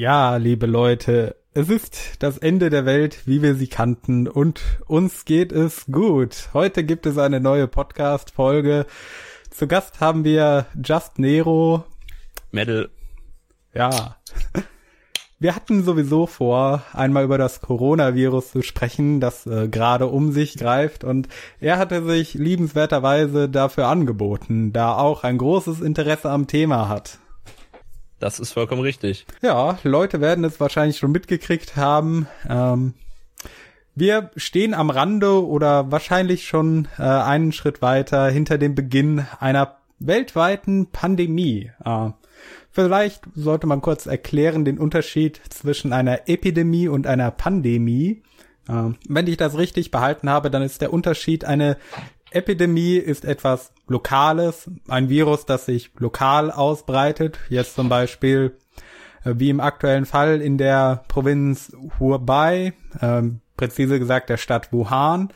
Ja, liebe Leute, es ist das Ende der Welt, wie wir sie kannten, und uns geht es gut. Heute gibt es eine neue Podcast-Folge. Zu Gast haben wir Just Nero. Metal. Ja. Wir hatten sowieso vor, einmal über das Coronavirus zu sprechen, das äh, gerade um sich greift, und er hatte sich liebenswerterweise dafür angeboten, da auch ein großes Interesse am Thema hat. Das ist vollkommen richtig. Ja, Leute werden es wahrscheinlich schon mitgekriegt haben. Ähm, wir stehen am Rande oder wahrscheinlich schon äh, einen Schritt weiter hinter dem Beginn einer weltweiten Pandemie. Äh, vielleicht sollte man kurz erklären den Unterschied zwischen einer Epidemie und einer Pandemie. Äh, wenn ich das richtig behalten habe, dann ist der Unterschied eine Epidemie ist etwas Lokales, ein Virus, das sich lokal ausbreitet. Jetzt zum Beispiel äh, wie im aktuellen Fall in der Provinz Hubei, äh, präzise gesagt der Stadt Wuhan.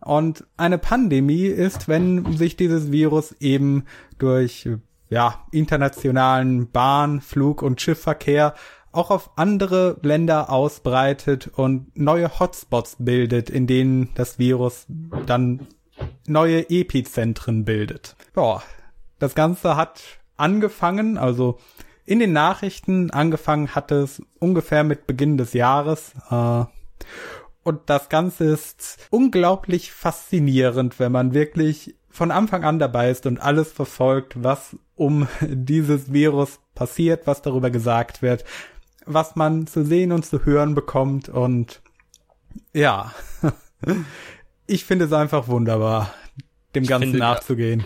Und eine Pandemie ist, wenn sich dieses Virus eben durch ja, internationalen Bahn-, Flug- und Schiffverkehr auch auf andere Länder ausbreitet und neue Hotspots bildet, in denen das Virus dann neue Epizentren bildet. Ja, das Ganze hat angefangen, also in den Nachrichten angefangen hat es ungefähr mit Beginn des Jahres. Äh, und das Ganze ist unglaublich faszinierend, wenn man wirklich von Anfang an dabei ist und alles verfolgt, was um dieses Virus passiert, was darüber gesagt wird, was man zu sehen und zu hören bekommt und ja, ich finde es einfach wunderbar, dem ich Ganzen nachzugehen.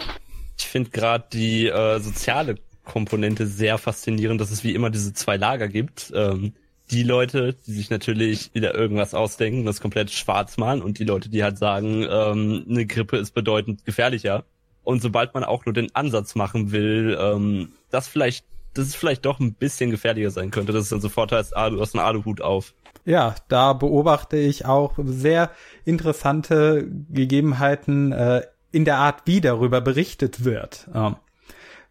Ich finde gerade die äh, soziale Komponente sehr faszinierend, dass es wie immer diese zwei Lager gibt. Ähm, die Leute, die sich natürlich wieder irgendwas ausdenken, das komplett schwarz malen und die Leute, die halt sagen, ähm, eine Grippe ist bedeutend gefährlicher. Und sobald man auch nur den Ansatz machen will, ähm, dass vielleicht, dass es vielleicht doch ein bisschen gefährlicher sein könnte, dass es dann sofort heißt, ah, du hast einen Aluhut auf. Ja, da beobachte ich auch sehr interessante Gegebenheiten äh, in der Art, wie darüber berichtet wird. Ähm,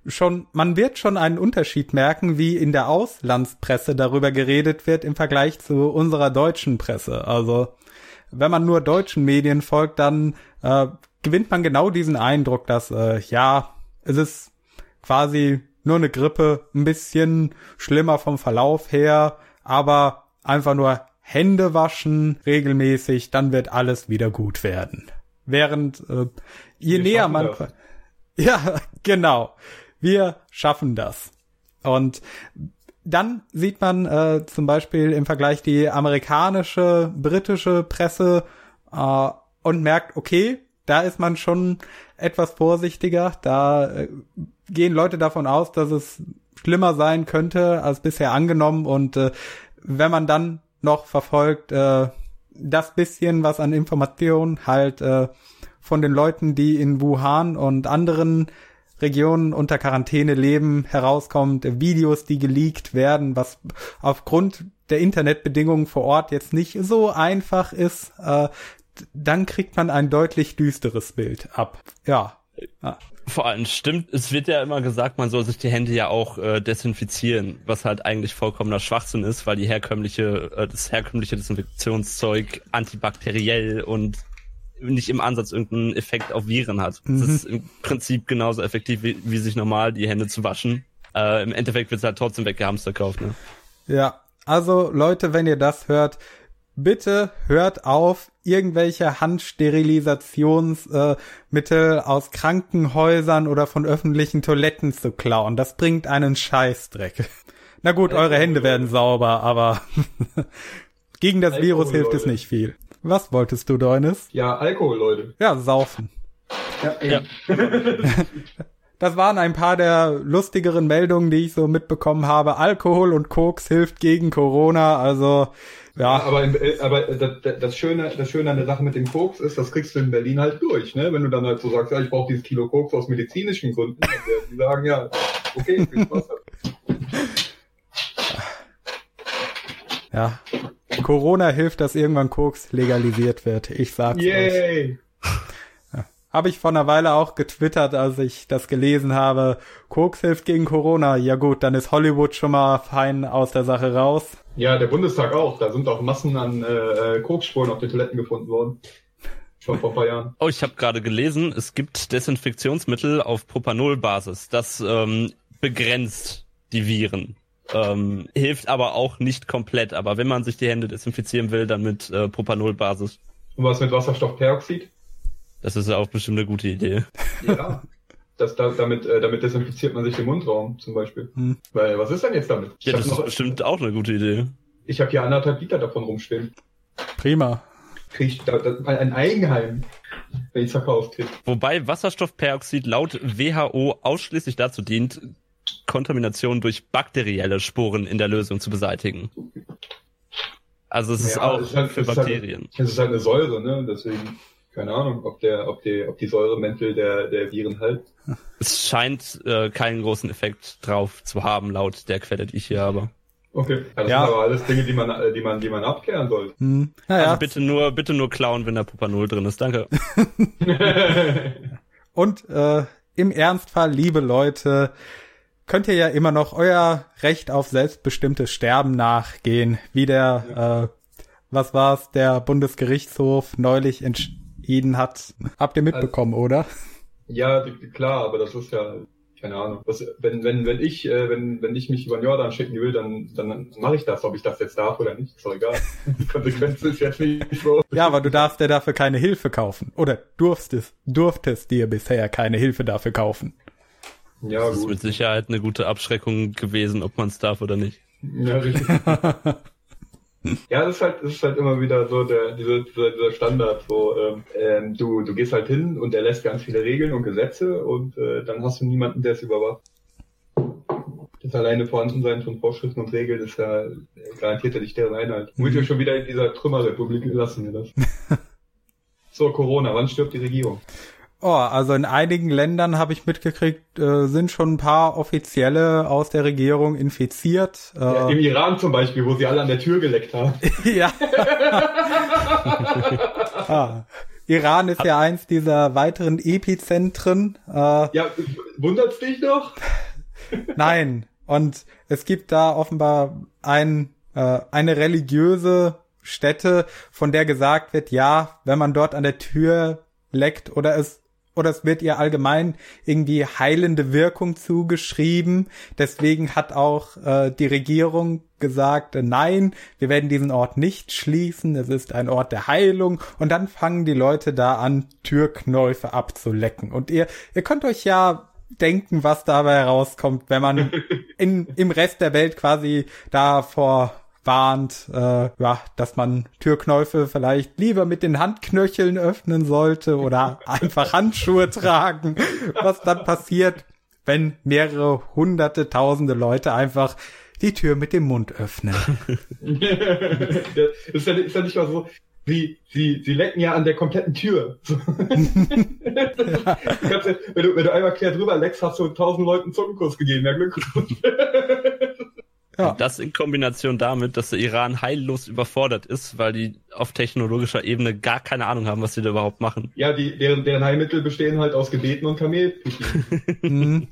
schon, man wird schon einen Unterschied merken, wie in der Auslandspresse darüber geredet wird im Vergleich zu unserer deutschen Presse. Also wenn man nur deutschen Medien folgt, dann äh, gewinnt man genau diesen Eindruck, dass äh, ja, es ist quasi nur eine Grippe, ein bisschen schlimmer vom Verlauf her, aber einfach nur Hände waschen regelmäßig, dann wird alles wieder gut werden. Während äh, je Wir näher man das. ja genau, wir schaffen das. Und dann sieht man äh, zum Beispiel im Vergleich die amerikanische, britische Presse äh, und merkt, okay, da ist man schon etwas vorsichtiger. Da äh, gehen Leute davon aus, dass es schlimmer sein könnte als bisher angenommen und äh, wenn man dann noch verfolgt, äh, das bisschen, was an Informationen halt äh, von den Leuten, die in Wuhan und anderen Regionen unter Quarantäne leben, herauskommt, Videos, die geleakt werden, was aufgrund der Internetbedingungen vor Ort jetzt nicht so einfach ist, äh, dann kriegt man ein deutlich düsteres Bild ab. Ja. ja. Vor allem stimmt, es wird ja immer gesagt, man soll sich die Hände ja auch äh, desinfizieren, was halt eigentlich vollkommener Schwachsinn ist, weil die herkömmliche, äh, das herkömmliche Desinfektionszeug antibakteriell und nicht im Ansatz irgendeinen Effekt auf Viren hat. Mhm. Das ist im Prinzip genauso effektiv, wie, wie sich normal die Hände zu waschen. Äh, Im Endeffekt wird es halt trotzdem weggehamsterkauft, ne? Ja, also Leute, wenn ihr das hört, bitte hört auf, irgendwelche Handsterilisationsmittel äh, aus Krankenhäusern oder von öffentlichen Toiletten zu klauen. Das bringt einen Scheißdreck. Na gut, eure Hände werden sauber, aber gegen das Alkohol, Virus hilft Leute. es nicht viel. Was wolltest du, Deunis? Ja, Alkohol, Leute. Ja, saufen. Ja, ja. Das waren ein paar der lustigeren Meldungen, die ich so mitbekommen habe. Alkohol und Koks hilft gegen Corona, also ja. aber, in, äh, aber das, das, Schöne, das Schöne an der Sache mit dem Koks ist, das kriegst du in Berlin halt durch, ne? Wenn du dann halt so sagst, ja, ich brauche dieses Kilo Koks aus medizinischen Gründen, dann werden die sagen, ja, okay, viel Spaß. Ja. Corona hilft, dass irgendwann Koks legalisiert wird. Ich sag's Yay. euch. Habe ich vor einer Weile auch getwittert, als ich das gelesen habe. Koks hilft gegen Corona. Ja gut, dann ist Hollywood schon mal fein aus der Sache raus. Ja, der Bundestag auch. Da sind auch Massen an äh, äh Koksspuren auf den Toiletten gefunden worden. Schon vor ein paar Jahren. Oh, ich habe gerade gelesen, es gibt Desinfektionsmittel auf Propanol-Basis. Das ähm, begrenzt die Viren. Ähm, hilft aber auch nicht komplett. Aber wenn man sich die Hände desinfizieren will, dann mit äh, Propanol-Basis. Und was mit Wasserstoffperoxid? Das ist ja auch bestimmt eine gute Idee. Ja. Das, da, damit, äh, damit desinfiziert man sich den Mundraum zum Beispiel. Hm. Weil, was ist denn jetzt damit? Ja, das ist bestimmt auch eine gute Idee. ich habe hier anderthalb Liter davon rumstehen. Prima. Krieg ich da, da, ein Eigenheim, wenn ich verkauft krieg. Wobei Wasserstoffperoxid laut WHO ausschließlich dazu dient, Kontamination durch bakterielle Sporen in der Lösung zu beseitigen. Also es ist Ja, auch es ist halt- für es ist halt- Bakterien. Es ist halt eine Säure, ne? Deswegen, keine Ahnung, ob der, ob die, ob die Säuremäntel der, der Viren halt. Es scheint äh, keinen großen Effekt drauf zu haben, laut der Quelle, die ich hier habe. Okay. Ja, das Ja. sind aber alles Dinge, die man, äh, die man, die man abkehren sollte. Hm. Naja, Also bitte nur, bitte nur klauen, wenn da Propanol drin ist. Danke. und äh, im Ernstfall, liebe Leute, könnt ihr ja immer noch euer Recht auf selbstbestimmtes Sterben nachgehen, wie der, äh, was war's, der Bundesgerichtshof neulich entschieden hat. Habt ihr mitbekommen, oder? Ja, klar, aber das ist ja, keine Ahnung. Was, wenn, wenn, wenn ich, äh, wenn, wenn ich mich über den Jordan schicken will, dann, dann mache ich das, ob ich das jetzt darf oder nicht. Ist doch egal. Die Konsequenz ist jetzt nicht so. Ja, aber du darfst dir dafür keine Hilfe kaufen. Oder durftest, durftest dir bisher keine Hilfe dafür kaufen. Ja, Das ist mit. Sicherheit eine gute Abschreckung gewesen, ob man es darf oder nicht. Ja, richtig. Ja, das ist halt, das ist halt immer wieder so der, dieser, dieser, Standard, so, ähm, ähm, du, du gehst halt hin und er lässt ganz viele Regeln und Gesetze und äh, dann hast du niemanden, der es überwacht. Das alleine Vorhandensein von Vorschriften und Regeln ist ja äh, garantiert ja nicht deren Einhalt. Wird ja schon wieder in dieser Trümmerrepublik lassen wir das. so, Corona, wann stirbt die Regierung? Oh, also in einigen Ländern habe ich mitgekriegt, äh, sind schon ein paar Offizielle aus der Regierung infiziert. Ja, Äh, Im Iran zum Beispiel, wo sie alle an der Tür geleckt haben. ja. ah. Iran ist ja eins dieser weiteren Epizentren. Äh, Ja, wundert's dich noch? Nein. Und es gibt da offenbar ein, äh, eine religiöse Stätte, von der gesagt wird, ja, wenn man dort an der Tür leckt oder es oder es wird ihr allgemein irgendwie heilende Wirkung zugeschrieben. Deswegen hat auch äh, die Regierung gesagt, äh, nein, wir werden diesen Ort nicht schließen. Es ist ein Ort der Heilung. Und dann fangen die Leute da an, Türknäufe abzulecken. Und ihr, ihr könnt euch ja denken, was dabei herauskommt, wenn man in, im Rest der Welt quasi davor warnt, äh, ja, dass man Türknäufe vielleicht lieber mit den Handknöcheln öffnen sollte oder einfach Handschuhe tragen. Was dann passiert, wenn mehrere hunderte, tausende Leute einfach die Tür mit dem Mund öffnen. Der- ist, ja, ist ja nicht mal so. Sie, sie, sie lecken ja an der kompletten Tür. So. ja, wenn, du, wenn du einmal quer drüber leckst, hast du tausend Leuten einen Zungenkuss gegeben. Ja, Glückwunsch. Ja. Das in Kombination damit, dass der Iran heillos überfordert ist, weil die auf technologischer Ebene gar keine Ahnung haben, was sie da überhaupt machen. Ja, die, deren, deren Heilmittel bestehen halt aus Gebeten und Kamel. Hm.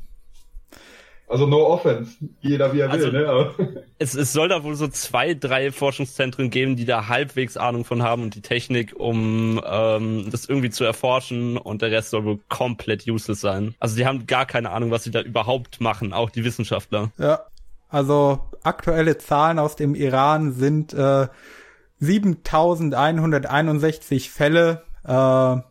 Also no offense. Jeder wie er will, Also- ne? Aber, Es, es soll da wohl so zwei, drei Forschungszentren geben, die da halbwegs Ahnung von haben und die Technik, um ähm, das irgendwie zu erforschen und der Rest soll wohl komplett useless sein. Also die haben gar keine Ahnung, was sie da überhaupt machen, auch die Wissenschaftler. Ja, also aktuelle Zahlen aus dem Iran sind äh, 7161 Fälle. Äh, ja,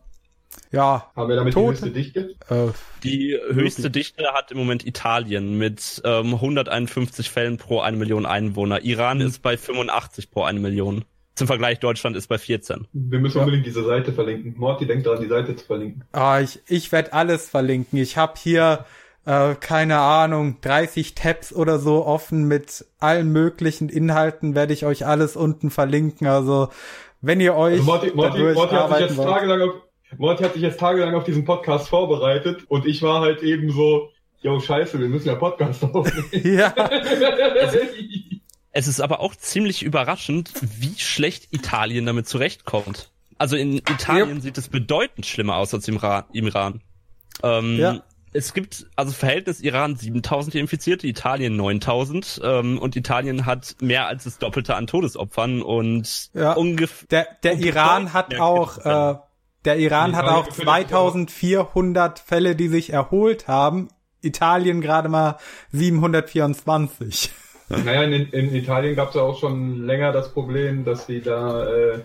haben wir damit Tote. die höchste Dichte? äh, Die höchste Dichte hat im Moment Italien mit ähm, 151 Fällen pro eine Million Einwohner. Iran ist bei 85 pro eine Million. Zum Vergleich, Deutschland ist bei 14. Wir müssen Ja. unbedingt diese Seite verlinken. Morty denkt daran, die Seite zu verlinken. ah, ich ich werde alles verlinken. Ich habe hier äh, keine Ahnung 30 Tabs oder so offen mit allen möglichen Inhalten. Werde ich euch alles unten verlinken. Also wenn ihr euch Also Morty, Morty, Morty, hat sich jetzt wollt. tagelang auf, Morty hat sich jetzt tagelang auf diesen Podcast vorbereitet und ich war halt eben so, yo, scheiße, wir müssen ja Podcast aufnehmen. ja, Es ist aber auch ziemlich überraschend, wie schlecht Italien damit zurechtkommt. Also in Italien yep. sieht es bedeutend schlimmer aus als im, Ra im Iran. Ähm, ja. Es gibt also Verhältnis Iran 7000 Infizierte, Italien 9000 ähm, und Italien hat mehr als das Doppelte an Todesopfern und ja. ungefähr. Der, der Iran hat auch äh, der Iran hat auch 2400 Fälle, die sich erholt haben. Italien gerade mal 724. Naja, in, in Italien gab es ja auch schon länger das Problem, dass sie da äh,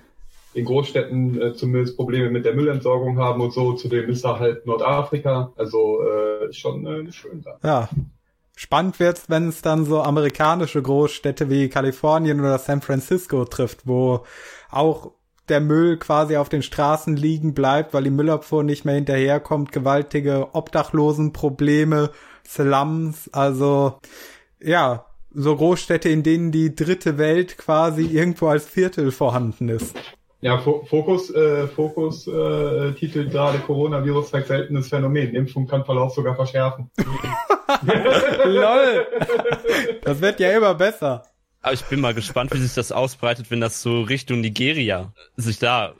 in Großstädten äh, zumindest Probleme mit der Müllentsorgung haben und so. Zudem ist da halt Nordafrika. Also äh, schon äh, schön da. Ja. Spannend wird's, wenn es dann so amerikanische Großstädte wie Kalifornien oder San Francisco trifft, wo auch der Müll quasi auf den Straßen liegen bleibt, weil die Müllabfuhr nicht mehr hinterherkommt, gewaltige Obdachlosenprobleme, Slums, also ja, so Großstädte, in denen die dritte Welt quasi irgendwo als Viertel vorhanden ist. Ja, Fokus, äh, Fokus äh, titelt gerade Coronavirus zeigt seltenes Phänomen. Impfung kann Verlauf sogar verschärfen. Lol. Das wird ja immer besser. Aber ich bin mal gespannt, wie sich das ausbreitet, wenn das so Richtung Nigeria sich da,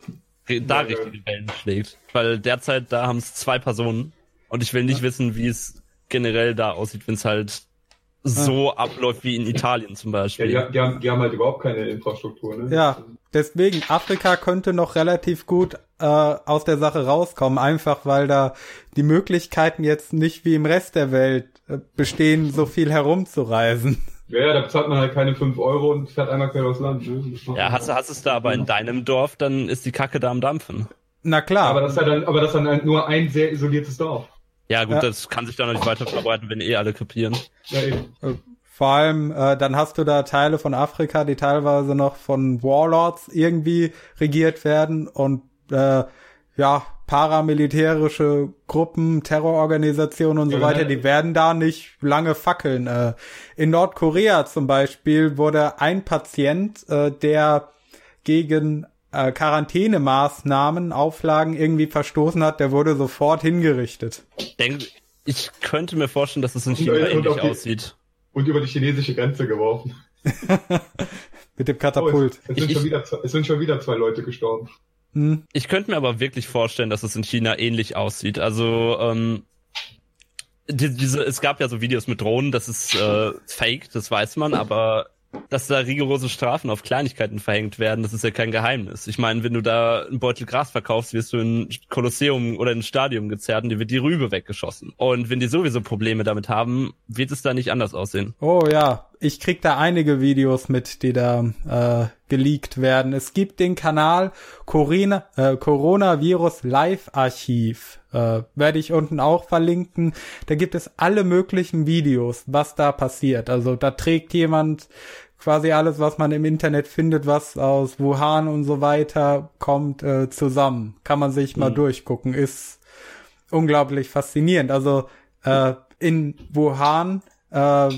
da ja, richtige Wellen schlägt. Weil derzeit da haben es zwei Personen und ich will nicht ja. wissen, wie es generell da aussieht, wenn es halt so ja. abläuft wie in Italien zum Beispiel. Ja, die, die, haben, die haben halt überhaupt keine Infrastruktur. Ne? Ja, deswegen Afrika könnte noch relativ gut äh, aus der Sache rauskommen, einfach weil da die Möglichkeiten jetzt nicht wie im Rest der Welt äh, bestehen, so viel herumzureisen. Ja, da bezahlt man halt keine 5 Euro und fährt einmal quer durchs Land. Ne? Ja, hast, du hast es da aber in deinem Dorf, dann ist die Kacke da am Dampfen. Na klar. Aber das ist ja dann, aber das ist dann halt nur ein sehr isoliertes Dorf. Ja, gut, ja. das kann sich dann noch nicht weiter verbreiten, wenn eh alle kapieren. Ja, eben. Vor allem, äh, dann hast du da Teile von Afrika, die teilweise noch von Warlords irgendwie regiert werden und äh, ja, paramilitärische Gruppen, Terrororganisationen und so ja, weiter, die werden da nicht lange fackeln. Äh, in Nordkorea zum Beispiel wurde ein Patient, äh, der gegen äh, Quarantänemaßnahmen, Auflagen irgendwie verstoßen hat, der wurde sofort hingerichtet. Denk, ich könnte mir vorstellen, dass es in China und, ähnlich und die, aussieht. Und über die chinesische Grenze geworfen. Mit dem Katapult. Oh, es, es, sind ich, schon wieder, es sind schon wieder zwei Leute gestorben. Hm. Ich könnte mir aber wirklich vorstellen, dass es in China ähnlich aussieht. Also ähm, die, diese, es gab ja so Videos mit Drohnen, das ist äh, fake, das weiß man, aber dass da rigorose Strafen auf Kleinigkeiten verhängt werden, das ist ja kein Geheimnis. Ich meine, wenn du da einen Beutel Gras verkaufst, wirst du in ein Kolosseum oder in ein Stadion gezerrt und dir wird die Rübe weggeschossen. Und wenn die sowieso Probleme damit haben, wird es da nicht anders aussehen. Oh ja, ich krieg da einige Videos mit, die da äh, geleakt werden. Es gibt den Kanal Corona, äh, Coronavirus Live Archiv. Äh, werde ich unten auch verlinken. Da gibt es alle möglichen Videos, was da passiert. Also da trägt jemand quasi alles, was man im Internet findet, was aus Wuhan und so weiter kommt, äh, zusammen. Kann man sich mal mhm. durchgucken. Ist unglaublich faszinierend. Also äh, in Wuhan äh,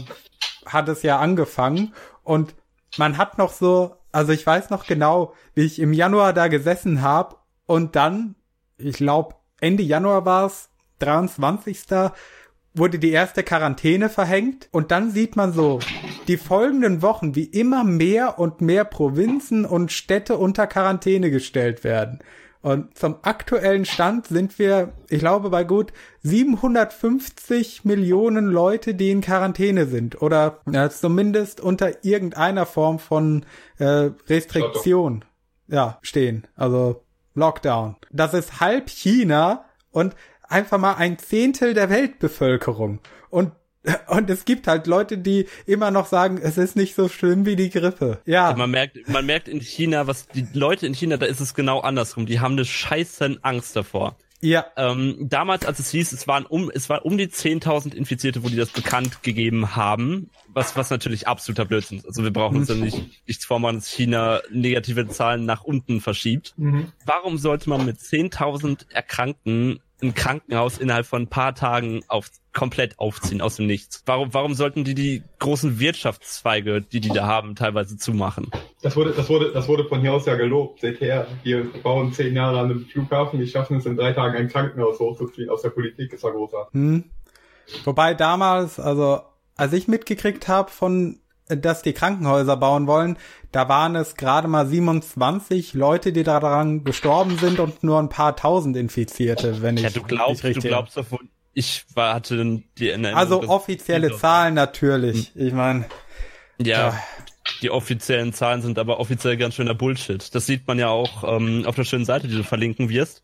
hat es ja angefangen und man hat noch so, also ich weiß noch genau, wie ich im Januar da gesessen habe und dann, ich glaube Ende Januar war es, 23 wurde die erste Quarantäne verhängt und dann sieht man so die folgenden Wochen, wie immer mehr und mehr Provinzen und Städte unter Quarantäne gestellt werden. Und zum aktuellen Stand sind wir, ich glaube, bei gut 750 Millionen Leute, die in Quarantäne sind oder ja, zumindest unter irgendeiner Form von äh, Restriktion ja, stehen. Also Lockdown. Das ist halb China und einfach mal ein Zehntel der Weltbevölkerung. Und und es gibt halt Leute, die immer noch sagen, es ist nicht so schlimm wie die Grippe. Ja. Man merkt, man merkt in China, was die Leute in China, da ist es genau andersrum. Die haben eine scheißen Angst davor. Ja. Ähm, damals, als es hieß, es waren um, es war um die 10.000 Infizierte, wo die das bekannt gegeben haben, was, was natürlich absoluter Blödsinn ist. Also wir brauchen uns ja nicht, nichts vormachen, dass China negative Zahlen nach unten verschiebt. Mhm. Warum sollte man mit 10.000 Erkrankten ein Krankenhaus innerhalb von ein paar Tagen auf, komplett aufziehen aus dem Nichts. Warum, warum sollten die die großen Wirtschaftszweige, die die da haben, teilweise zumachen? Das wurde, das wurde, das wurde von hier aus ja gelobt. Seht her, wir bauen zehn Jahre an einem Flughafen, wir schaffen es in drei Tagen ein Krankenhaus hochzuziehen aus der Politik, ist ja großartig. Hm. Wobei damals, also als ich mitgekriegt habe von dass die Krankenhäuser bauen wollen, da waren es gerade mal 27 Leute, die daran gestorben sind und nur ein paar tausend Infizierte, wenn ich Ja, du glaubst, du glaubst wohl, ich war, hatte die in Erinnerung, Also offizielle Zahlen natürlich. Hm. Ich meine, Ja, Ja. die offiziellen Zahlen sind aber offiziell ganz schöner Bullshit. Das sieht man ja auch ähm, auf der schönen Seite, die du verlinken wirst.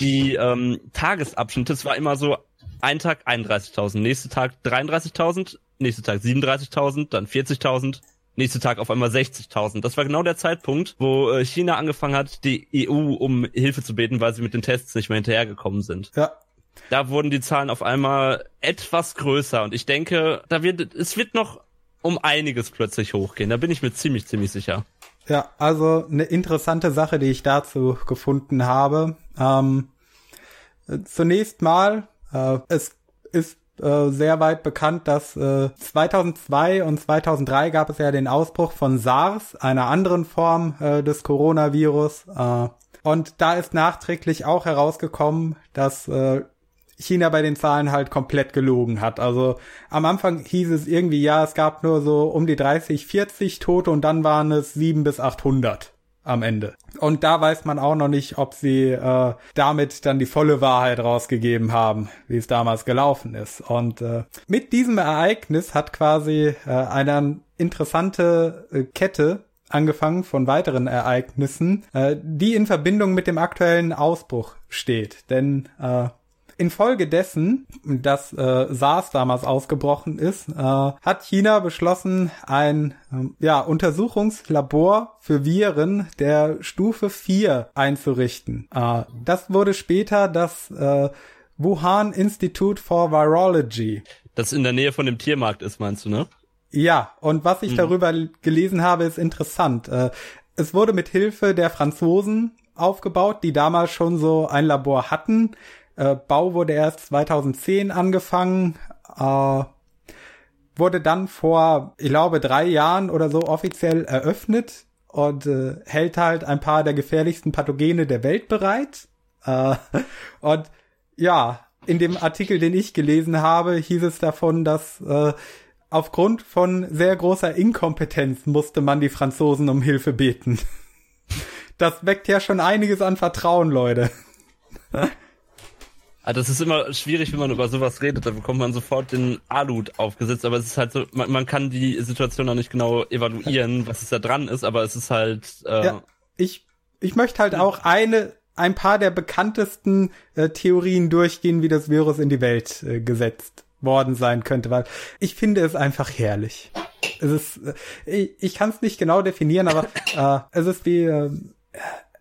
Die ähm, Tagesabschnitte, es war immer so, ein Tag 31.000, nächster Tag 33.000, nächster Tag 37.000, dann 40.000, nächster Tag auf einmal 60.000. Das war genau der Zeitpunkt, wo äh, China angefangen hat, die EU um Hilfe zu beten, weil sie mit den Tests nicht mehr hinterhergekommen sind ja, da wurden die Zahlen auf einmal etwas größer und ich denke, da wird es wird noch um einiges plötzlich hochgehen. Da bin ich mir ziemlich ziemlich sicher. ja, also eine interessante Sache, die ich dazu gefunden habe. Ähm, äh, zunächst mal, äh, es ist äh, sehr weit bekannt, dass äh, 2002 und 2003 gab es ja den Ausbruch von SARS, einer anderen Form äh, des Coronavirus. Äh, und da ist nachträglich auch herausgekommen, dass äh, China bei den Zahlen halt komplett gelogen hat. Also am Anfang hieß es irgendwie, ja, es gab nur so um die 30, 40 Tote und dann waren es 7 bis 800 am Ende. Und da weiß man auch noch nicht, ob sie äh, damit dann die volle Wahrheit rausgegeben haben, wie es damals gelaufen ist. Und äh, mit diesem Ereignis hat quasi äh, eine interessante äh, Kette angefangen von weiteren Ereignissen, äh, die in Verbindung mit dem aktuellen Ausbruch steht. Denn äh, Infolgedessen, dass äh, SARS damals ausgebrochen ist, äh, hat China beschlossen, ein ähm, ja, Untersuchungslabor für Viren der Stufe 4 einzurichten. Äh, das wurde später das äh, Wuhan Institute for Virology. Das in der Nähe von dem Tiermarkt ist, meinst du, ne? Ja, und was ich darüber gelesen habe, ist interessant. Äh, Es wurde mit Hilfe der Franzosen aufgebaut, die damals schon so ein Labor hatten. Äh, Bau wurde erst 2010 angefangen, äh, wurde dann vor, ich glaube, drei Jahren oder so offiziell eröffnet und äh, hält halt ein paar der gefährlichsten Pathogene der Welt bereit. Äh, und ja, in dem Artikel, den ich gelesen habe, hieß es davon, dass äh, aufgrund von sehr großer Inkompetenz musste man die Franzosen um Hilfe beten. Das weckt ja schon einiges an Vertrauen, Leute. Ah, das ist immer schwierig, wenn man über sowas redet. Da bekommt man sofort den Alut aufgesetzt. Aber es ist halt so, man, man kann die Situation noch nicht genau evaluieren, was es da dran ist. Aber es ist halt, äh, Ja, ich, ich möchte halt auch eine, ein paar der bekanntesten äh, Theorien durchgehen, wie das Virus in die Welt äh, gesetzt worden sein könnte, weil ich finde es einfach herrlich. Es ist, äh, ich, ich kann es nicht genau definieren, aber äh, es ist wie, äh,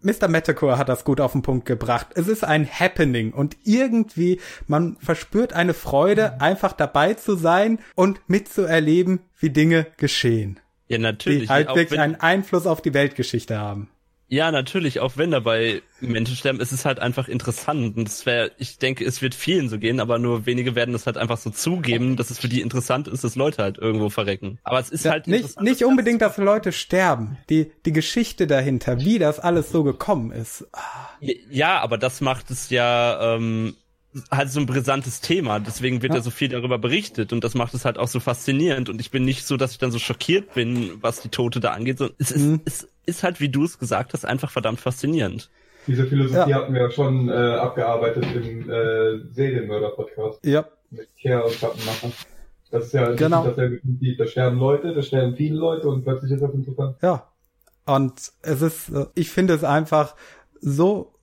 Mr. Metacore hat das gut auf den Punkt gebracht. Es ist ein Happening und irgendwie, man verspürt eine Freude, einfach dabei zu sein und mitzuerleben, wie Dinge geschehen. ja natürlich. Die halt wirklich einen Einfluss auf die Weltgeschichte haben. Ja, natürlich, auch wenn dabei Menschen sterben, es ist halt einfach interessant. Und es wäre, ich denke, es wird vielen so gehen, aber nur wenige werden es halt einfach so zugeben, dass es für die interessant ist, dass Leute halt irgendwo verrecken. Aber es ist Ja, halt nicht, nicht unbedingt, dass Leute sterben. Die, die Geschichte dahinter, wie das alles so gekommen ist. Ja, aber das macht es ja ähm, halt so ein brisantes Thema. Deswegen wird ja. Ja. so viel darüber berichtet und das macht es halt auch so faszinierend. Und ich bin nicht so, dass ich dann so schockiert bin, was die Tote da angeht. So, es, Mhm. ist, es ist halt, wie du es gesagt hast, einfach verdammt faszinierend. Diese Philosophie Ja. hatten wir ja schon äh, abgearbeitet im äh, Serienmörder-Podcast Ja, mit Kehr und Schattenmacher. Das ist ja Genau. dasselbe Prinzip. Da sterben Leute, da sterben viele Leute und plötzlich ist das interessant. ja. Und es ist, äh, ich finde es einfach so,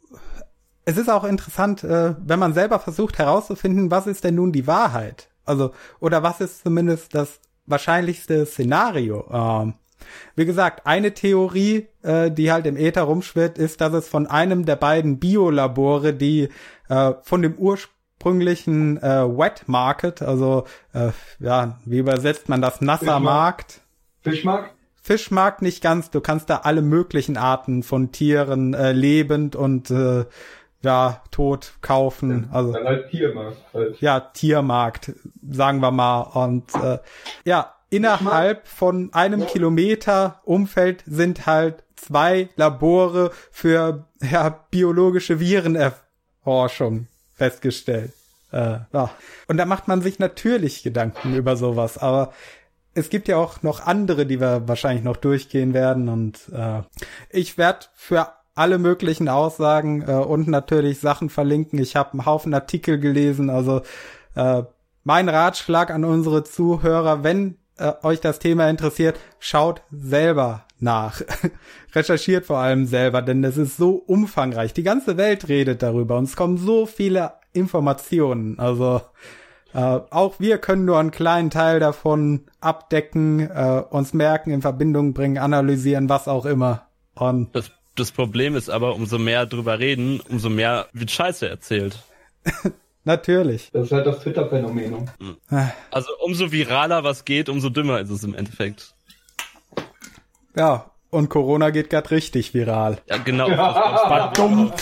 es ist auch interessant, äh, wenn man selber versucht herauszufinden, was ist denn nun die Wahrheit? Also, oder was ist zumindest das wahrscheinlichste Szenario? Wie gesagt, eine Theorie, äh, die halt im Äther rumschwirrt, ist, dass es von einem der beiden Biolabore, die äh, von dem ursprünglichen äh, Wet Market, also äh, ja, wie übersetzt man das, nasser. Markt, Fischmarkt? Fischmarkt nicht ganz, du kannst da alle möglichen Arten von Tieren äh, lebend und äh, ja, tot kaufen. Also Dann halt Tiermarkt. Halt. ja, Tiermarkt, sagen wir mal. Und äh, ja, innerhalb von einem Kilometer Umfeld sind halt zwei Labore für ja, biologische Virenerforschung festgestellt. Äh, ja. Und da macht man sich natürlich Gedanken über sowas, aber es gibt ja auch noch andere, die wir wahrscheinlich noch durchgehen werden und äh, ich werde für alle möglichen Aussagen äh, und natürlich Sachen verlinken. Ich habe einen Haufen Artikel gelesen, also äh, mein Ratschlag an unsere Zuhörer, wenn äh, euch das Thema interessiert, schaut selber nach. Recherchiert vor allem selber, denn es ist so umfangreich. Die ganze Welt redet darüber und es kommen so viele Informationen. Also äh, auch wir können nur einen kleinen Teil davon abdecken, äh, uns merken, in Verbindung bringen, analysieren, was auch immer. Und das, das Problem ist aber, umso mehr drüber reden, umso mehr wird Scheiße erzählt. Natürlich. Das ist halt das Twitter-Phänomen. Also umso viraler was geht, umso dümmer ist es im Endeffekt. Ja, und Corona geht grad richtig viral. Ja, genau. Ja. Dumm.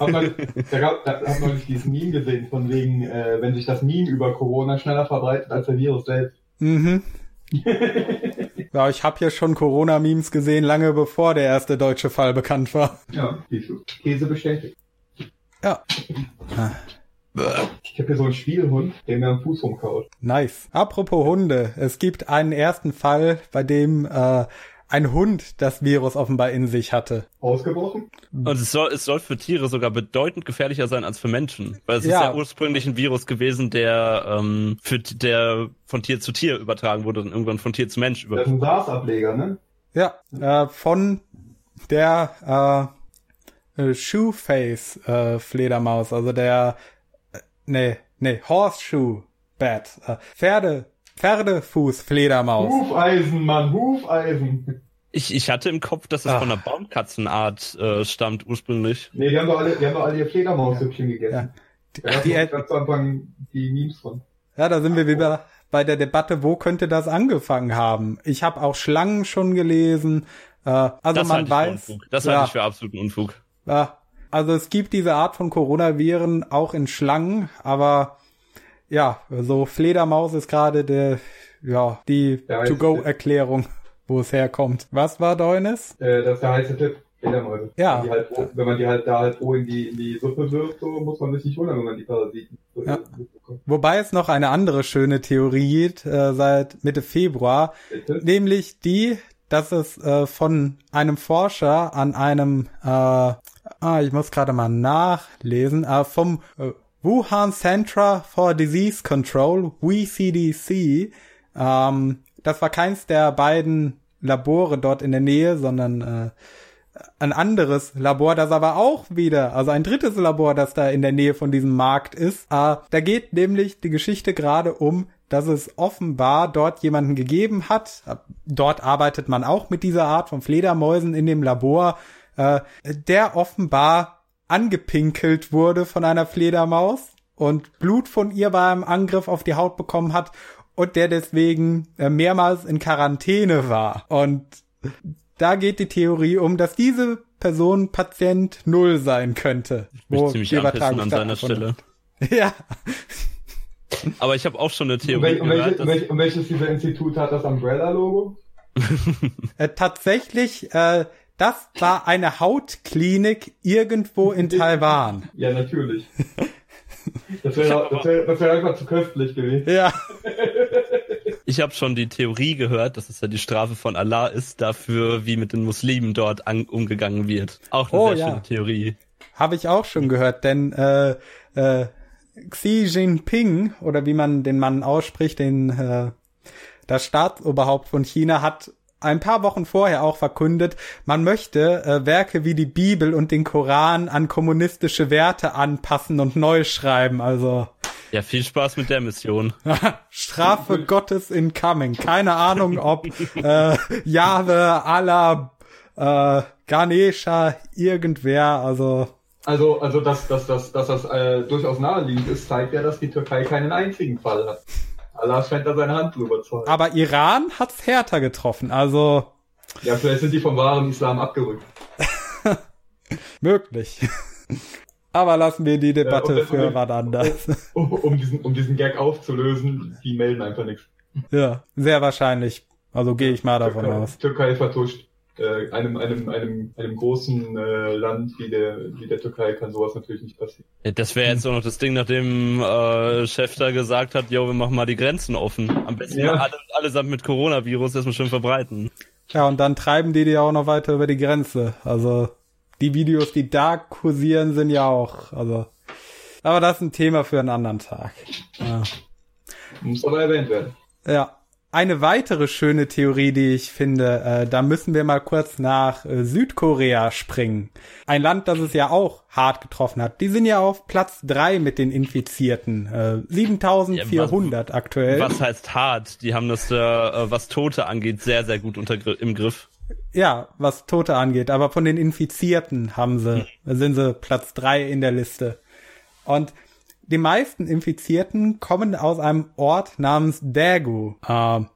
Hat man, da, gab, da hat man nicht dieses Meme gesehen, von wegen, äh, wenn sich das Meme über Corona schneller verbreitet als der Virus selbst. Mhm. ja, ich habe hier schon Corona-Memes gesehen, lange bevor der erste deutsche Fall bekannt war. Ja. Käse bestätigt. Ja. Ich habe hier so einen Spielhund, der mir am Fuß rumkaut. Nice. Apropos Hunde, es gibt einen ersten Fall, bei dem äh, ein Hund das Virus offenbar in sich hatte. Ausgebrochen? Und es soll, es soll für Tiere sogar bedeutend gefährlicher sein als für Menschen. Weil es Ja. ist ja ursprünglich ein Virus gewesen, der, ähm, für, der von Tier zu Tier übertragen wurde und irgendwann von Tier zu Mensch Das über. ist ein SARS-Ableger, ne? Ja, äh, von der äh, äh, Shoeface äh, Fledermaus, also der äh, nee, nee, Horseshoe Bat, äh, Pferde Pferdefuß Fledermaus. Hufeisen, Mann, Hufeisen. Ich, ich hatte im Kopf, dass es Ach. von einer Baumkatzenart äh, stammt ursprünglich. Nee, die haben doch alle, die haben doch alle ihr Fledermaushüppchen gegessen. Die, Da die, ganz zu Anfang die Memes von. ja, da sind wir wieder bei der Debatte, wo könnte das angefangen haben? Ich habe auch Schlangen schon gelesen. Äh, also Das man halte ich für weiß, Unfug. Das ja, halte ich für absoluten Unfug. Ja, also es gibt diese Art von Coronaviren auch in Schlangen, aber ja, so Fledermaus ist gerade der, ja, die Ja, To-Go-Erklärung, wo es herkommt. Was war Deunis? Äh, das ist der heiße Tipp. Fledermäuse. Ja. Wenn, halt, wenn man die halt da halt roh in die, in die Suppe wirft, so muss man sich nicht wundern, wenn man die Parasiten so Ja. Wobei es noch eine andere schöne Theorie gibt, äh, seit Mitte Februar, Bitte? nämlich die, dass es äh, von einem Forscher an einem, äh, ah, ich muss gerade mal nachlesen, äh, vom äh, Wuhan Center for Disease Control, WCDC, ähm, das war keins der beiden Labore dort in der Nähe, sondern äh, ein anderes Labor, das aber auch wieder, also ein drittes Labor, das da in der Nähe von diesem Markt ist. Äh, da geht nämlich die Geschichte gerade um, dass es offenbar dort jemanden gegeben hat. Dort arbeitet man auch mit dieser Art von Fledermäusen in dem Labor, äh, der offenbar angepinkelt wurde von einer Fledermaus und Blut von ihr beim Angriff auf die Haut bekommen hat und der deswegen äh, mehrmals in Quarantäne war. Und da geht die Theorie um, dass diese Person Patient Null sein könnte. Mich ziemlich die anpissen an seiner Stelle. Ja, Aber ich habe auch schon eine Theorie und, welche, gehört, und, dass, welch, und welches dieser Institut hat das Umbrella-Logo? äh, tatsächlich, äh, das war eine Hautklinik irgendwo in Taiwan. Ja, natürlich. Das Ich wäre das wär, das wär einfach zu köstlich gewesen. Ja, ich habe schon die Theorie gehört, dass es ja die Strafe von Allah ist dafür, wie mit den Muslimen dort an, umgegangen wird. Auch eine Oh, sehr ja. schöne Theorie. habe ich auch schon gehört, denn äh, äh, Xi Jinping oder wie man den Mann ausspricht, den äh, das Staatsoberhaupt von China hat ein paar Wochen vorher auch verkündet, man möchte äh, Werke wie die Bibel und den Koran an kommunistische Werte anpassen und neu schreiben. Also Ja, viel Spaß mit der Mission. Strafe Gottes incoming. Keine Ahnung, ob äh, Jahwe, Allah, äh, Ganesha, irgendwer. Also Also, also dass, dass, dass, dass das äh, durchaus naheliegend ist, zeigt ja, dass die Türkei keinen einzigen Fall hat. Allah scheint da seine Hand drüber zu halten. Aber Iran hat's härter getroffen, also Ja, vielleicht sind die vom wahren Islam abgerückt. möglich. Aber lassen wir die Debatte Ja, für und- wann anders. Um, um, diesen, um diesen Gag aufzulösen, die melden einfach nichts. ja, sehr wahrscheinlich. Also gehe ich mal davon Türkei, aus. Türkei vertuscht. Äh, einem, einem, einem, einem großen äh, Land wie der, wie der Türkei kann sowas natürlich nicht passieren. Das wäre jetzt auch noch das Ding, nachdem äh, Chef da gesagt hat, jo, wir machen mal die Grenzen offen. Am besten Ja. alle, allesamt mit Coronavirus erstmal schön verbreiten. Ja, und dann treiben die die auch noch weiter über die Grenze. Also die Videos, die da kursieren, sind ja auch, also. Aber das ist ein Thema für einen anderen Tag. Ja. Muss aber erwähnt werden. Ja. Eine weitere schöne Theorie, die ich finde, äh, da müssen wir mal kurz nach äh, Südkorea springen. Ein Land, das es ja auch hart getroffen hat. Die sind ja auf Platz drei mit den Infizierten. Äh, 7400 aktuell. Was heißt hart? Die haben das, äh, äh, was Tote angeht, sehr, sehr gut unter, im Griff. Ja, was Tote angeht. Aber von den Infizierten haben sie, sind sie Platz drei in der Liste. Und die meisten Infizierten kommen aus einem Ort namens Daegu. Ähm,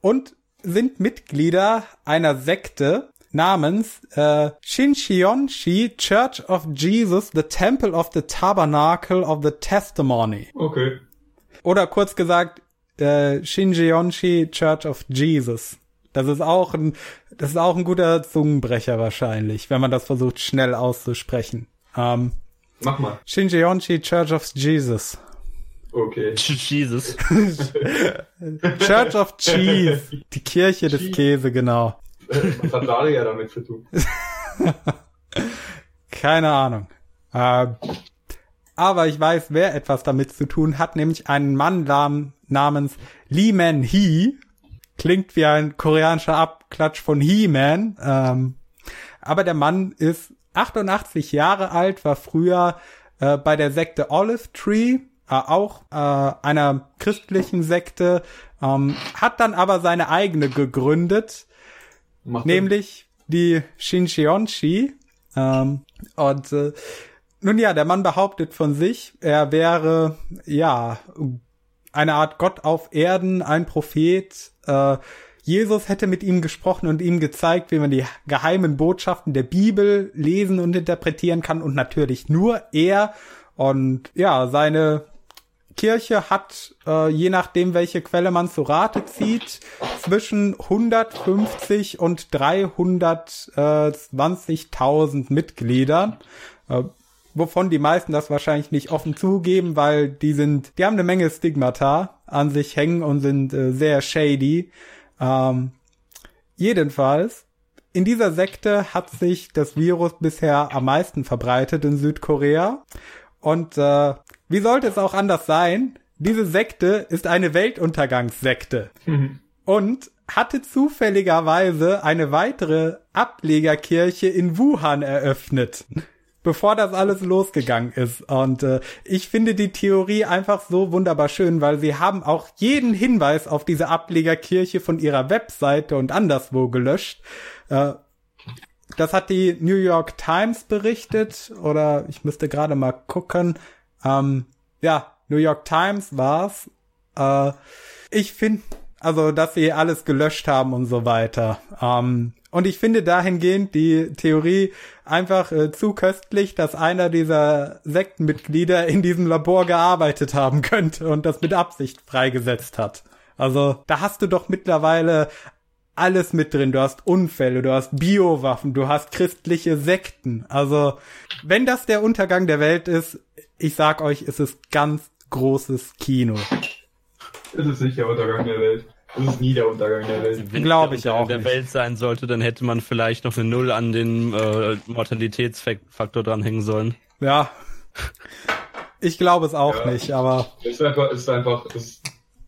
und sind Mitglieder einer Sekte namens äh, Shincheonshi Church of Jesus, the Temple of the Tabernacle of the Testimony. Okay. Oder kurz gesagt, äh, Shinjeonshi Church of Jesus. Das ist auch ein, das ist auch ein guter Zungenbrecher wahrscheinlich, wenn man das versucht schnell auszusprechen. Ähm, Mach mal. Shinjeonshi Church of Jesus. Okay. Jesus. Church of Cheese. Die Kirche des Käse, genau. Was hat Daria damit zu tun? Keine Ahnung. Äh, aber ich weiß, wer etwas damit zu tun hat, nämlich einen Mann nam namens Lee Man Hee. Klingt wie ein koreanischer Abklatsch von He-Man. Ähm, aber der Mann ist 88 Jahre alt, war früher äh, bei der Sekte Olive Tree, äh, auch äh, einer christlichen Sekte, ähm, hat dann aber seine eigene gegründet, Macht nämlich die Shincheonshi. Ähm, und äh, nun ja, der Mann behauptet von sich, er wäre ja eine Art Gott auf Erden, ein Prophet. Äh, Jesus hätte mit ihm gesprochen und ihm gezeigt, wie man die geheimen Botschaften der Bibel lesen und interpretieren kann und natürlich nur er. Und ja, seine Kirche hat, äh, je nachdem, welche Quelle man zu Rate zieht, zwischen 150 und 320.000 Mitgliedern, äh, wovon die meisten das wahrscheinlich nicht offen zugeben, weil die sind, die haben eine Menge Stigmata an sich hängen und sind äh, sehr shady. Ähm, jedenfalls, in dieser Sekte hat sich das Virus bisher am meisten verbreitet in Südkorea. Und äh, wie sollte es auch anders sein? Diese Sekte ist eine Weltuntergangssekte und hatte zufälligerweise eine weitere Ablegerkirche in Wuhan eröffnet, bevor das alles losgegangen ist. Und äh, ich finde die Theorie einfach so wunderbar schön, weil sie haben auch jeden Hinweis auf diese Ablegerkirche von ihrer Webseite und anderswo gelöscht. Äh, das hat die New York Times berichtet oder ich müsste gerade mal gucken. Ähm, ja, New York Times war's. Äh, ich finde, also, dass sie alles gelöscht haben und so weiter. Ähm, und ich finde dahingehend die Theorie einfach äh, zu köstlich, dass einer dieser Sektenmitglieder in diesem Labor gearbeitet haben könnte und das mit Absicht freigesetzt hat. Also, da hast du doch mittlerweile alles mit drin. Du hast Unfälle, du hast Biowaffen, du hast christliche Sekten. Also, wenn das der Untergang der Welt ist, ich sag euch, es ist ganz großes Kino. Es ist nicht der Untergang der Welt. Es ist nie der Untergang der Welt. Wenn Glaub der ich auch der nicht. Welt sein sollte, dann hätte man vielleicht noch eine Null an den äh, Mortalitätsfaktor dranhängen sollen. Ja. Ich glaube es auch Ja. nicht, aber Es ist einfach, es ist einfach, es ist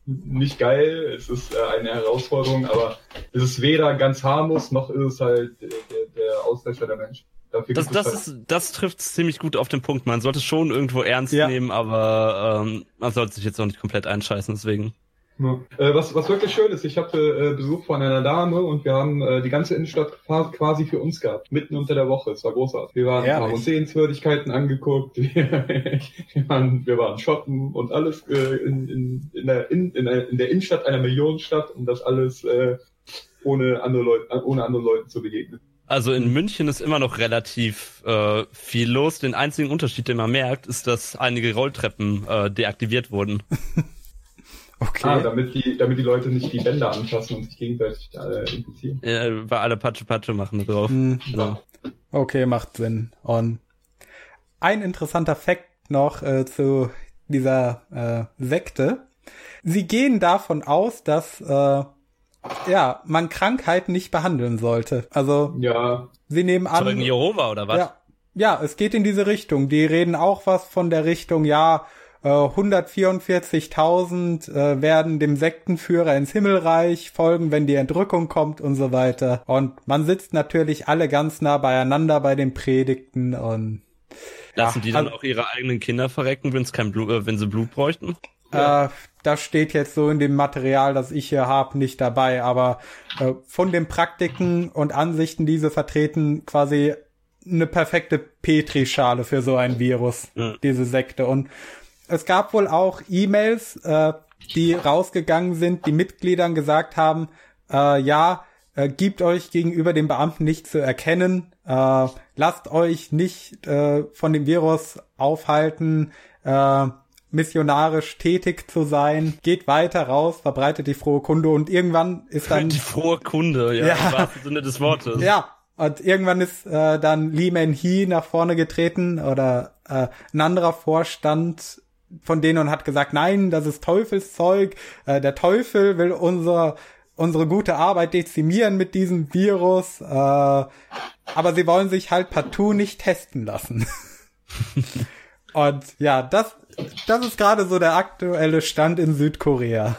nicht geil, es ist äh, eine Herausforderung, aber es ist weder ganz harmlos, noch ist es halt der, der, der Auslöscher der Menschen. Dafür Das, das, halt, ist, das trifft ziemlich gut auf den Punkt. Man sollte es schon irgendwo ernst Ja. nehmen, aber ähm, man sollte sich jetzt auch nicht komplett einscheißen, deswegen. Ja. Äh, was, was wirklich schön ist, ich hatte äh, Besuch von einer Dame und wir haben äh, die ganze Innenstadt qua- quasi für uns gehabt, mitten unter der Woche. Es war großartig. Wir waren, Ehrlich? haben uns Sehenswürdigkeiten angeguckt, wir, wir, waren, wir waren shoppen und alles äh, in, in, in, der, in, in, der, in der Innenstadt einer Millionenstadt und das alles äh, ohne andere Leute, ohne anderen Leuten zu begegnen. Also in München ist immer noch relativ äh, viel los. Den einzigen Unterschied, den man merkt, ist, dass einige Rolltreppen äh, deaktiviert wurden. Okay. Ah, damit die, damit die Leute nicht die Bänder anfassen und sich gegenseitig äh, infizieren. Ja, weil alle Patsche Patsche machen da drauf. Hm, Genau. okay, macht Sinn. Und ein interessanter Fakt noch äh, zu dieser äh, Sekte. Sie gehen davon aus, dass äh, ja, man Krankheiten nicht behandeln sollte. Also Ja, sie nehmen an. Zeugen Jehova oder was? Ja, ja, es geht in diese Richtung. Die reden auch was von der Richtung, ja, äh, 144.000 äh, werden dem Sektenführer ins Himmelreich folgen, wenn die Entrückung kommt und so weiter. Und man sitzt natürlich alle ganz nah beieinander bei den Predigten und Lassen Ja, die dann also- auch ihre eigenen Kinder verrecken, wenn's kein Blut, äh, wenn sie Blut bräuchten? Äh, das steht jetzt so in dem Material, das ich hier habe, nicht dabei, aber äh, von den Praktiken und Ansichten, die sie vertreten, quasi eine perfekte Petrischale für so ein Virus, Ja. diese Sekte. Und es gab wohl auch E-Mails, äh, die rausgegangen sind, die Mitgliedern gesagt haben, äh, ja, äh, gibt euch gegenüber den Beamten nicht zu erkennen, äh, lasst euch nicht äh, von dem Virus aufhalten, äh, missionarisch tätig zu sein, geht weiter raus, verbreitet die frohe Kunde und irgendwann ist dann Die frohe Kunde, ja, Ja. im wahrsten Sinne des Wortes. ja und irgendwann ist äh, dann Lee Man Hee nach vorne getreten oder äh, ein anderer Vorstand von denen und hat gesagt, nein, das ist Teufelszeug, äh, der Teufel will unser unsere gute Arbeit dezimieren mit diesem Virus, äh, aber sie wollen sich halt partout nicht testen lassen. und ja, das das ist gerade so der aktuelle Stand in Südkorea.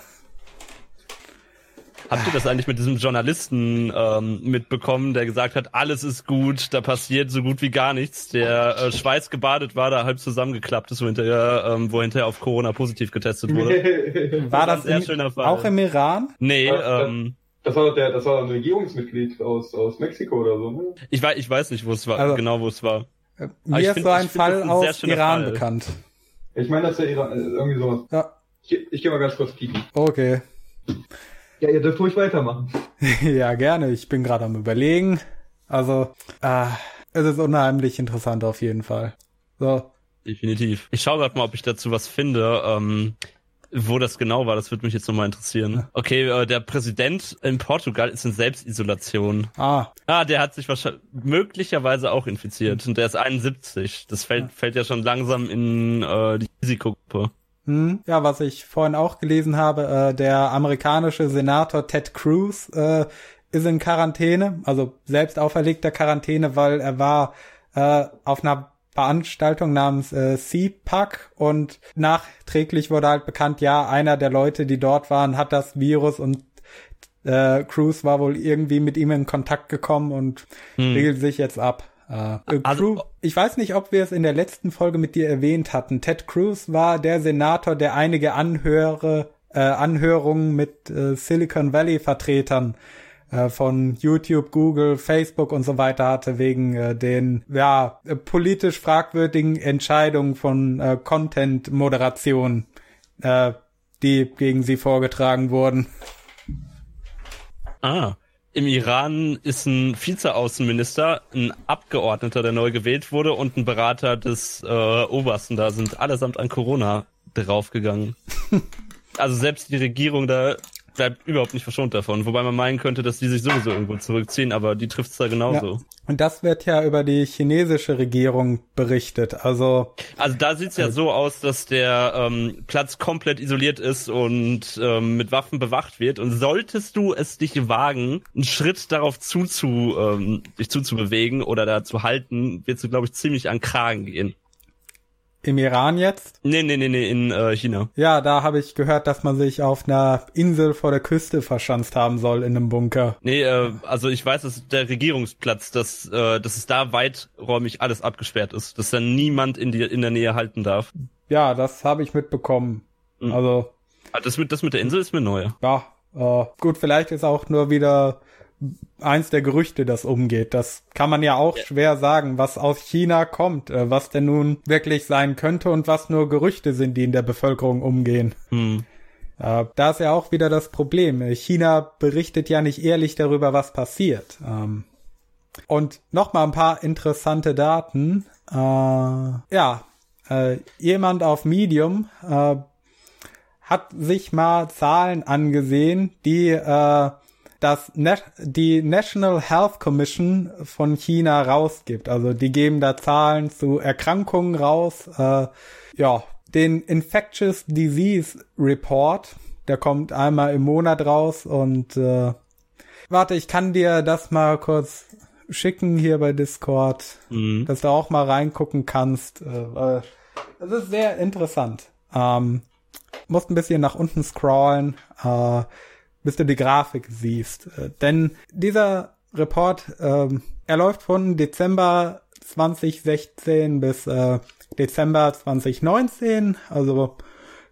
Habt ihr das eigentlich mit diesem Journalisten ähm, mitbekommen, der gesagt hat, alles ist gut, da passiert so gut wie gar nichts, der äh, schweißgebadet war, da halb zusammengeklappt ist, wo hinterher, ähm, wo hinterher auf Corona positiv getestet wurde? War war das ein sehr im, schöner Fall. auch im Iran? Nee, Ja, ähm, das war doch der, das war ein Regierungsmitglied aus, aus Mexiko oder so, ne? ich, weiß, ich weiß nicht, wo es war, Also- genau wo es war. Äh, Aber Mir ich ist find- so ein das Fall ein aus Iran Fall. bekannt. Ich meine, das ist der Iran, äh, irgendwie sowas. Ja, Ich, ich gehe mal ganz kurz kicken. okay. Ja, ihr dürft ruhig weitermachen. ja, gerne. Ich bin gerade am überlegen. Also, äh, es ist unheimlich interessant auf jeden Fall. So, Definitiv. Ich schaue gerade mal, ob ich dazu was finde. Ähm, wo das genau war, das würde mich jetzt nochmal interessieren. Okay, äh, der Präsident in Portugal ist in Selbstisolation. ah, Ah, der hat sich wahrscheinlich möglicherweise auch infiziert und der ist 71. Das fällt, fällt ja schon langsam in äh, die Risikogruppe. Hm, ja, was ich vorhin auch gelesen habe, äh, der amerikanische Senator Ted Cruz äh, ist in Quarantäne, also selbst auferlegter Quarantäne, weil er war äh, auf einer Veranstaltung namens äh, CPAC und nachträglich wurde halt bekannt, ja, einer der Leute, die dort waren, hat das Virus und äh, Cruz war wohl irgendwie mit ihm in Kontakt gekommen und Hm. regelt sich jetzt ab. Äh, äh, Also- Cruz, ich weiß nicht, ob wir es in der letzten Folge mit dir erwähnt hatten. Ted Cruz war der Senator, der einige Anhöre, äh, Anhörungen mit äh, Silicon Valley Vertretern äh, von YouTube, Google, Facebook und so weiter hatte wegen äh, den ja politisch fragwürdigen Entscheidungen von äh, Content Moderation, äh, die gegen sie vorgetragen wurden. Ah. Im Iran ist ein Vizeaußenminister, ein Abgeordneter, der neu gewählt wurde, und ein Berater des äh, Obersten da sind allesamt an Corona draufgegangen. also selbst die Regierung da bleibt überhaupt nicht verschont davon. Wobei man meinen könnte, dass die sich sowieso irgendwo zurückziehen, aber die trifft's da genauso. Und das wird ja über die chinesische Regierung berichtet. Also Also da sieht's ja so aus, dass der ähm, Platz komplett isoliert ist und ähm, mit Waffen bewacht wird. Und solltest du es dich wagen, einen Schritt darauf zuzu, ähm, dich zuzubewegen oder da zu halten, wirst du, glaube ich, ziemlich an Kragen gehen. Im Iran jetzt. Nee, nee, nee, nee, in äh, China. Ja, da habe ich gehört, dass man sich auf einer Insel vor der Küste verschanzt haben soll in einem Bunker. Nee, äh, also ich weiß, dass der Regierungsplatz, dass, äh, dass es da weiträumig alles abgesperrt ist, dass da niemand in, die, in der Nähe halten darf. Ja, das habe ich mitbekommen. Mhm. Also, Ah, Das mit, das mit der Insel ist mir neu. ja, äh, gut, vielleicht ist auch nur wieder eins der Gerüchte, das umgeht. Das kann man ja auch schwer sagen, was aus China kommt, äh, was denn nun wirklich sein könnte und was nur Gerüchte sind, die in der Bevölkerung umgehen. Hm. Äh, da ist ja auch wieder das Problem. China berichtet ja nicht ehrlich darüber, was passiert. Ähm, und nochmal ein paar interessante Daten. Äh, ja, jemand auf Medium hat sich mal Zahlen angesehen, die äh, das Na die National Health Commission von China rausgibt. Also die geben da Zahlen zu Erkrankungen raus. Äh, ja, den Infectious Disease Report, der kommt einmal im Monat raus und äh, warte, ich kann dir das mal kurz schicken hier bei Discord, mhm. dass du auch mal reingucken kannst. Äh, das ist sehr interessant. Ähm, musst ein bisschen nach unten scrollen. Äh, bis du die Grafik siehst. Äh, denn dieser Report, äh, er läuft von Dezember 2016 bis äh, Dezember 2019, also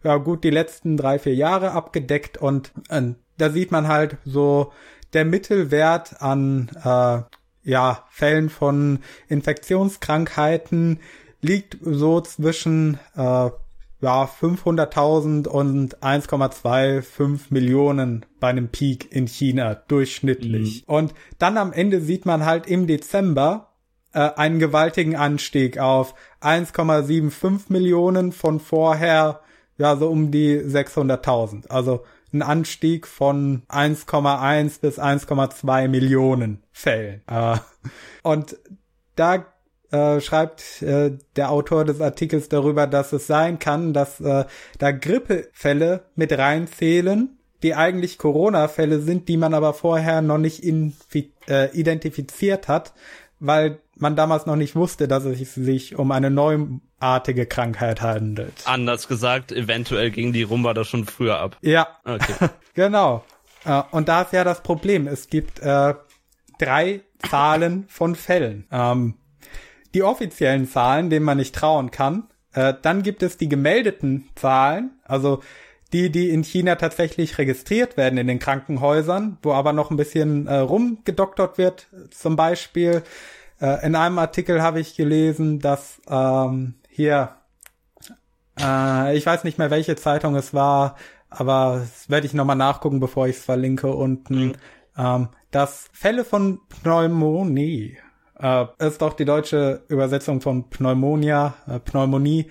ja gut die letzten drei, vier Jahre abgedeckt und äh, da sieht man halt so der Mittelwert an äh, ja, Fällen von Infektionskrankheiten liegt so zwischen äh, ja, 500.000 und 1,25 Millionen bei einem Peak in China durchschnittlich. Mhm. Und dann am Ende sieht man halt im Dezember äh, einen gewaltigen Anstieg auf 1,75 Millionen von vorher ja so um die 600.000. Also ein Anstieg von 1,1 bis 1,2 Millionen Fällen. Äh, und da äh, schreibt äh, der Autor des Artikels darüber, dass es sein kann, dass äh, da Grippefälle mit reinzählen, die eigentlich Corona-Fälle sind, die man aber vorher noch nicht äh, identifiziert hat, weil man damals noch nicht wusste, dass es sich um eine neuartige Krankheit handelt. Anders gesagt, eventuell ging die Rumba da schon früher ab. Ja, okay. genau. Äh, und da ist ja das Problem. Es gibt äh, drei Zahlen von Fällen. Ähm, die offiziellen Zahlen, denen man nicht trauen kann. Äh, dann gibt es die gemeldeten Zahlen, also die, die in China tatsächlich registriert werden in den Krankenhäusern, wo aber noch ein bisschen äh, rumgedoktert wird. Zum Beispiel äh, in einem Artikel habe ich gelesen, dass ähm, hier, äh, ich weiß nicht mehr, welche Zeitung es war, aber das werde ich nochmal nachgucken, bevor ich es verlinke unten, mhm. ähm, dass Fälle von Pneumonie äh, ist doch die deutsche Übersetzung von Pneumonia, äh, Pneumonie,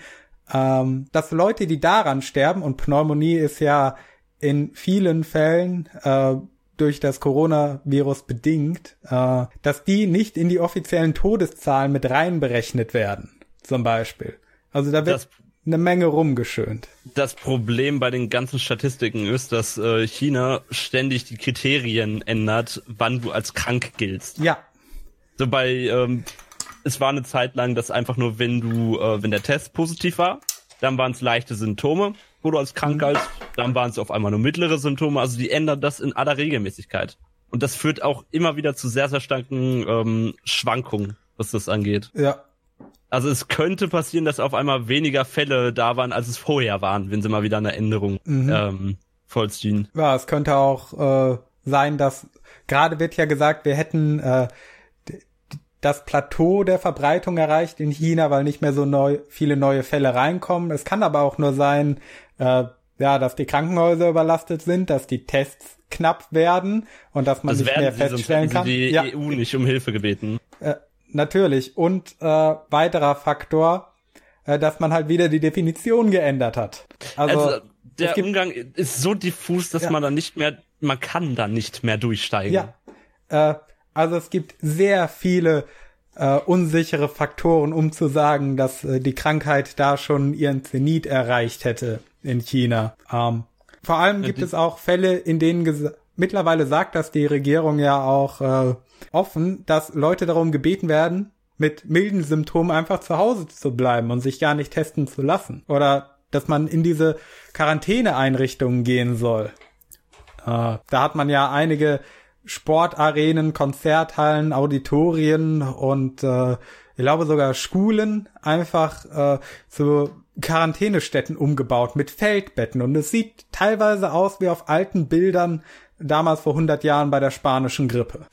ähm, dass Leute, die daran sterben, und Pneumonie ist ja in vielen Fällen äh, durch das Coronavirus bedingt, äh, dass die nicht in die offiziellen Todeszahlen mit reinberechnet werden, zum Beispiel. Also da wird das, eine Menge rumgeschönt. Das Problem bei den ganzen Statistiken ist, dass äh, China ständig die Kriterien ändert, wann du als krank giltst. Ja, so bei, ähm, es war eine Zeit lang, dass einfach nur, wenn du, äh, wenn der Test positiv war, dann waren es leichte Symptome, wo du als krank galt, dann waren es auf einmal nur mittlere Symptome. Also die ändern das in aller Regelmäßigkeit. Und das führt auch immer wieder zu sehr, sehr starken ähm, Schwankungen, was das angeht. Ja. Also es könnte passieren, dass auf einmal weniger Fälle da waren, als es vorher waren, wenn sie mal wieder eine Änderung mhm. ähm, vollziehen. Ja, es könnte auch äh, sein, dass gerade wird ja gesagt, wir hätten äh, das Plateau der Verbreitung erreicht in China, weil nicht mehr so neu, viele neue Fälle reinkommen. Es kann aber auch nur sein, äh, ja, dass die Krankenhäuser überlastet sind, dass die Tests knapp werden und dass man das nicht mehr sie, feststellen kann. die ja. EU nicht um Hilfe gebeten. Äh, natürlich. Und äh, weiterer Faktor, äh, dass man halt wieder die Definition geändert hat. Also, also der gibt, Umgang ist so diffus, dass ja. man da nicht mehr, man kann da nicht mehr durchsteigen. Ja. Äh, also es gibt sehr viele äh, unsichere Faktoren, um zu sagen, dass äh, die Krankheit da schon ihren Zenit erreicht hätte in China. Ähm, vor allem gibt es auch Fälle, in denen mittlerweile sagt das die Regierung ja auch äh, offen, dass Leute darum gebeten werden, mit milden Symptomen einfach zu Hause zu bleiben und sich gar nicht testen zu lassen. Oder dass man in diese Quarantäneeinrichtungen gehen soll. Äh, da hat man ja einige Sportarenen, Konzerthallen, Auditorien und äh, ich glaube sogar Schulen einfach äh, zu Quarantänestätten umgebaut mit Feldbetten und es sieht teilweise aus wie auf alten Bildern damals vor 100 Jahren bei der spanischen Grippe.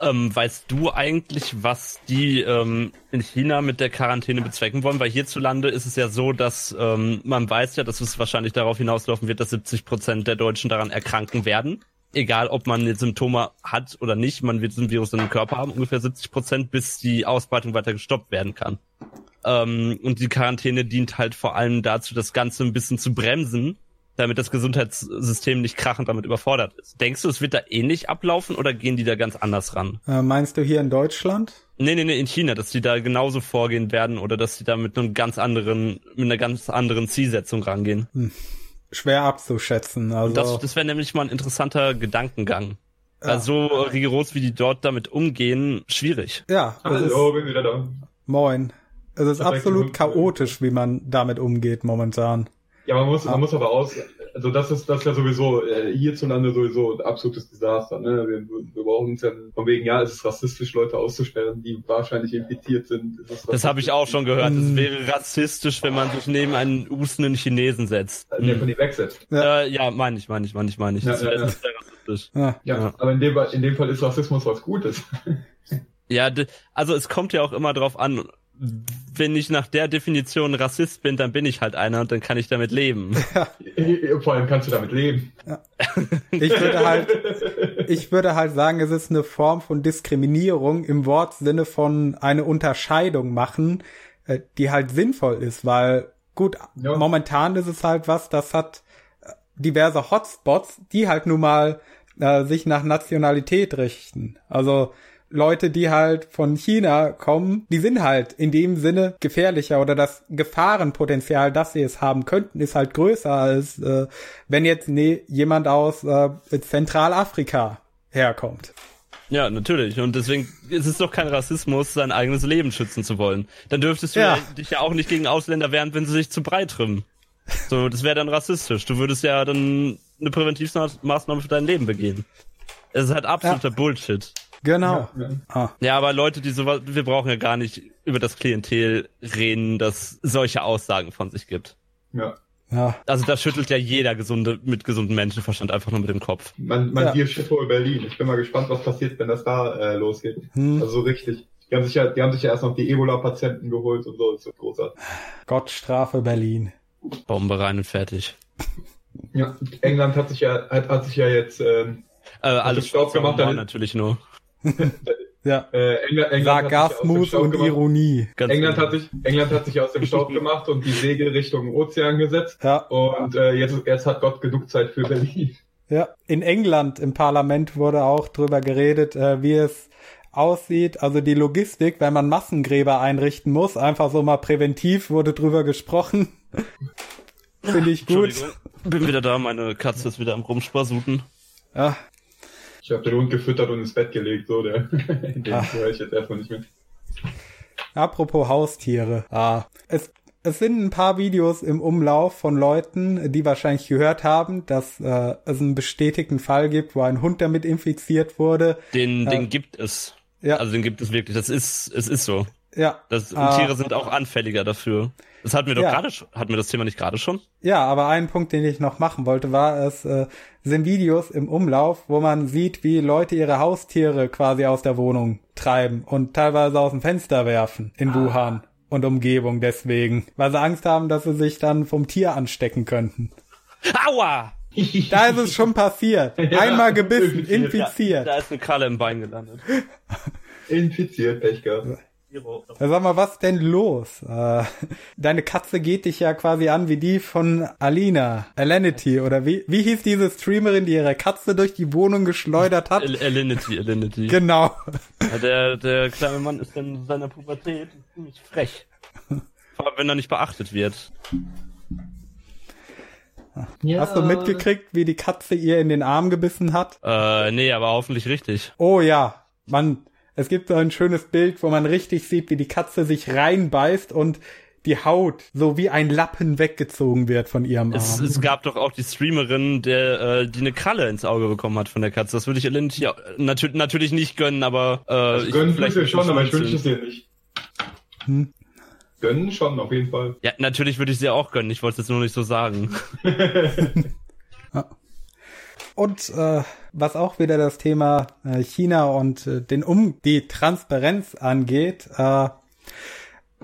Ähm, weißt du eigentlich, was die ähm, in China mit der Quarantäne bezwecken wollen? Weil hierzulande ist es ja so, dass ähm, man weiß ja, dass es wahrscheinlich darauf hinauslaufen wird, dass 70 Prozent der Deutschen daran erkranken werden egal ob man jetzt Symptome hat oder nicht, man wird diesen Virus in den Körper haben, ungefähr 70 Prozent, bis die Ausbreitung weiter gestoppt werden kann. Ähm, und die Quarantäne dient halt vor allem dazu, das Ganze ein bisschen zu bremsen, damit das Gesundheitssystem nicht krachend damit überfordert ist. Denkst du, es wird da ähnlich ablaufen oder gehen die da ganz anders ran? Äh, meinst du hier in Deutschland? Nee, nee, nee, in China, dass die da genauso vorgehen werden oder dass die da mit einem ganz anderen, mit einer ganz anderen Zielsetzung rangehen. Hm. Schwer abzuschätzen. Also das das wäre nämlich mal ein interessanter Gedankengang. Ja. Also so rigoros, wie die dort damit umgehen, schwierig. Ja. Hallo, bin wieder da. Moin. Es ist absolut chaotisch, wie man damit umgeht momentan. Ja, man muss, man muss aber aus, also das ist, das ist ja sowieso äh, hierzulande sowieso ein absolutes Desaster. Ne? Wir, wir brauchen uns ja von wegen, ja, es ist rassistisch, Leute auszusperren, die wahrscheinlich infiziert sind. Das habe ich auch schon gehört. Es hm. wäre rassistisch, wenn man sich neben einen hustenden Chinesen setzt. Äh, der von die wegsetzt. Ja, äh, ja meine ich, meine ich, meine ich, meine ich. Ja, das ja, ja. rassistisch. Ja. ja, aber in dem, in dem Fall ist Rassismus was Gutes. Ja, also es kommt ja auch immer drauf an, wenn ich nach der Definition Rassist bin, dann bin ich halt einer und dann kann ich damit leben. Ja. Vor allem kannst du damit leben. Ja. Ich würde halt, ich würde halt sagen, es ist eine Form von Diskriminierung im Wortsinne von eine Unterscheidung machen, äh, die halt sinnvoll ist, weil gut, ja. momentan ist es halt was, das hat äh, diverse Hotspots, die halt nun mal äh, sich nach Nationalität richten. Also Leute, die halt von China kommen, die sind halt in dem Sinne gefährlicher oder das Gefahrenpotenzial, dass sie es haben könnten, ist halt größer als äh, wenn jetzt ne, jemand aus äh, Zentralafrika herkommt. Ja, natürlich. Und deswegen ist es doch kein Rassismus, sein eigenes Leben schützen zu wollen. Dann dürftest du ja. dich ja auch nicht gegen Ausländer wehren, wenn sie sich zu breit trimmen. So, das wäre dann rassistisch. Du würdest ja dann eine Präventivmaßnahme für dein Leben begehen. Es ist halt absoluter ja. Bullshit. Genau. Ja. Ah. ja, aber Leute, die sowas, wir brauchen ja gar nicht über das Klientel reden, das solche Aussagen von sich gibt. Ja. Ja. Also da schüttelt ja jeder gesunde, mit gesundem Menschenverstand einfach nur mit dem Kopf. Man, man ja. hier Schiffo Berlin. Ich bin mal gespannt, was passiert, wenn das da äh, losgeht. Hm. Also so richtig. Die haben sich ja, die haben sich ja erst noch die Ebola-Patienten geholt und so. Das wird großartig. Gott strafe Berlin. Bombe rein und fertig. Ja, England hat sich ja, hat, hat sich ja jetzt ähm, äh, alles Staub gemacht. Natürlich nur. ja. Äh, England, England Sarkasmus und gemacht. Ironie. Ganz England genau. hat sich, England hat sich aus dem Staub gemacht und die Segel Richtung Ozean gesetzt. Ja. Und äh, jetzt, jetzt hat Gott genug Zeit für Berlin. Ja, in England im Parlament wurde auch drüber geredet, äh, wie es aussieht. Also die Logistik, wenn man Massengräber einrichten muss, einfach so mal präventiv wurde drüber gesprochen. Finde ich gut. Bin wieder da, meine Katze ist wieder am Rumspasuten. Ja, ich habe den Hund gefüttert und ins Bett gelegt, so der. den höre ich jetzt erstmal nicht mehr. Apropos Haustiere. Ah, es es sind ein paar Videos im Umlauf von Leuten, die wahrscheinlich gehört haben, dass äh, es einen bestätigten Fall gibt, wo ein Hund damit infiziert wurde. Den, äh, den gibt es. Ja. Also den gibt es wirklich. Das ist, es ist so. Ja. Das, und ah. Tiere sind auch anfälliger dafür. Das hatten wir doch ja. gerade schon. Hatten wir das Thema nicht gerade schon? Ja, aber ein Punkt, den ich noch machen wollte, war, es äh, sind Videos im Umlauf, wo man sieht, wie Leute ihre Haustiere quasi aus der Wohnung treiben und teilweise aus dem Fenster werfen in ah. Wuhan und Umgebung deswegen, weil sie Angst haben, dass sie sich dann vom Tier anstecken könnten. Aua! Da ist es schon passiert. Einmal gebissen, infiziert. Da, da ist eine Kralle im Bein gelandet. Infiziert, Pech gehabt. Ja, sag mal, was denn los? Äh, deine Katze geht dich ja quasi an wie die von Alina, Alinity, oder wie, wie hieß diese Streamerin, die ihre Katze durch die Wohnung geschleudert hat? Alinity, Alinity. Genau. Ja, der, der kleine Mann ist in seiner Pubertät ziemlich frech. Vor allem, wenn er nicht beachtet wird. Ja. Hast du mitgekriegt, wie die Katze ihr in den Arm gebissen hat? Äh, nee, aber hoffentlich richtig. Oh ja, man, es gibt so ein schönes Bild, wo man richtig sieht, wie die Katze sich reinbeißt und die Haut so wie ein Lappen weggezogen wird von ihrem Arm. Es, es gab doch auch die Streamerin, der, äh, die eine Kralle ins Auge bekommen hat von der Katze. Das würde ich Ellen ja, natürlich, natürlich nicht gönnen, aber äh, also ich gönnen vielleicht schon, aber ich wünsche es dir nicht. Hm? Gönnen schon, auf jeden Fall. Ja, natürlich würde ich sie auch gönnen. Ich wollte es jetzt nur nicht so sagen. Und äh, was auch wieder das Thema äh, China und äh, den um die Transparenz angeht, äh,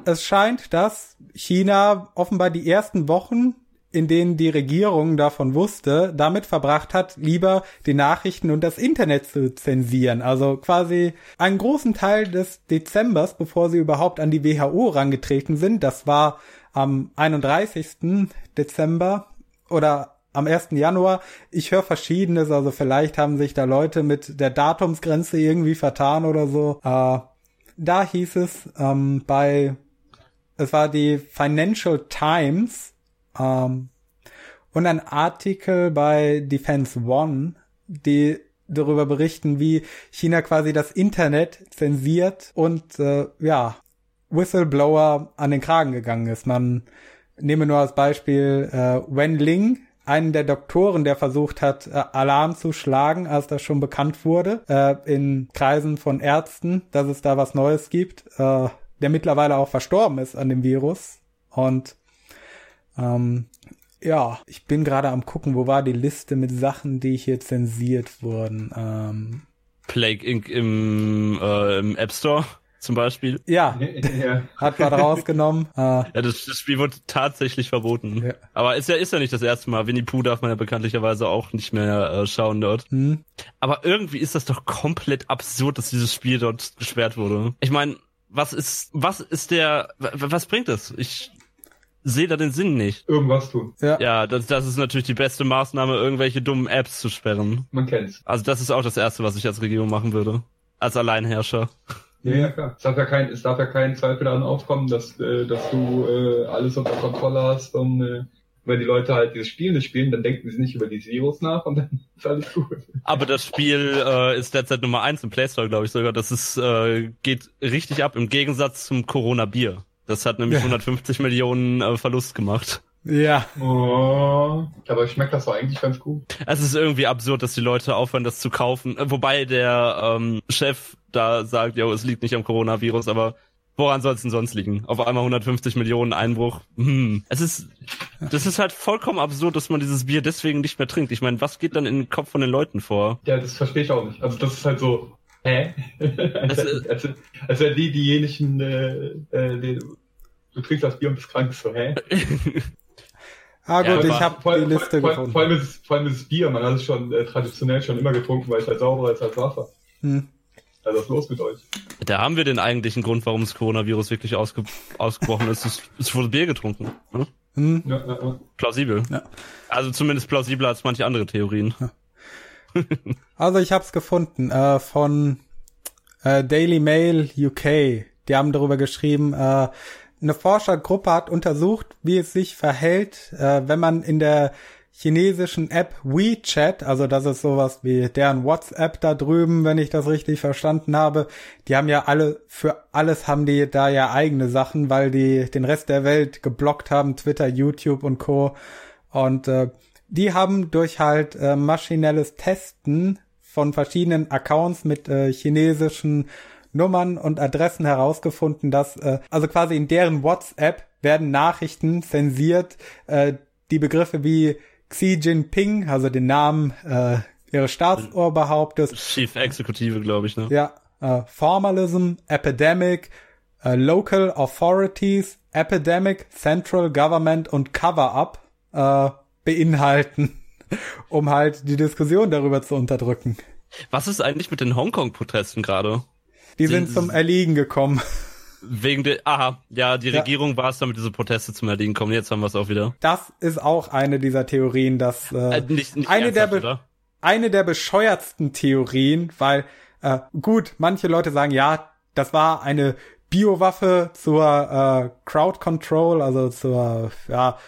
es scheint, dass China offenbar die ersten Wochen, in denen die Regierung davon wusste, damit verbracht hat, lieber die Nachrichten und das Internet zu zensieren. Also quasi einen großen Teil des Dezembers, bevor sie überhaupt an die WHO rangetreten sind, das war am 31. Dezember oder am 1. Januar. Ich höre verschiedenes, also vielleicht haben sich da Leute mit der Datumsgrenze irgendwie vertan oder so. Äh, da hieß es ähm, bei, es war die Financial Times ähm, und ein Artikel bei Defense One, die darüber berichten, wie China quasi das Internet zensiert und äh, ja, Whistleblower an den Kragen gegangen ist. Man nehme nur als Beispiel äh, Wen Ling, einen der Doktoren, der versucht hat, äh, Alarm zu schlagen, als das schon bekannt wurde, äh, in Kreisen von Ärzten, dass es da was Neues gibt, äh, der mittlerweile auch verstorben ist an dem Virus. Und ähm, ja, ich bin gerade am gucken, wo war die Liste mit Sachen, die hier zensiert wurden. Ähm, Plague Inc. im, äh, im App Store zum Beispiel. Ja, ja. hat man rausgenommen. Äh, Ja, das, das Spiel wurde tatsächlich verboten. Ja. Aber ist ja, ist ja nicht das erste Mal. Winnie Pooh darf man ja bekanntlicherweise auch nicht mehr äh, schauen dort. hm. Aber irgendwie ist das doch komplett absurd, dass dieses Spiel dort gesperrt wurde. Ich meine, was ist, was ist der, was bringt es? Ich sehe da den Sinn nicht. Irgendwas tun. Ja. Ja, das, das ist natürlich die beste Maßnahme, irgendwelche dummen Apps zu sperren. Man kennt's. Also das ist auch das Erste, was ich als Regierung machen würde. Als Alleinherrscher. Ja, ja, klar. Es darf ja kein, es darf ja kein Zweifel daran aufkommen, dass, äh, dass du äh, alles unter Kontrolle hast und äh, wenn die Leute halt dieses Spiel nicht spielen, dann denken sie nicht über dieses Virus nach und dann ist alles gut. Aber das Spiel äh, ist derzeit Nummer eins im Play Store, glaube ich sogar. Das ist äh, geht richtig ab im Gegensatz zum Corona Bier. Das hat nämlich Ja. 150 Millionen äh, Verlust gemacht. Ja, Oh, aber schmeckt das doch eigentlich ganz gut. Es ist irgendwie absurd, dass die Leute aufhören, das zu kaufen. Äh, Wobei der ähm, Chef da sagt, ja, es liegt nicht am Coronavirus, aber woran soll es denn sonst liegen? Auf einmal 150 Millionen Einbruch. Hm. Es ist, das ist halt vollkommen absurd, dass man dieses Bier deswegen nicht mehr trinkt. Ich meine, was geht dann in den Kopf von den Leuten vor? Ja, das verstehe ich auch nicht. Also das ist halt so, hä? als, als, als wären die diejenigen, äh, äh, die, du trinkst das Bier und bist krank, so, hä? ah gut, Ja, ich habe die Liste vor, gefunden. Vor allem, ist, es- vor allem ist es Bier, man hat es schon äh, traditionell schon immer getrunken, weil es halt sauberer ist als Wasser. Hm. Also was ist los mit euch? Da haben wir den eigentlichen Grund, warum das Coronavirus wirklich ausge ausgebrochen ist. Es, es wurde Bier getrunken. Ne? Hm. Ja, ja, ja. Plausibel. Ja. Also zumindest plausibler als manche andere Theorien. Also ich habe es gefunden äh, von äh, Daily Mail UK. Die haben darüber geschrieben, äh, eine Forschergruppe hat untersucht, wie es sich verhält, äh, wenn man in der chinesischen App WeChat, also das ist sowas wie deren WhatsApp da drüben, wenn ich das richtig verstanden habe. Die haben ja alle, für alles haben die da ja eigene Sachen, weil die den Rest der Welt geblockt haben, Twitter, YouTube und Co. Und äh, die haben durch halt äh, maschinelles Testen von verschiedenen Accounts mit äh, chinesischen Nummern und Adressen herausgefunden, dass äh, also quasi in deren WhatsApp werden Nachrichten zensiert, äh, die Begriffe wie Xi Jinping, also den Namen äh, ihres Staatsoberhauptes, Chief Exekutive, glaube ich, ne? ja, äh, Formalism, Epidemic, äh, Local Authorities, Epidemic, Central Government und Cover-Up äh, beinhalten, um halt die Diskussion darüber zu unterdrücken. Was ist eigentlich mit den Hongkong-Protesten gerade? Die Sind- zum Erliegen gekommen. Wegen der, aha, ja, die Ja. Regierung war es, damit diese Proteste zum Erliegen kommen. Jetzt haben wir es auch wieder. Das ist auch eine dieser Theorien, dass äh, Äh, nicht, nicht eine der oder? eine der bescheuertsten Theorien, weil äh, gut, manche Leute sagen, ja, das war eine Biowaffe zur äh, Crowd Control, also zur ja,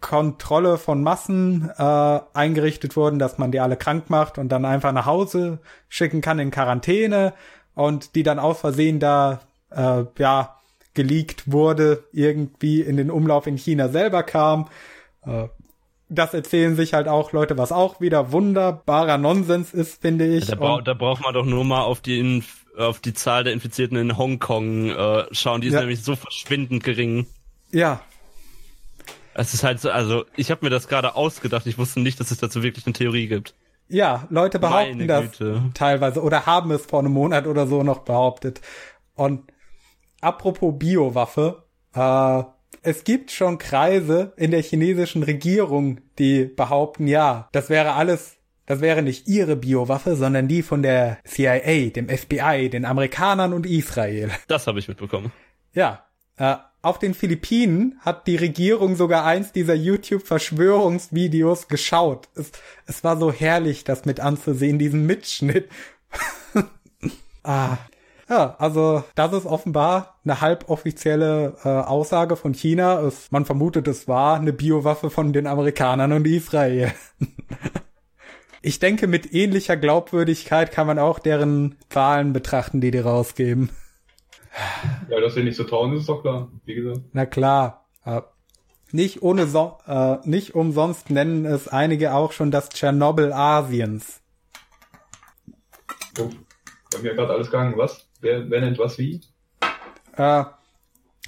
Kontrolle von Massen äh, eingerichtet wurden, dass man die alle krank macht und dann einfach nach Hause schicken kann in Quarantäne und die dann aus Versehen da äh, ja geleakt wurde, irgendwie in den Umlauf in China selber kam. Äh, das erzählen sich halt auch Leute, was auch wieder wunderbarer Nonsens ist, finde ich. Da, bra da braucht man doch nur mal auf die, Inf auf die Zahl der Infizierten in Hongkong äh, schauen. Die ist Ja. nämlich so verschwindend gering. ja, Es ist halt so, also ich habe mir das gerade ausgedacht. Ich wusste nicht, dass es dazu wirklich eine Theorie gibt. Ja, Leute behaupten das teilweise oder haben es vor einem Monat oder so noch behauptet. Und apropos Biowaffe, äh, es gibt schon Kreise in der chinesischen Regierung, die behaupten, ja, das wäre alles, das wäre nicht ihre Biowaffe, sondern die von der CIA, dem FBI, den Amerikanern und Israel. Das habe ich mitbekommen. Ja, Äh, auf den Philippinen hat die Regierung sogar eins dieser YouTube-Verschwörungsvideos geschaut. Es, es war so herrlich, das mit anzusehen, diesen Mitschnitt. ah. Ja, also das ist offenbar eine halboffizielle äh, Aussage von China. Es, man vermutet, es war eine Biowaffe von den Amerikanern und Israel. ich denke, mit ähnlicher Glaubwürdigkeit kann man auch deren Zahlen betrachten, die die rausgeben. Ja, dass wir nicht so trauen, ist doch klar, wie gesagt. Na klar. Äh, nicht ohne so äh, nicht umsonst nennen es einige auch schon das Tschernobyl Asiens. Oh, bei mir gerade alles gegangen. Was? Wer, wer nennt was wie? Äh,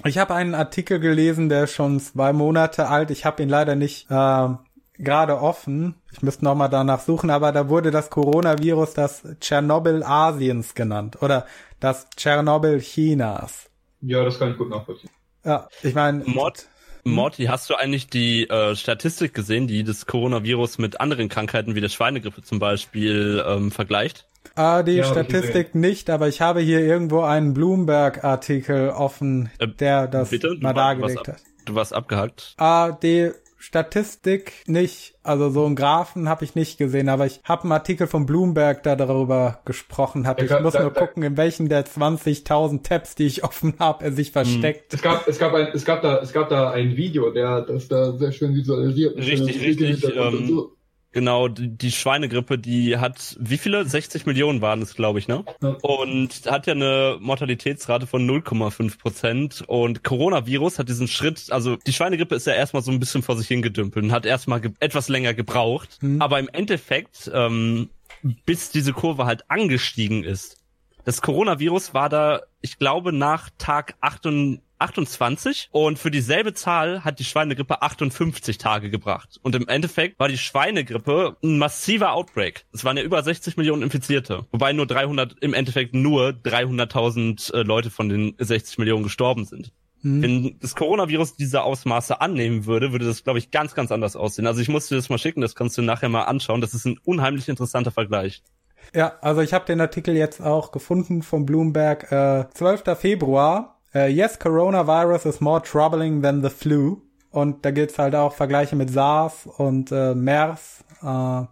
ich habe einen Artikel gelesen, der ist schon zwei Monate alt. Ich habe ihn leider nicht äh, gerade offen. Ich müsste noch mal danach suchen, aber da wurde das Coronavirus das Tschernobyl Asiens genannt oder das Tschernobyl Chinas. Ja, das kann ich gut nachvollziehen. Ja, ich meine. Mord, Morty, hast du eigentlich die äh, Statistik gesehen, die das Coronavirus mit anderen Krankheiten wie der Schweinegrippe zum Beispiel ähm, vergleicht? Ah, die ja, Statistik nicht, aber ich habe hier irgendwo einen Bloomberg-Artikel offen, äh, der das bitte? mal dargelegt hat. Du warst abgehackt. Ah, die Statistik nicht, also so einen Graphen habe ich nicht gesehen, aber ich habe einen Artikel von Bloomberg, der darüber gesprochen hat. Ich muss da, nur da, gucken, in welchen der 20.000 Tabs, die ich offen habe, er sich hm. versteckt. Es gab, es gab ein, es gab da, es gab da ein Video, der das da sehr schön visualisiert. Richtig, richtig. Ähm, Genau, die, Schweinegrippe, die hat, wie viele? 60 Millionen waren es, glaube ich, ne? Ja. Und hat ja eine Mortalitätsrate von 0,5 Prozent. Und Coronavirus hat diesen Schritt, also die Schweinegrippe ist ja erstmal so ein bisschen vor sich hingedümpelt und hat erstmal etwas länger gebraucht. Mhm. Aber im Endeffekt, ähm, bis diese Kurve halt angestiegen ist. Das Coronavirus war da, ich glaube, nach Tag 8 28 und für dieselbe Zahl hat die Schweinegrippe 58 Tage gebracht. Und im Endeffekt war die Schweinegrippe ein massiver Outbreak. Es waren ja über 60 Millionen Infizierte, wobei nur 300, im Endeffekt nur 300.000 äh, Leute von den 60 Millionen gestorben sind. Mhm. Wenn das Coronavirus diese Ausmaße annehmen würde, würde das, glaube ich, ganz, ganz anders aussehen. Also ich muss dir das mal schicken, das kannst du nachher mal anschauen. Das ist ein unheimlich interessanter Vergleich. Ja, also ich habe den Artikel jetzt auch gefunden vom Bloomberg. Äh, 12. Februar Uh, yes, coronavirus is more troubling than the flu. Und da gibt's halt auch Vergleiche mit SARS und äh, MERS. Äh,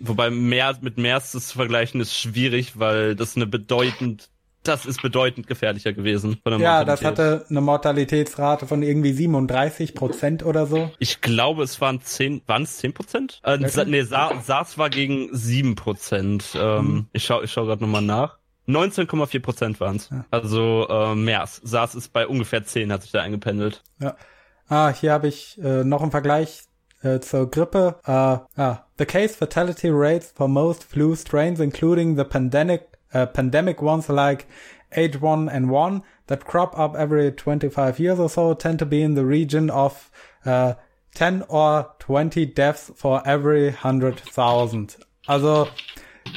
Wobei MERS, mit MERS das zu vergleichen ist schwierig, weil das eine bedeutend, das ist bedeutend gefährlicher gewesen. ja, das hatte eine Mortalitätsrate von irgendwie 37 Prozent oder so. Ich glaube, es waren 10, waren es 10 Prozent? Äh, nee, SARS war gegen 7 Prozent. Ähm, hm. Ich schau, ich schau gerade nochmal nach. 19,4 Prozent waren es. Ja. Also äh, mehr. SARS ist bei ungefähr 10, hat sich da eingependelt. Ja. Ah, hier habe ich äh, noch einen Vergleich äh, zur Grippe. Uh, ah, the case fatality rates for most flu strains, including the pandemic uh, pandemic ones like H1N1 that crop up every 25 years or so, tend to be in the region of uh, 10 or 20 deaths for every 100,000. Also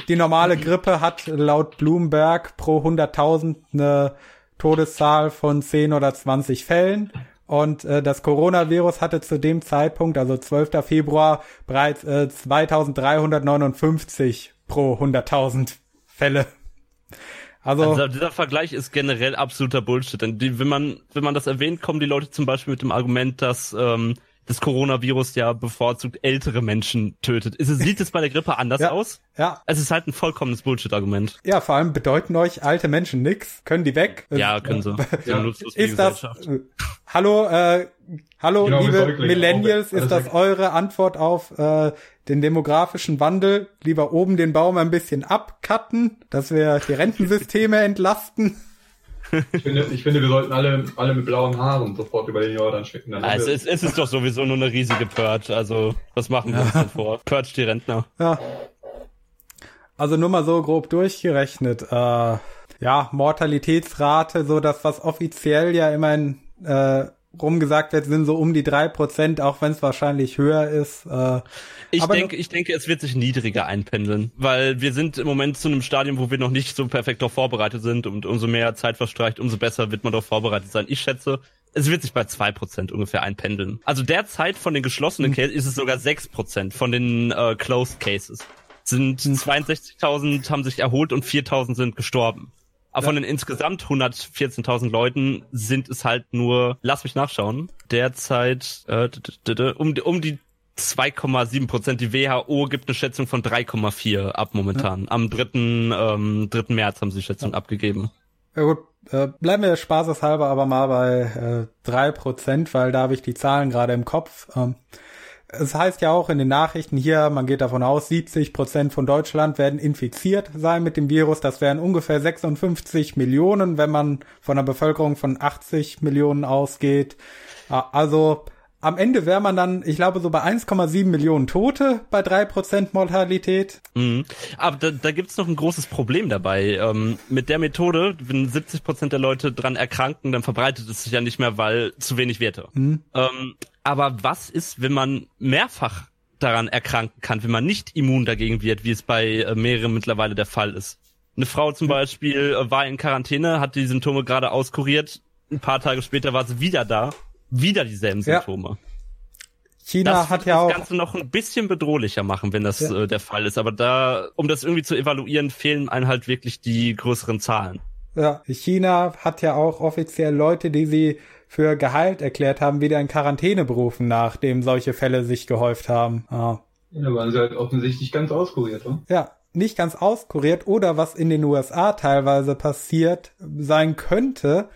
die normale Grippe hat laut Bloomberg pro 100.000 eine Todeszahl von 10 oder 20 Fällen. Und äh, das Coronavirus hatte zu dem Zeitpunkt, also 12. Februar, bereits äh, 2359 pro 100.000 Fälle. Also, also, dieser Vergleich ist generell absoluter Bullshit. Denn die, wenn man wenn man das erwähnt, kommen die Leute zum Beispiel mit dem Argument, dass ähm, das Coronavirus ja bevorzugt ältere Menschen tötet. Ist es, sieht es bei der Grippe anders ja, aus? Ja. Es ist halt ein vollkommenes Bullshit-Argument. Ja, vor allem bedeuten euch alte Menschen nix. Können die weg? Ja, können sie. ja. Ist das, äh, hallo, äh, hallo, genau, liebe Millennials, ist das eure Antwort auf äh, den demografischen Wandel? Lieber oben den Baum ein bisschen abcutten, dass wir die Rentensysteme entlasten? Ich finde, ich finde, wir sollten alle, alle mit blauen Haaren sofort über den Jordan schicken. also es, es ist doch sowieso nur eine riesige Purge. Also was machen wir ja. uns denn vor? Purge die Rentner. Ja. Also nur mal so grob durchgerechnet. Äh, ja, Mortalitätsrate, so das, was offiziell ja immerhin äh, rumgesagt wird, sind so um die drei Prozent, auch wenn es wahrscheinlich höher ist. Äh, ich denke, ich denke, es wird sich niedriger einpendeln, weil wir sind im Moment zu einem Stadium, wo wir noch nicht so perfekt darauf vorbereitet sind und umso mehr Zeit verstreicht, umso besser wird man darauf vorbereitet sein. Ich schätze, es wird sich bei zwei Prozent ungefähr einpendeln. Also derzeit von den geschlossenen mhm. Cases ist es sogar sechs Prozent von den äh, Closed Cases. Sind 62.000 haben sich erholt und 4.000 sind gestorben. Aber von den insgesamt 114.000 Leuten sind es halt nur, lass mich nachschauen, derzeit äh, um, um die 2,7 Prozent. Die WHO gibt eine Schätzung von 3,4 ab momentan. Ja. Am 3. Ähm, 3. März haben sie die Schätzung ja. abgegeben. Ja gut, äh, bleiben wir spaßeshalber aber mal bei äh, 3 Prozent, weil da habe ich die Zahlen gerade im Kopf. Ähm, es heißt ja auch in den Nachrichten hier, man geht davon aus, 70 Prozent von Deutschland werden infiziert sein mit dem Virus. Das wären ungefähr 56 Millionen, wenn man von einer Bevölkerung von 80 Millionen ausgeht. Also am Ende wäre man dann, ich glaube, so bei 1,7 Millionen Tote bei 3% Mortalität. Mhm. Aber da, da gibt's noch ein großes Problem dabei. Ähm, mit der Methode, wenn 70% der Leute dran erkranken, dann verbreitet es sich ja nicht mehr, weil zu wenig Werte. Mhm. Ähm, aber was ist, wenn man mehrfach daran erkranken kann, wenn man nicht immun dagegen wird, wie es bei äh, mehreren mittlerweile der Fall ist? Eine Frau zum Beispiel äh, war in Quarantäne, hat die Symptome gerade auskuriert, ein paar Tage später war sie wieder da wieder dieselben Symptome. Ja. China das hat ja auch das Ganze noch ein bisschen bedrohlicher machen, wenn das ja. äh, der Fall ist. Aber da, um das irgendwie zu evaluieren, fehlen einem halt wirklich die größeren Zahlen. Ja, China hat ja auch offiziell Leute, die sie für geheilt erklärt haben, wieder in Quarantäne berufen, nachdem solche Fälle sich gehäuft haben. Ah. Ja, waren sie halt offensichtlich ganz auskuriert, oder? Ja, nicht ganz auskuriert oder was in den USA teilweise passiert sein könnte,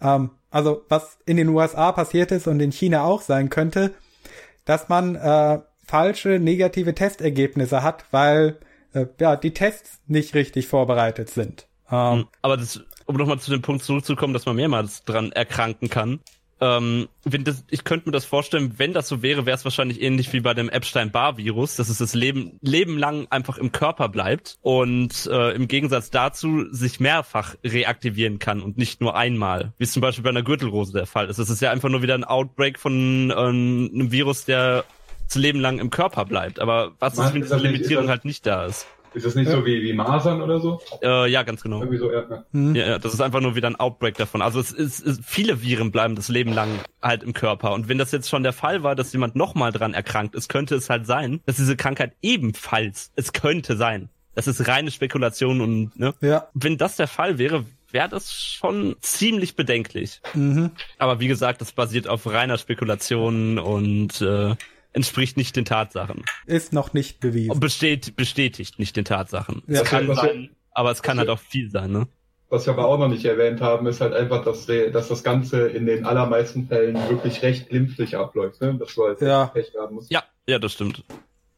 ähm, also was in den USA passiert ist und in China auch sein könnte, dass man äh, falsche negative Testergebnisse hat, weil äh, ja die Tests nicht richtig vorbereitet sind. Ähm, hm, Aber das, um nochmal zu dem Punkt zurückzukommen, dass man mehrmals dran erkranken kann, ähm, wenn das, ich könnte mir das vorstellen, wenn das so wäre, wäre es wahrscheinlich ähnlich wie bei dem Epstein-Barr-Virus, dass es das Leben, Leben lang einfach im Körper bleibt und äh, im Gegensatz dazu sich mehrfach reaktivieren kann und nicht nur einmal, wie es zum Beispiel bei einer Gürtelrose der Fall ist. Das ist ja einfach nur wieder ein Outbreak von äh, einem Virus, der das Leben lang im Körper bleibt. Aber was ist, wenn diese Limitierung halt nicht da ist? Ist das nicht ja. so wie, wie Masern oder so? Äh, ja, ganz genau. Irgendwie so, ja, ja. Mhm. ja, ja. Das ist einfach nur wieder ein Outbreak davon. Also es ist, es, viele Viren bleiben das Leben lang halt im Körper. Und wenn das jetzt schon der Fall war, dass jemand nochmal dran erkrankt ist, könnte es halt sein, dass diese Krankheit ebenfalls, es könnte sein. Das ist reine Spekulation und, ne? Ja. Wenn das der Fall wäre, wäre das schon ziemlich bedenklich. Mhm. Aber wie gesagt, das basiert auf reiner Spekulation und äh, entspricht nicht den Tatsachen. Ist noch nicht bewiesen. Besteht, bestätigt nicht den Tatsachen. Ja. Es kann sein, wir, aber es kann halt auch viel sein, ne? Was wir aber auch noch nicht erwähnt haben, ist halt einfach, dass, die, dass das Ganze in den allermeisten Fällen wirklich recht glimpflich abläuft, ne? Dass du halt ja. Pech haben musst. Ja, ja, das stimmt.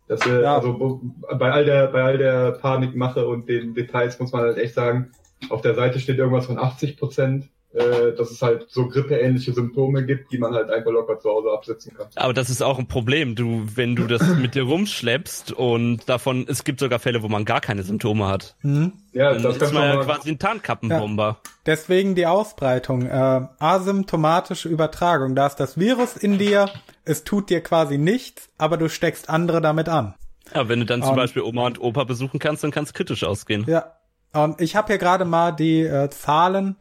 Das, äh, ja. Also bei all der, bei all der Panikmache und den Details muss man halt echt sagen, auf der Seite steht irgendwas von 80 Prozent äh, dass es halt so grippeähnliche Symptome gibt, die man halt einfach locker zu Hause absetzen kann. Aber das ist auch ein Problem, du, wenn du das mit dir rumschleppst und davon, es gibt sogar Fälle, wo man gar keine Symptome hat. Mhm. Ja, Dann das ist man ja quasi ein Tarnkappenbomber. Ja. Deswegen die Ausbreitung, äh, asymptomatische Übertragung. Da ist das Virus in dir, es tut dir quasi nichts, aber du steckst andere damit an. Ja, wenn du dann um, zum Beispiel Oma und Opa besuchen kannst, dann kann es kritisch ausgehen. Ja. Und ich habe hier gerade mal die äh, Zahlen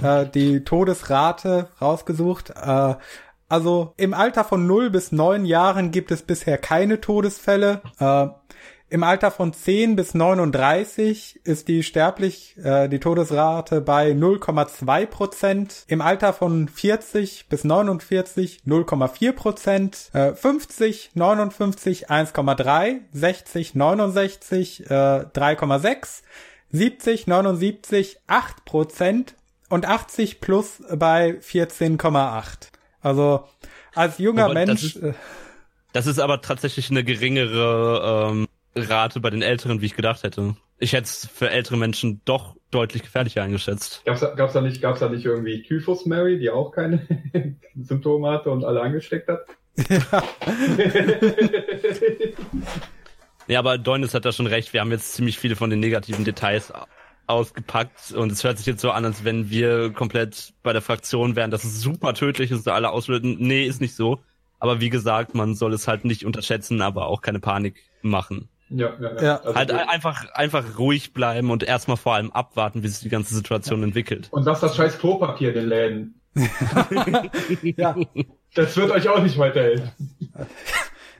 äh, die Todesrate rausgesucht. Äh, also im Alter von 0 bis 9 Jahren gibt es bisher keine Todesfälle. Äh, Im Alter von 10 bis 39 ist die sterblich, äh, die Todesrate bei 0,2 Prozent. Im Alter von 40 bis 49 0,4 Prozent. Äh, 50, 59 1,3, 60, 69 äh, 3,6. 70, 79, 8 Prozent und 80 plus bei 14,8. Also als junger aber Mensch. Das ist, das ist, aber tatsächlich eine geringere ähm, Rate bei den Älteren, wie ich gedacht hätte. Ich hätte es für ältere Menschen doch deutlich gefährlicher eingeschätzt. Gab's, gab's da nicht, gab's da nicht irgendwie Typhus Mary, die auch keine Symptome hatte und alle angesteckt hat? Ja. ja, aber Deunis hat da schon recht. Wir haben jetzt ziemlich viele von den negativen Details ausgepackt und es hört sich jetzt so an, als wenn wir komplett bei der Fraktion wären, dass es super tödlich ist, alle auslösen. Nee, ist nicht so. Aber wie gesagt, man soll es halt nicht unterschätzen, aber auch keine Panik machen. Ja, ja, ja. ja. Also halt einfach, einfach ruhig bleiben und erstmal vor allem abwarten, wie sich die ganze Situation ja. entwickelt. Und lass das scheiß Klopapier den Läden. ja. Das wird euch auch nicht weiterhelfen.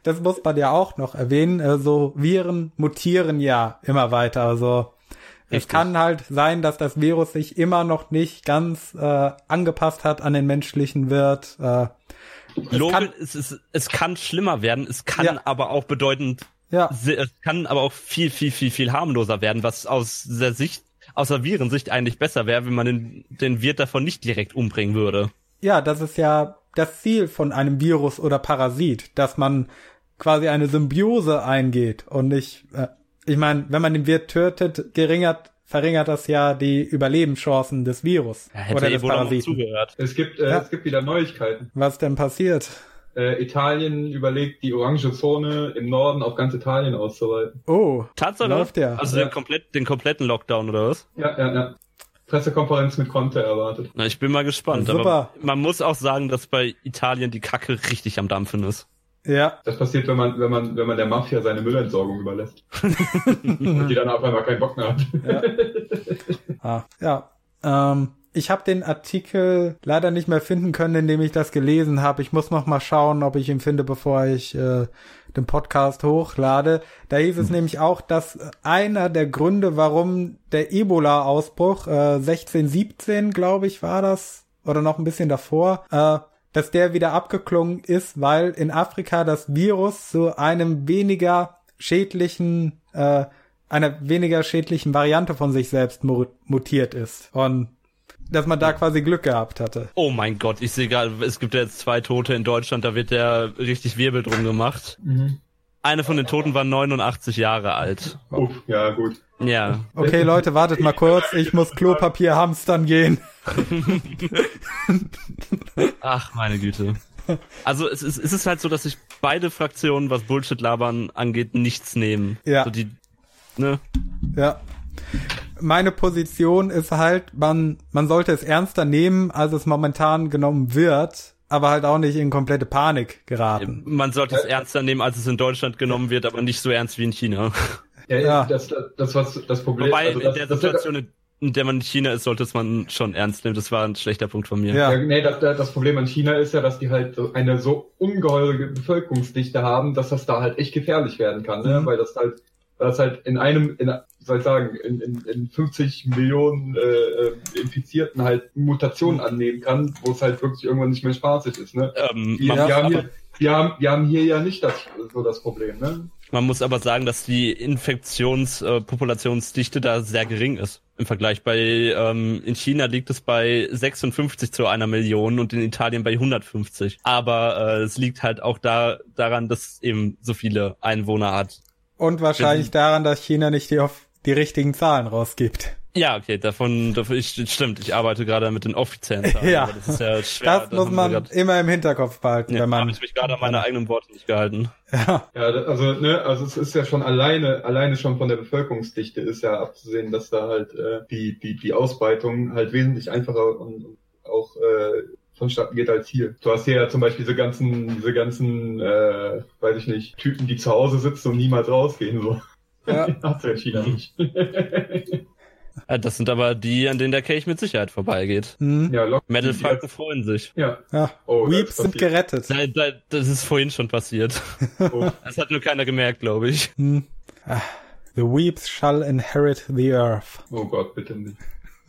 Das muss man ja auch noch erwähnen. So Viren mutieren ja immer weiter. Also Es kann halt sein, dass das Virus sich immer noch nicht ganz äh, angepasst hat an den menschlichen Wirt. Äh, es, Logisch, kann, es, es, es kann schlimmer werden, es kann ja. aber auch bedeutend, ja. es kann aber auch viel, viel, viel, viel harmloser werden, was aus der Sicht, aus der Virensicht eigentlich besser wäre, wenn man den, den Wirt davon nicht direkt umbringen würde. Ja, das ist ja das Ziel von einem Virus oder Parasit, dass man quasi eine Symbiose eingeht und nicht, äh, ich meine, wenn man den Wirt tötet, geringert verringert das ja die Überlebenschancen des Virus ja, oder des Parasiten. Zugehört. Es gibt, äh, ja. es gibt wieder Neuigkeiten. Was denn passiert? Äh, Italien überlegt, die orange Zone im Norden auf ganz Italien auszuweiten. Oh, Tatsache? Läuft ja. Also ja. Den, komplett, den kompletten Lockdown oder was? Ja, ja, ja. Pressekonferenz mit Conte erwartet. Na, ich bin mal gespannt. Super. Aber man muss auch sagen, dass bei Italien die Kacke richtig am Dampfen ist. Ja. Das passiert, wenn man, wenn man, wenn man der Mafia seine Müllentsorgung überlässt. Und die dann auf einmal keinen Bock mehr hat. Ja. ah, ja. Ähm, ich habe den Artikel leider nicht mehr finden können, in dem ich das gelesen habe. Ich muss noch mal schauen, ob ich ihn finde, bevor ich äh, den Podcast hochlade. Da hieß es mhm. nämlich auch, dass einer der Gründe, warum der Ebola-Ausbruch äh, 1617, glaube ich, war das oder noch ein bisschen davor, äh, dass der wieder abgeklungen ist, weil in Afrika das Virus zu einem weniger schädlichen, äh, einer weniger schädlichen Variante von sich selbst mutiert ist. Und dass man da quasi Glück gehabt hatte. Oh mein Gott, ich sehe gerade, es gibt ja jetzt zwei Tote in Deutschland, da wird ja richtig Wirbel drum gemacht. Mhm. Eine von den Toten war 89 Jahre alt. Oh, ja, gut. Ja. Okay, Leute, wartet mal kurz. Ich muss Klopapier hamstern gehen. Ach, meine Güte. Also es ist, es ist halt so, dass sich beide Fraktionen, was Bullshit labern angeht, nichts nehmen. Ja. So die, ne? Ja. Meine Position ist halt, man, man sollte es ernster nehmen, als es momentan genommen wird aber halt auch nicht in komplette Panik geraten. Man sollte es ernster nehmen, als es in Deutschland genommen wird, aber nicht so ernst wie in China. Ja, ja. Das, das, das, was das Problem Wobei, also das, in der Situation, in der man in China ist, sollte es man schon ernst nehmen. Das war ein schlechter Punkt von mir. Ja, ja nee, das, das Problem an China ist ja, dass die halt eine so ungeheure Bevölkerungsdichte haben, dass das da halt echt gefährlich werden kann, ne? Mhm. weil das halt das halt in einem, in, soll ich sagen, in, in, in 50 Millionen äh, Infizierten halt Mutationen annehmen kann, wo es halt wirklich irgendwann nicht mehr spaßig ist. Ne? Ähm, wir, wir, haben hier, wir, haben, wir haben hier ja nicht das, so das Problem. Ne? Man muss aber sagen, dass die Infektionspopulationsdichte äh, da sehr gering ist im Vergleich. Bei ähm, in China liegt es bei 56 zu einer Million und in Italien bei 150. Aber äh, es liegt halt auch da daran, dass eben so viele Einwohner hat. Und wahrscheinlich daran, dass China nicht die, die richtigen Zahlen rausgibt. Ja, okay, davon, davon ich, stimmt, ich arbeite gerade mit den offiziellen Zahlen. ja, das ist ja schwer. Das muss man grad, immer im Hinterkopf behalten, ja, wenn man. habe ich mich gerade an meine eigenen Worte nicht gehalten. Ja. Ja, also, ne, also es ist ja schon alleine, alleine schon von der Bevölkerungsdichte ist ja abzusehen, dass da halt äh, die, die, die Ausbreitung halt wesentlich einfacher und, auch äh, vonstatten geht als hier. Du hast hier ja zum Beispiel diese ganzen, diese ganzen, äh, weiß ich nicht, Typen, die zu Hause sitzen und niemals rausgehen, so. Ja. Hast du in China nicht. Das sind aber die, an denen der Kelch mit Sicherheit vorbeigeht. Hm. Ja, Metal Falken freuen sich. Ja. ja. Oh, Weeps sind gerettet. Nein, das ist vorhin schon passiert. Oh. Das hat nur keiner gemerkt, glaube ich. Hm. Ah, the Weeps shall inherit the earth. Oh Gott, bitte nicht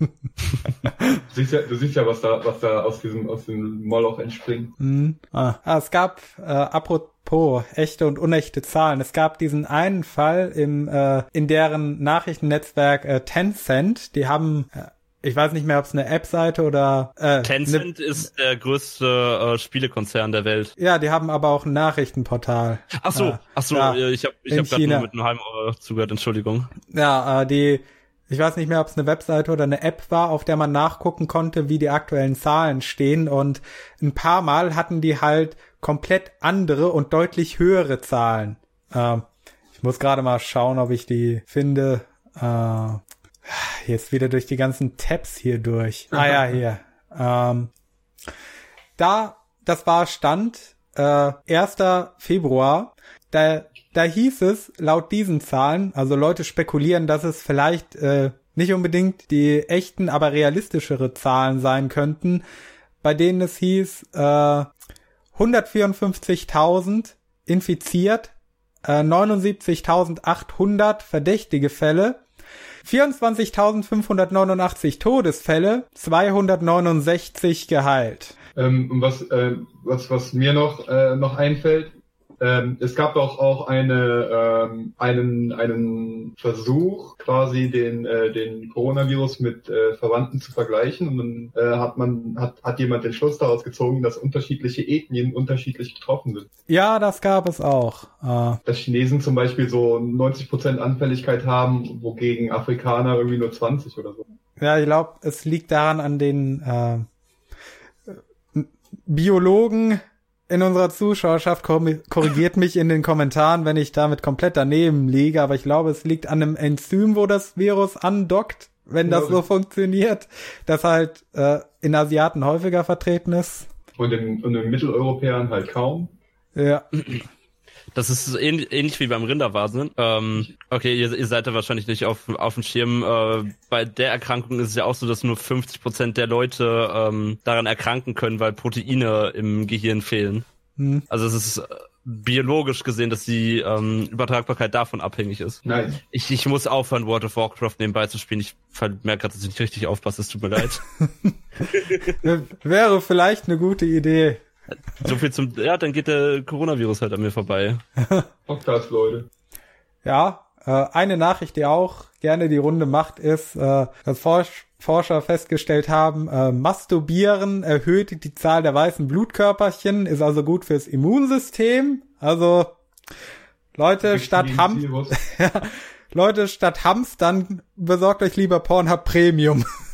du, siehst ja, du siehst ja, was da, was da aus diesem, aus dem Moloch entspringt. Mhm. Ah. ah. es gab, äh, apropos echte und unechte Zahlen, es gab diesen einen Fall im, äh, in deren Nachrichtennetzwerk äh, Tencent, die haben, äh, ich weiß nicht mehr, ob es eine App-Seite oder äh, Tencent ne, ist der größte äh, Spielekonzern der Welt. Ja, die haben aber auch ein Nachrichtenportal. Ach so, äh, ach so, ja, ich habe ich hab gerade nur mit einem halben Ohr zugehört, Entschuldigung. Ja, äh, die ich weiß nicht mehr, ob es eine Webseite oder eine App war, auf der man nachgucken konnte, wie die aktuellen Zahlen stehen. Und ein paar Mal hatten die halt komplett andere und deutlich höhere Zahlen. Ähm, ich muss gerade mal schauen, ob ich die finde. Äh, jetzt wieder durch die ganzen Tabs hier durch. Ah ja, hier. Ähm, da, das war Stand äh, 1. Februar. Da da hieß es, laut diesen Zahlen, also Leute spekulieren, dass es vielleicht äh, nicht unbedingt die echten, aber realistischere Zahlen sein könnten, bei denen es hieß, äh, 154.000 infiziert, äh, 79.800 verdächtige Fälle 24.589 Todesfälle, 269 geheilt. Ähm, und was, äh, was, was mir noch, äh, noch einfällt, ähm, es gab doch auch eine, ähm, einen, einen Versuch, quasi den, äh, den Coronavirus mit äh, Verwandten zu vergleichen. Und dann äh, hat man, hat, hat jemand den Schluss daraus gezogen, dass unterschiedliche Ethnien unterschiedlich getroffen sind. Ja, das gab es auch. Äh, Dass Chinesen zum Beispiel so 90% Anfälligkeit haben, wogegen Afrikaner irgendwie nur 20 oder so. ja, ich glaube, es liegt daran an den äh, Biologen in unserer Zuschauerschaft korri- korrigiert mich in den Kommentaren, wenn ich damit komplett daneben liege, aber ich glaube, es liegt an einem Enzym, wo das Virus andockt, wenn das so funktioniert, das halt äh, in Asiaten häufiger vertreten ist. Und in, und in Mitteleuropäern halt kaum. Ja, Das ist ähnlich, ähnlich wie beim Rinderwahnsinn. Ähm, okay, ihr, ihr seid da wahrscheinlich nicht auf, auf dem Schirm. Äh, bei der Erkrankung ist es ja auch so, dass nur 50 Prozent der Leute ähm, daran erkranken können, weil Proteine im Gehirn fehlen. Hm. Also es ist äh, biologisch gesehen, dass die ähm, Übertragbarkeit davon abhängig ist. Nein. Ich, ich muss aufhören, World of Warcraft nebenbei zu spielen. Ich merke gerade, dass ich nicht richtig aufpasse. Es tut mir leid. wäre vielleicht eine gute Idee. So viel zum... Ja, dann geht der Coronavirus halt an mir vorbei. Podcast, Leute. Ja, äh, eine Nachricht, die auch gerne die Runde macht, ist, äh, dass Forsch Forscher festgestellt haben, äh, Masturbieren erhöht die Zahl der weißen Blutkörperchen, ist also gut fürs Immunsystem. Also Leute, statt Ham. Leute, statt Hamstern besorgt euch lieber Pornhub Premium.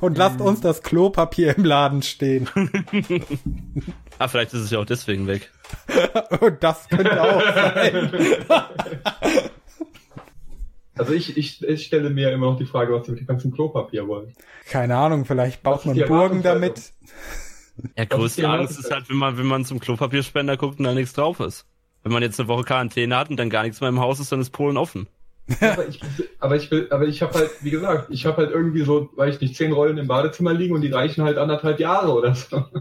Und lasst uns das Klopapier im Laden stehen. Ah, vielleicht ist es ja auch deswegen weg. Und das könnte auch sein. Also ich, ich, ich stelle mir immer noch die Frage, was sie mit dem ganzen Klopapier wollen. Keine Ahnung, vielleicht baut man die Burgen damit. Ja, größte die Angst ist halt, wenn man, wenn man zum Klopapierspender guckt und da nichts drauf ist. Wenn man jetzt eine Woche Quarantäne hat und dann gar nichts mehr im Haus ist, dann ist Polen offen. Aber ich, aber ich will, aber ich habe halt, wie gesagt, ich habe halt irgendwie so, weiß ich nicht, zehn Rollen im Badezimmer liegen und die reichen halt anderthalb Jahre oder so.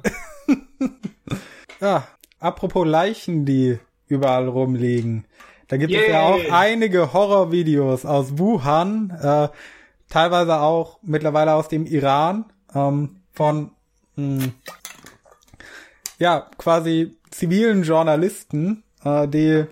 Ja, apropos Leichen, die überall rumliegen. Da gibt es Yay. ja auch einige Horrorvideos aus Wuhan, äh, teilweise auch mittlerweile aus dem Iran, ähm, von mh, ja quasi zivilen Journalisten, äh, die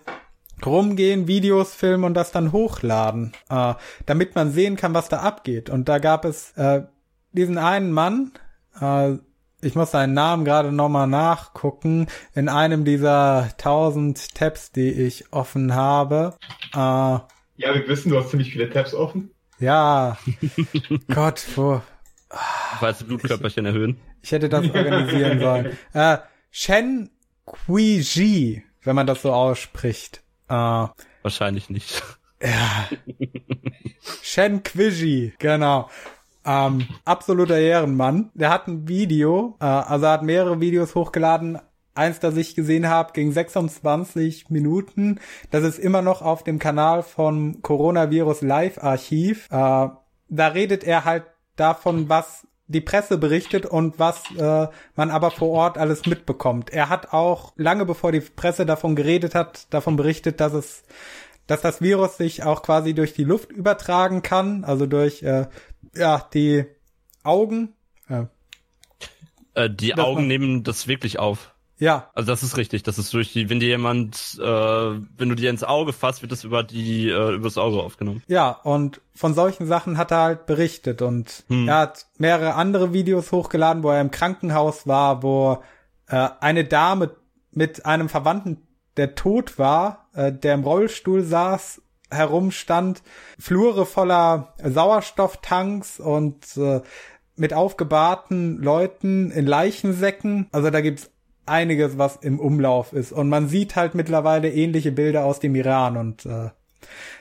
rumgehen, Videos filmen und das dann hochladen, äh, damit man sehen kann, was da abgeht. Und da gab es äh, diesen einen Mann, äh, ich muss seinen Namen gerade nochmal nachgucken, in einem dieser tausend Tabs, die ich offen habe. Äh, Ja, wir wissen, du hast ziemlich viele Tabs offen. ja, Gott, wo, die Blutkörperchen erhöhen. ich hätte das organisieren sollen. Äh, Shen Kuiji, wenn man das so ausspricht. Äh, Wahrscheinlich nicht. Shen Quiji, genau. Ähm, absoluter Ehrenmann. Der hat ein Video, äh, also er hat mehrere Videos hochgeladen. Eins, das ich gesehen habe, ging 26 Minuten. Das ist immer noch auf dem Kanal vom Coronavirus Live Archiv. Äh, da redet er halt davon, was die Presse berichtet und was äh, man aber vor Ort alles mitbekommt. Er hat auch lange bevor die Presse davon geredet hat, davon berichtet, dass es dass das Virus sich auch quasi durch die Luft übertragen kann, also durch äh, ja die Augen. Äh, die Augen man- nehmen das wirklich auf. Ja, Also das ist richtig. Das ist durch die, wenn dir jemand, äh, wenn du dir ins Auge fasst, wird das über die, äh, übers Auge aufgenommen. ja, und von solchen Sachen hat er halt berichtet und Hm. er hat mehrere andere Videos hochgeladen, wo er im Krankenhaus war, wo äh, eine Dame mit einem Verwandten, der tot war, äh, der im Rollstuhl saß, herumstand, Flure voller Sauerstofftanks und äh, mit aufgebahrten Leuten in Leichensäcken. Also da gibt's einiges, was im Umlauf ist. Und man sieht halt mittlerweile ähnliche Bilder aus dem Iran und äh,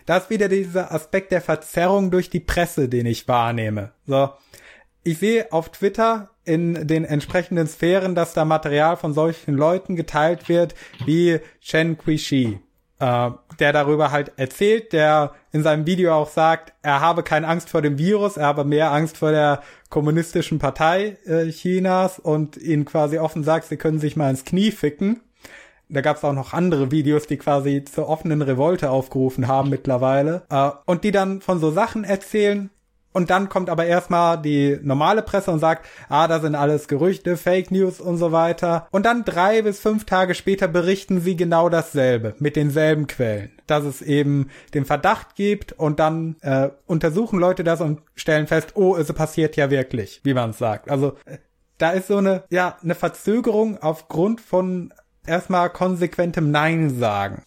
da ist wieder dieser Aspekt der Verzerrung durch die Presse, den ich wahrnehme. So, ich sehe auf Twitter in den entsprechenden Sphären, dass da Material von solchen Leuten geteilt wird, wie Chen Qishi, äh, der darüber halt erzählt, der in seinem Video auch sagt, er habe keine Angst vor dem Virus, er habe mehr Angst vor der kommunistischen Partei äh, Chinas und ihnen quasi offen sagt, sie können sich mal ins Knie ficken. Da gab es auch noch andere Videos, die quasi zur offenen Revolte aufgerufen haben mittlerweile. Äh, und die dann von so Sachen erzählen, und dann kommt aber erstmal die normale Presse und sagt, ah, da sind alles Gerüchte, Fake News und so weiter. Und dann drei bis fünf Tage später berichten sie genau dasselbe mit denselben Quellen. Dass es eben den Verdacht gibt und dann äh, untersuchen Leute das und stellen fest, oh, es passiert ja wirklich, wie man es sagt. Also äh, da ist so eine, ja, eine Verzögerung aufgrund von erstmal konsequentem Nein sagen.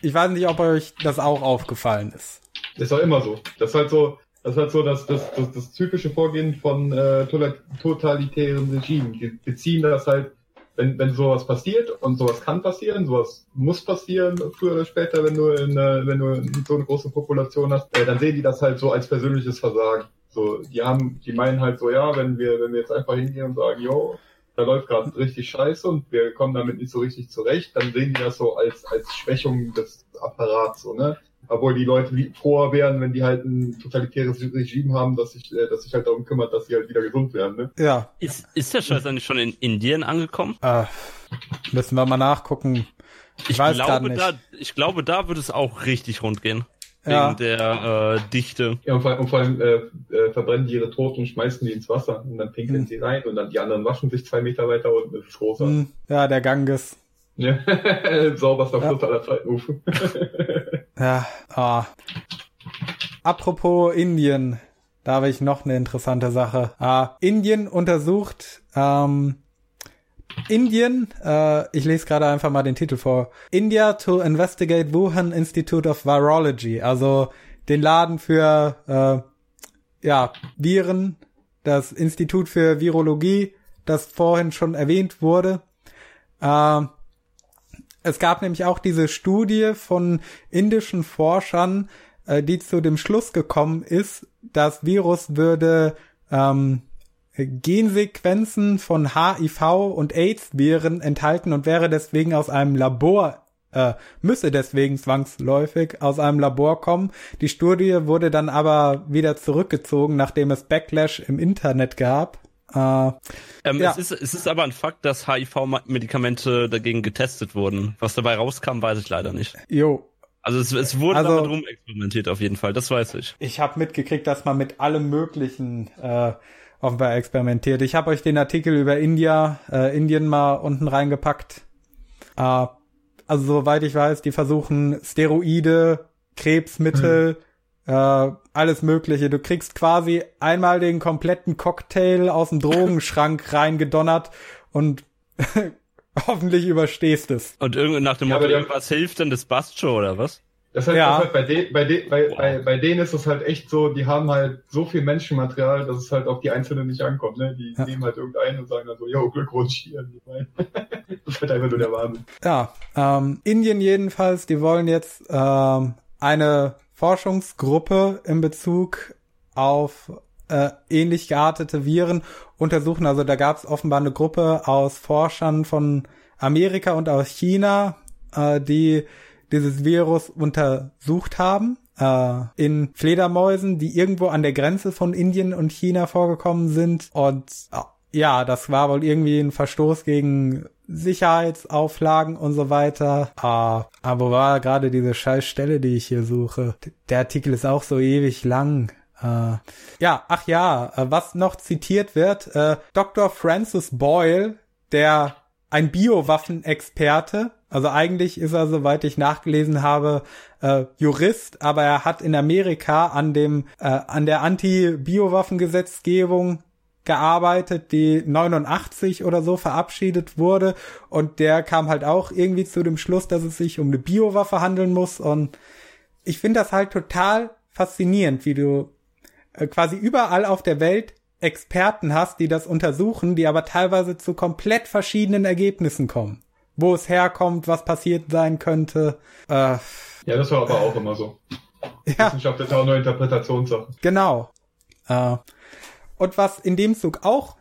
Ich weiß nicht, ob euch das auch aufgefallen ist. Das ist doch immer so. Das ist halt so, das ist halt so das, das, das, das typische Vorgehen von äh, totalitären Regimen. Die beziehen das halt, wenn, wenn sowas passiert und sowas kann passieren, sowas muss passieren früher oder später, wenn du in, äh, wenn du so eine große Population hast, äh, dann sehen die das halt so als persönliches Versagen. So, die haben, die meinen halt so, ja, wenn wir, wenn wir jetzt einfach hingehen und sagen, yo, da läuft gerade richtig scheiße und wir kommen damit nicht so richtig zurecht, dann sehen die das so als, als Schwächung des Apparats, so, ne? Obwohl die Leute froher wären, wenn die halt ein totalitäres Regime haben, dass sich, äh, dass sich halt darum kümmert, dass sie halt wieder gesund werden. Ne? Ja. Ist, ist der Scheiß eigentlich schon in Indien angekommen? Äh, müssen wir mal nachgucken. Ich, ich weiß glaube, nicht. Da, ich glaube, da wird es auch richtig rund gehen. Ja. Wegen der äh, Dichte. Ja, und vor, und vor allem äh, äh, verbrennen die ihre Toten und schmeißen die ins Wasser und dann pinkeln hm. sie rein und dann die anderen waschen sich zwei Meter weiter unten. Das ist. Hm. Ja, der Ganges. Ja, sauberster ja. Fluss aller Zeiten. ja, ah. Apropos Indien, da habe ich noch eine interessante Sache. Ah, Indien untersucht ähm, Indien, äh, ich lese gerade einfach mal den Titel vor. India to investigate Wuhan Institute of Virology, also den Laden für äh, ja, Viren, das Institut für Virologie, das vorhin schon erwähnt wurde. Äh, es gab nämlich auch diese Studie von indischen Forschern, äh, die zu dem Schluss gekommen ist, das Virus würde ähm, Gensequenzen von HIV und AIDS-Viren enthalten und wäre deswegen aus einem Labor äh, müsse deswegen zwangsläufig aus einem Labor kommen. Die Studie wurde dann aber wieder zurückgezogen, nachdem es Backlash im Internet gab. Äh, ähm, ja. es, ist, es ist aber ein Fakt, dass HIV-Medikamente dagegen getestet wurden. Was dabei rauskam, weiß ich leider nicht. Jo. Also es, es wurde also, damit rumexperimentiert auf jeden Fall, das weiß ich. Ich habe mitgekriegt, dass man mit allem möglichen äh, offenbar experimentiert. Ich habe euch den Artikel über India, äh, Indien mal unten reingepackt. Äh, also soweit ich weiß, die versuchen Steroide, Krebsmittel, hm äh, alles Mögliche. Du kriegst quasi einmal den kompletten Cocktail aus dem Drogenschrank reingedonnert und hoffentlich überstehst es. Und irgendwie nach dem ja, Motto, irgendwas hilft denn das passt schon, oder was? Das heißt, ja. das halt bei, de, bei, de, bei, bei, bei denen ist es halt echt so, die haben halt so viel Menschenmaterial, dass es halt auf die Einzelnen nicht ankommt. Ne? Die ja. nehmen halt irgendeinen und sagen dann so, yo, Glückwunsch hier. das ist halt einfach nur der Wahnsinn. Ja, ähm, Indien jedenfalls, die wollen jetzt ähm, eine Forschungsgruppe in Bezug auf äh, ähnlich geartete Viren untersuchen. Also da gab es offenbar eine Gruppe aus Forschern von Amerika und aus China, äh, die dieses Virus untersucht haben äh, in Fledermäusen, die irgendwo an der Grenze von Indien und China vorgekommen sind. Und äh, ja, das war wohl irgendwie ein Verstoß gegen Sicherheitsauflagen und so weiter. Ah, aber war gerade diese scheiß Stelle, die ich hier suche? Der Artikel ist auch so ewig lang. Uh, ja, ach ja, äh, was noch zitiert wird, äh, Dr. Francis Boyle, der ein Biowaffenexperte, also eigentlich ist er, soweit ich nachgelesen habe, äh, Jurist, aber er hat in Amerika an dem äh, an der Anti-Biowaffengesetzgebung gearbeitet, die 89 oder so verabschiedet wurde und der kam halt auch irgendwie zu dem Schluss, dass es sich um eine Biowaffe handeln muss und ich finde das halt total faszinierend, wie du äh, quasi überall auf der Welt Experten hast, die das untersuchen, die aber teilweise zu komplett verschiedenen Ergebnissen kommen. Wo es herkommt, was passiert sein könnte. Äh, ja, das war aber auch immer so. Ja. Wissenschaft ist auch nur Interpretationssache. Genau. Äh, und was in dem Zug auch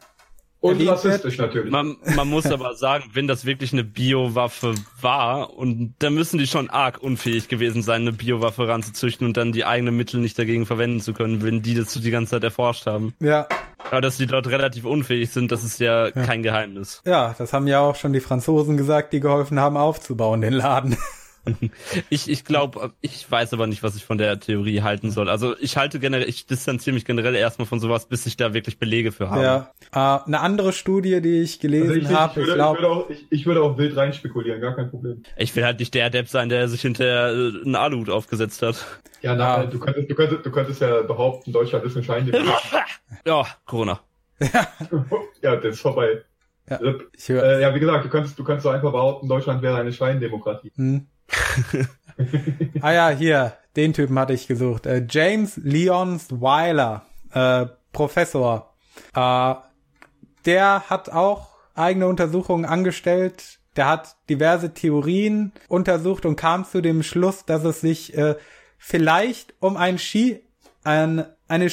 Und rassistisch natürlich. Man, man muss aber sagen, wenn das wirklich eine Biowaffe war, und da müssen die schon arg unfähig gewesen sein, eine Biowaffe ranzuzüchten und dann die eigenen Mittel nicht dagegen verwenden zu können, wenn die das die ganze Zeit erforscht haben. Ja, Aber dass die dort relativ unfähig sind, das ist ja, kein Geheimnis. ja, das haben ja auch schon die Franzosen gesagt, die geholfen haben aufzubauen, den Laden. Ich, ich glaube, ich weiß aber nicht, was ich von der Theorie halten soll. Also ich halte generell, ich distanziere mich generell erstmal von sowas, bis ich da wirklich Belege für habe. Ja. Äh, eine andere Studie, die ich gelesen Also habe, ich, ich, würde, ich, glaube, würde auch, ich, ich würde auch wild rein spekulieren, gar kein Problem. Ich will halt nicht der Depp sein, der sich hinterher äh, einen Aluhut aufgesetzt hat. Ja, na, Ah. du, könntest, du, könntest, du könntest ja behaupten, Deutschland ist ein Schein. Ja, Corona. ja, das ist vorbei. Ja. Äh, ja, wie gesagt, du könntest, du könntest so einfach behaupten, Deutschland wäre eine Scheindemokratie. hm. Ah ja, hier, den Typen hatte ich gesucht. Äh, James Leons Weiler, äh, Professor. Äh, der hat auch eigene Untersuchungen angestellt. Der hat diverse Theorien untersucht und kam zu dem Schluss, dass es sich äh, vielleicht um ein, Schie ein, eine,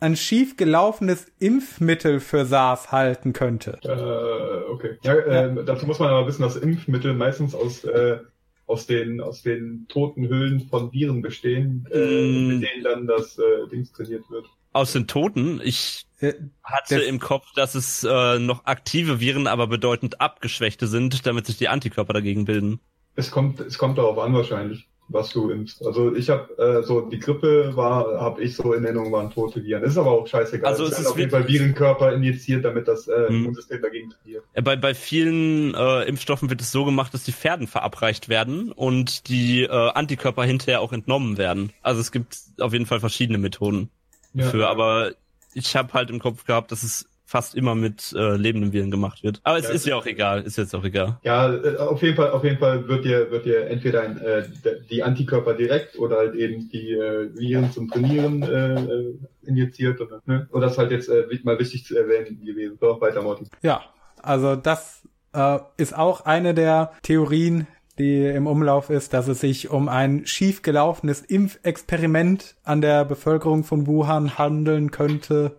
ein schief gelaufenes Impfmittel für SARS halten könnte. Äh, okay. Ja, äh, dazu muss man aber wissen, dass Impfmittel meistens aus, äh, aus den, aus den toten Hüllen von Viren bestehen, äh, Mm. mit denen dann das äh, Dings trainiert wird. Aus den Toten, ich Äh, hatte Das- im Kopf, dass es äh, noch aktive Viren, aber bedeutend abgeschwächte sind, damit sich die Antikörper dagegen bilden. Es kommt, es kommt darauf an wahrscheinlich, was du impfst. Also ich habe äh, so die Grippe war, habe ich so in Erinnerung waren tote Viren. Ist aber auch scheißegal. Also es ist auf jeden Fall Virenkörper injiziert, damit das äh, Hm. Immunsystem dagegen trainiert. Äh, Bei, bei vielen äh, Impfstoffen wird es so gemacht, dass die Pferden verabreicht werden und die äh, Antikörper hinterher auch entnommen werden. Also es gibt auf jeden Fall verschiedene Methoden Ja. für, aber ich habe halt im Kopf gehabt, dass es fast immer mit äh, lebenden Viren gemacht wird. Aber es Ja. ist ja auch egal, ist jetzt auch egal. Ja, äh, auf jeden Fall, auf jeden Fall wird dir, wird dir entweder ein, äh, die Antikörper direkt oder halt eben die äh, Viren zum Trainieren äh, äh, injiziert oder, ne? Und das ist halt jetzt äh, mal wichtig zu erwähnen gewesen. So, weiter, Morty. Ja, also das äh, ist auch eine der Theorien, die im Umlauf ist, dass es sich um ein schiefgelaufenes Impfexperiment an der Bevölkerung von Wuhan handeln könnte.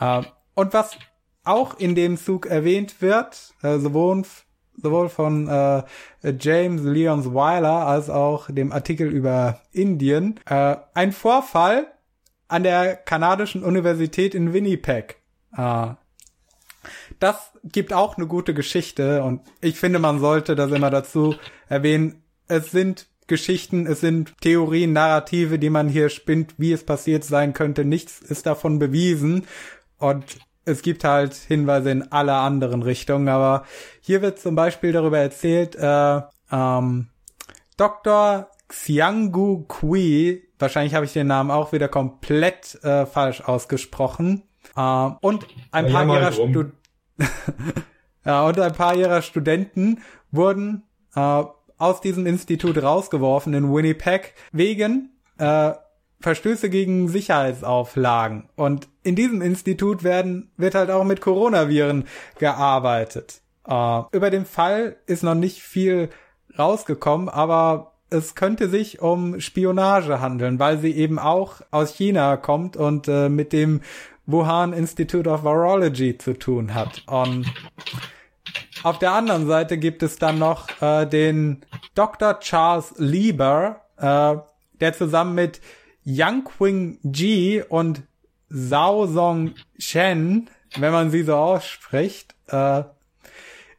Äh, und was auch in dem Zug erwähnt wird, äh, sowohl, sowohl von äh, James Leons Weiler als auch dem Artikel über Indien, äh, ein Vorfall an der kanadischen Universität in Winnipeg. Äh, das gibt auch eine gute Geschichte und ich finde, man sollte das immer dazu erwähnen. Es sind Geschichten, es sind Theorien, Narrative, die man hier spinnt, wie es passiert sein könnte. Nichts ist davon bewiesen und es gibt halt Hinweise in alle anderen Richtungen, aber hier wird zum Beispiel darüber erzählt, äh, ähm, Dr. Xiangu Kui, wahrscheinlich habe ich den Namen auch wieder komplett äh, falsch ausgesprochen, äh, und ein paar ihrer. Stud ja, und ein paar ihrer Studenten wurden äh, aus diesem Institut rausgeworfen in Winnipeg wegen äh, Verstöße gegen Sicherheitsauflagen. Und in diesem Institut werden, wird halt auch mit Coronaviren gearbeitet. Äh, über den Fall ist noch nicht viel rausgekommen, aber es könnte sich um Spionage handeln, weil sie eben auch aus China kommt und äh, mit dem Wuhan Institute of Virology zu tun hat. Und auf der anderen Seite gibt es dann noch äh, den Dr. Charles Lieber, äh, der zusammen mit Yang Ji und Zhao Song Shen, wenn man sie so ausspricht, äh,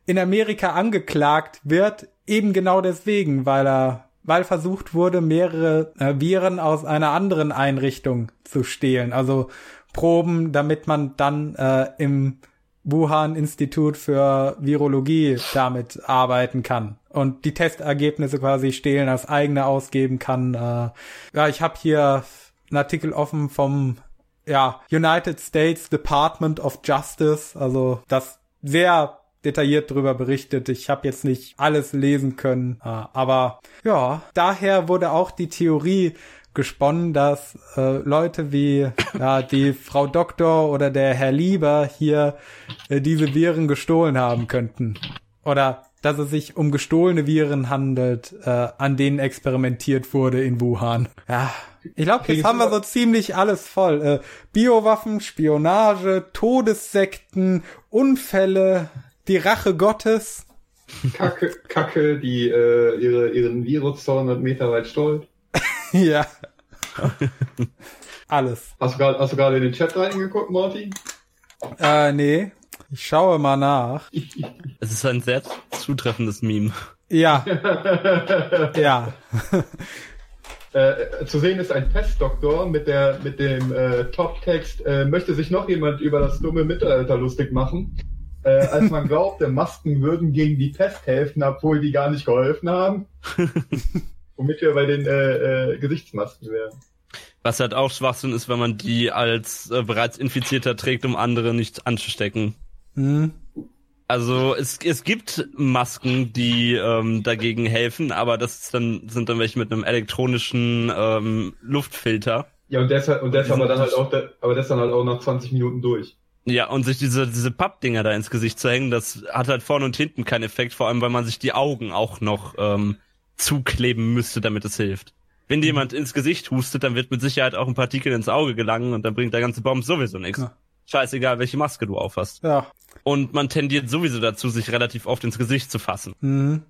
in Amerika angeklagt wird, eben genau deswegen, weil er, weil versucht wurde, mehrere äh, Viren aus einer anderen Einrichtung zu stehlen, also Proben, damit man dann äh, im Wuhan Institut für Virologie damit arbeiten kann und die Testergebnisse quasi stehlen, als eigene ausgeben kann. Äh, ja, ich habe hier einen Artikel offen vom ja, United States Department of Justice, also das sehr detailliert darüber berichtet. Ich habe jetzt nicht alles lesen können, äh, aber ja, daher wurde auch die Theorie gesponnen, dass äh, Leute wie ja, die Frau Doktor oder der Herr Lieber hier äh, diese Viren gestohlen haben könnten. Oder dass es sich um gestohlene Viren handelt, äh, an denen experimentiert wurde in Wuhan. Ja, Ich glaube, jetzt haben wir so ziemlich alles voll. Äh, Biowaffen, Spionage, Todessekten, Unfälle, die Rache Gottes. Kacke, Kacke, die äh, ihre, ihren Virus 200 Meter weit stolz. ja. alles. Hast du gerade hast du gerade in den Chat reingeguckt, Martin? Äh, nee. Ich schaue mal nach. Es ist ein sehr zutreffendes Meme. Ja. ja. Äh, zu sehen ist ein Pestdoktor mit der mit dem äh, Top-Text äh, möchte sich noch jemand über das dumme Mittelalter lustig machen, äh, als man glaubte, Masken würden gegen die Pest helfen, obwohl die gar nicht geholfen haben. Womit wir bei den äh, äh, Gesichtsmasken wären. Was halt auch Schwachsinn ist, wenn man die als äh, bereits Infizierter trägt, um andere nicht anzustecken. Hm. Also es, es gibt Masken, die ähm, dagegen helfen, aber das ist dann, sind dann welche mit einem elektronischen ähm, Luftfilter. Ja, und deshalb, und deshalb aber dann halt auch, aber das dann halt auch nach 20 Minuten durch. Ja, und sich diese, diese Pappdinger da ins Gesicht zu hängen, das hat halt vorne und hinten keinen Effekt, vor allem weil man sich die Augen auch noch ähm, zukleben müsste, damit es hilft. Wenn dir jemand ins Gesicht hustet, dann wird mit Sicherheit auch ein Partikel ins Auge gelangen und dann bringt der ganze Baum sowieso nichts. Ja. Scheißegal, welche Maske du aufhast. Ja. Und man tendiert sowieso dazu, sich relativ oft ins Gesicht zu fassen. Hm.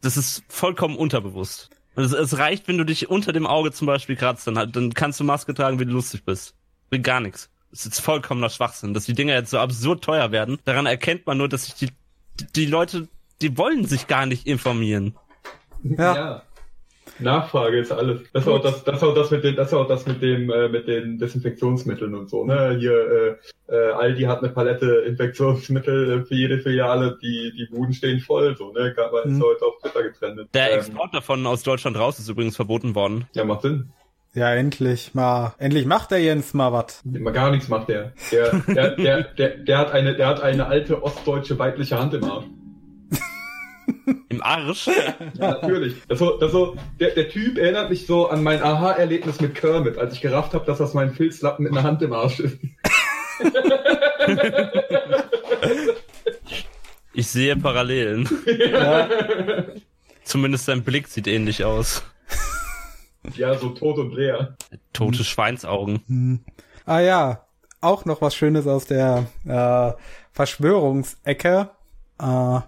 Das ist vollkommen unterbewusst. Und es, es reicht, wenn du dich unter dem Auge zum Beispiel kratzt, dann, halt, dann kannst du Maske tragen, wie du lustig bist. Bringt gar nichts. Es ist vollkommener Schwachsinn, dass die Dinger jetzt so absurd teuer werden. Daran erkennt man nur, dass sich die, die Leute, die wollen sich gar nicht informieren. Ja. Nachfrage ist alles. Das ist auch das, das ist auch das mit dem, das ist auch das mit dem, äh, mit den Desinfektionsmitteln und so, ne? Hier, äh, äh, Aldi hat eine Palette Infektionsmittel äh, für jede Filiale, die, die Buden stehen voll, so, ne? Aber ist Mhm. heute auf Twitter getrennt. Der Ähm, Export davon aus Deutschland raus ist übrigens verboten worden. ja, macht Sinn. Ja, endlich mal. Endlich macht der Jens mal was. Gar nichts macht der. Der, der, der, der, der hat eine, der hat eine alte ostdeutsche weibliche Hand im Arm. Im Arsch? Ja, natürlich. Das so, das so, der, der Typ erinnert mich so an mein Aha-Erlebnis mit Kermit, als ich gerafft habe, dass das mein Filzlappen mit einer Hand im Arsch ist. Ich sehe Parallelen. Ja. Zumindest sein Blick sieht ähnlich aus. Ja, so tot und leer. Tote Schweinsaugen. Hm. Ah ja, auch noch was Schönes aus der äh, Verschwörungsecke. Äh,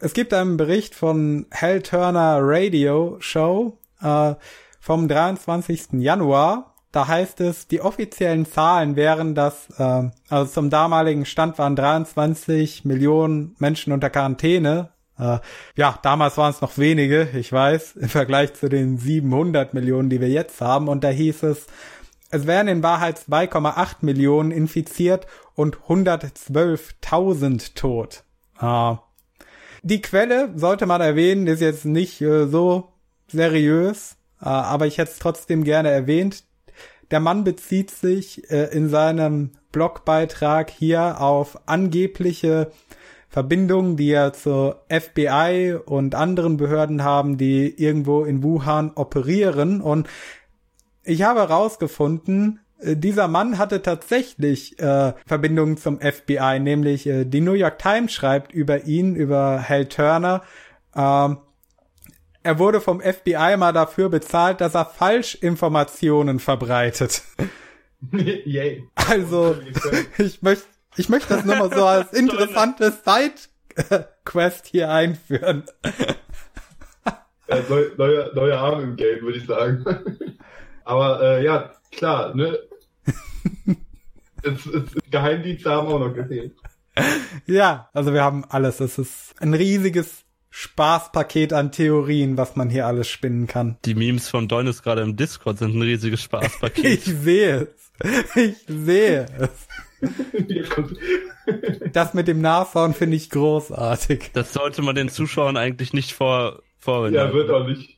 es gibt einen Bericht von Hal Turner Radio Show äh, vom 23. Januar. Da heißt es, die offiziellen Zahlen wären, dass äh, also zum damaligen Stand waren 23 Millionen Menschen unter Quarantäne. Äh, ja, damals waren es noch wenige, ich weiß, im Vergleich zu den 700 Millionen, die wir jetzt haben. Und da hieß es, es wären in Wahrheit 2,8 Millionen infiziert und 112.000 tot. Äh, die Quelle, sollte man erwähnen, ist jetzt nicht äh, so seriös, äh, aber ich hätte es trotzdem gerne erwähnt. Der Mann bezieht sich äh, in seinem Blogbeitrag hier auf angebliche Verbindungen, die er zur FBI und anderen Behörden haben, die irgendwo in Wuhan operieren. Und ich habe herausgefunden, dieser Mann hatte tatsächlich äh, Verbindungen zum FBI, nämlich äh, die New York Times schreibt über ihn, über Hal Turner. Ähm, er wurde vom FBI mal dafür bezahlt, dass er Falschinformationen verbreitet. Yay. Also, ich möchte ich möchte das nur mal so als interessante Side-Quest hier einführen. Äh, neu, neuer, neuer Arm im Game, würde ich sagen. Aber äh, ja, klar, ne? es, es, Geheimdienste haben auch noch gefehlt. Ja, also wir haben alles. Es ist ein riesiges Spaßpaket an Theorien, was man hier alles spinnen kann. Die Memes von Donis gerade im Discord sind ein riesiges Ich Spaßpaket. sehe es. Ich sehe es. Das mit dem Nachschauen finde ich großartig. Das sollte man den Zuschauern eigentlich nicht vor, vorwenden. ja, wird auch nicht.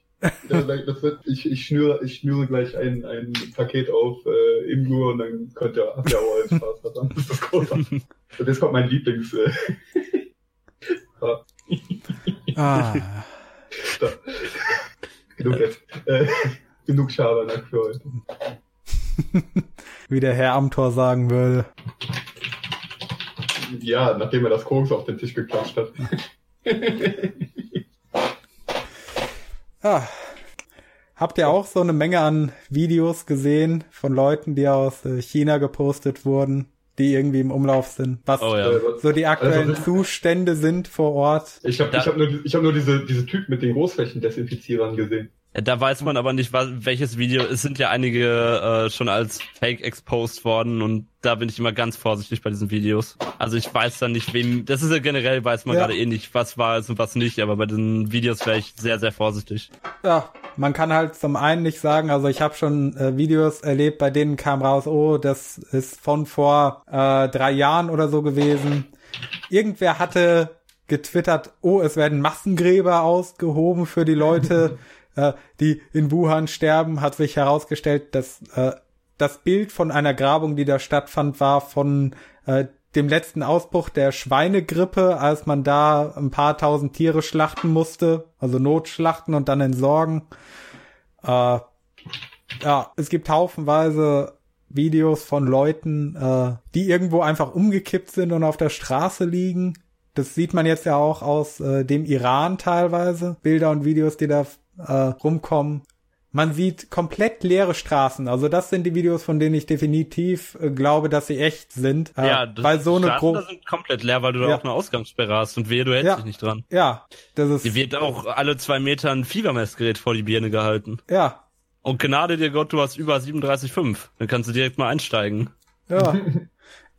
Ja, das wird, ich, ich, schnüre, ich schnüre gleich ein, ein Paket auf äh, Imgur und dann könnt ihr, habt ihr auch allen Spaß daran. Das ist großartig. Und jetzt kommt mein Lieblings... Äh, ah, Ah, da. Genug jetzt. Äh, genug Schabernack für heute. wie der Herr Amtor sagen würde. Ja, nachdem er das Koks auf den Tisch geklatscht hat. Ah. Habt ihr auch so eine Menge an Videos gesehen von Leuten, die aus äh, China gepostet wurden, die irgendwie im Umlauf sind? Was Oh ja. Äh, so die aktuellen Also- Zustände sind vor Ort? Ich habe ich hab nur, ich hab nur diese, diese Typ mit den Großflächendesinfizierern gesehen. Da weiß man aber nicht, was, welches Video. Es sind ja einige äh, schon als Fake exposed worden und da bin ich immer ganz vorsichtig bei diesen Videos. Also ich weiß dann nicht, wem. Das ist ja generell, weiß man Ja. gerade eh nicht, was war es und was nicht, aber bei den Videos wäre ich sehr, sehr vorsichtig. Ja, man kann halt zum einen nicht sagen, also ich habe schon äh, Videos erlebt, bei denen kam raus, oh, das ist von vor äh, drei Jahren oder so gewesen. Irgendwer hatte getwittert, oh, es werden Massengräber ausgehoben für die Leute, äh, die in Wuhan sterben, hat sich herausgestellt, dass äh, das Bild von einer Grabung, die da stattfand, war von äh, dem letzten Ausbruch der Schweinegrippe, als man da ein paar tausend Tiere schlachten musste, also Notschlachten und dann entsorgen. Äh, ja, es gibt haufenweise Videos von Leuten, äh, die irgendwo einfach umgekippt sind und auf der Straße liegen. Das sieht man jetzt ja auch aus äh, dem Iran teilweise. Bilder und Videos, die da äh, rumkommen. Man sieht komplett leere Straßen. Also das sind die Videos, von denen ich definitiv äh, glaube, dass sie echt sind. Äh, ja, das weil so eine Straßen da große, sind komplett leer, weil du da Ja. auch eine Ausgangssperre hast und wehe, du hältst Ja. dich nicht dran. ja, das ist, Dir wird auch alle zwei Meter ein Fiebermessgerät vor die Birne gehalten. ja, Und Gnade dir Gott, du hast über 37,5. Dann kannst du direkt mal einsteigen. ja.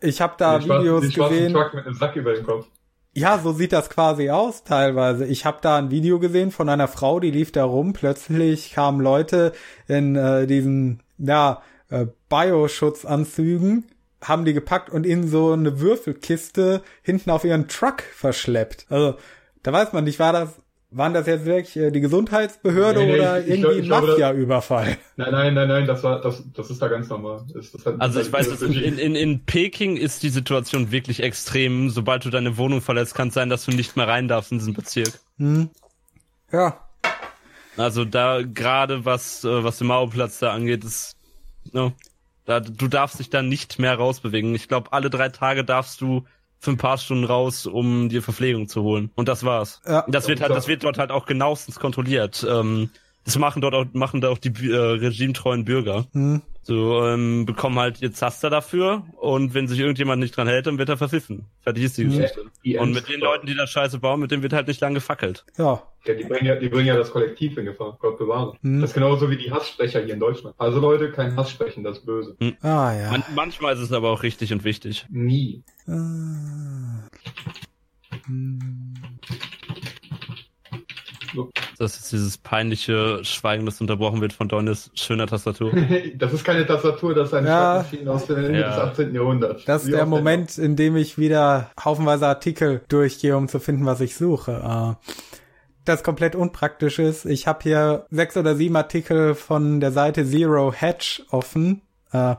Ich habe da schwarzen- Videos den schwarzen gesehen. Truck mit einem Sack über dem Kopf. Ja, so sieht das quasi aus teilweise. Ich habe da ein Video gesehen von einer Frau, die lief da rum. Plötzlich kamen Leute in äh, diesen ja, äh, Bioschutzanzügen, haben die gepackt und in so eine Würfelkiste hinten auf ihren Truck verschleppt. Also da weiß man nicht, war das waren das jetzt wirklich äh, die Gesundheitsbehörde Nee, nee, oder ich- irgendwie glaub- ein ich glaube, das- Mafia-Überfall? Nein, nein, nein, nein, das war, das, das ist da ganz normal. Das, das hat, Also ich weiß, das, dass in, in, in Peking ist die Situation wirklich extrem. Sobald du deine Wohnung verlässt, kann es sein, dass du nicht mehr rein darfst in diesen Bezirk. Hm. Ja, Also da gerade was äh, was den Mauerplatz da angeht, ist ne, da du darfst dich da nicht mehr rausbewegen. Ich glaube, alle drei Tage darfst du für ein paar Stunden raus, um dir Verpflegung zu holen. Und das war's. Ja. das wird halt, das wird dort halt auch genauestens kontrolliert. Ähm, das machen dort auch machen da auch die äh, regimetreuen Bürger. hm. So ähm, bekommen halt ihr Zaster dafür und wenn sich irgendjemand nicht dran hält, dann wird er verpfiffen. Fertig ist die. Geschichte. Die Und mit den Leuten, die da Scheiße bauen, mit denen wird halt nicht lang gefackelt. ja, Ja, die bringen ja, die bringen ja das Kollektiv in Gefahr. Gott bewahre. Mhm. Das ist genauso wie die Hasssprecher hier in Deutschland. Also Leute, kein Hass sprechen, das ist böse. ah ja. Man, manchmal ist es aber auch richtig und wichtig. Nie. Ah. Hm. Das ist dieses peinliche Schweigen, das unterbrochen wird von Donis schöner Tastatur. das ist keine Tastatur, das ist eine Ja. Aus dem Ende Ja. des 18. Jahrhunderts. Das ist Wie der Moment, in dem ich wieder haufenweise Artikel durchgehe, um zu finden, was ich suche. Äh, Das komplett unpraktisch ist. Ich habe hier sechs oder sieben Artikel von der Seite Zero Hedge offen. Äh,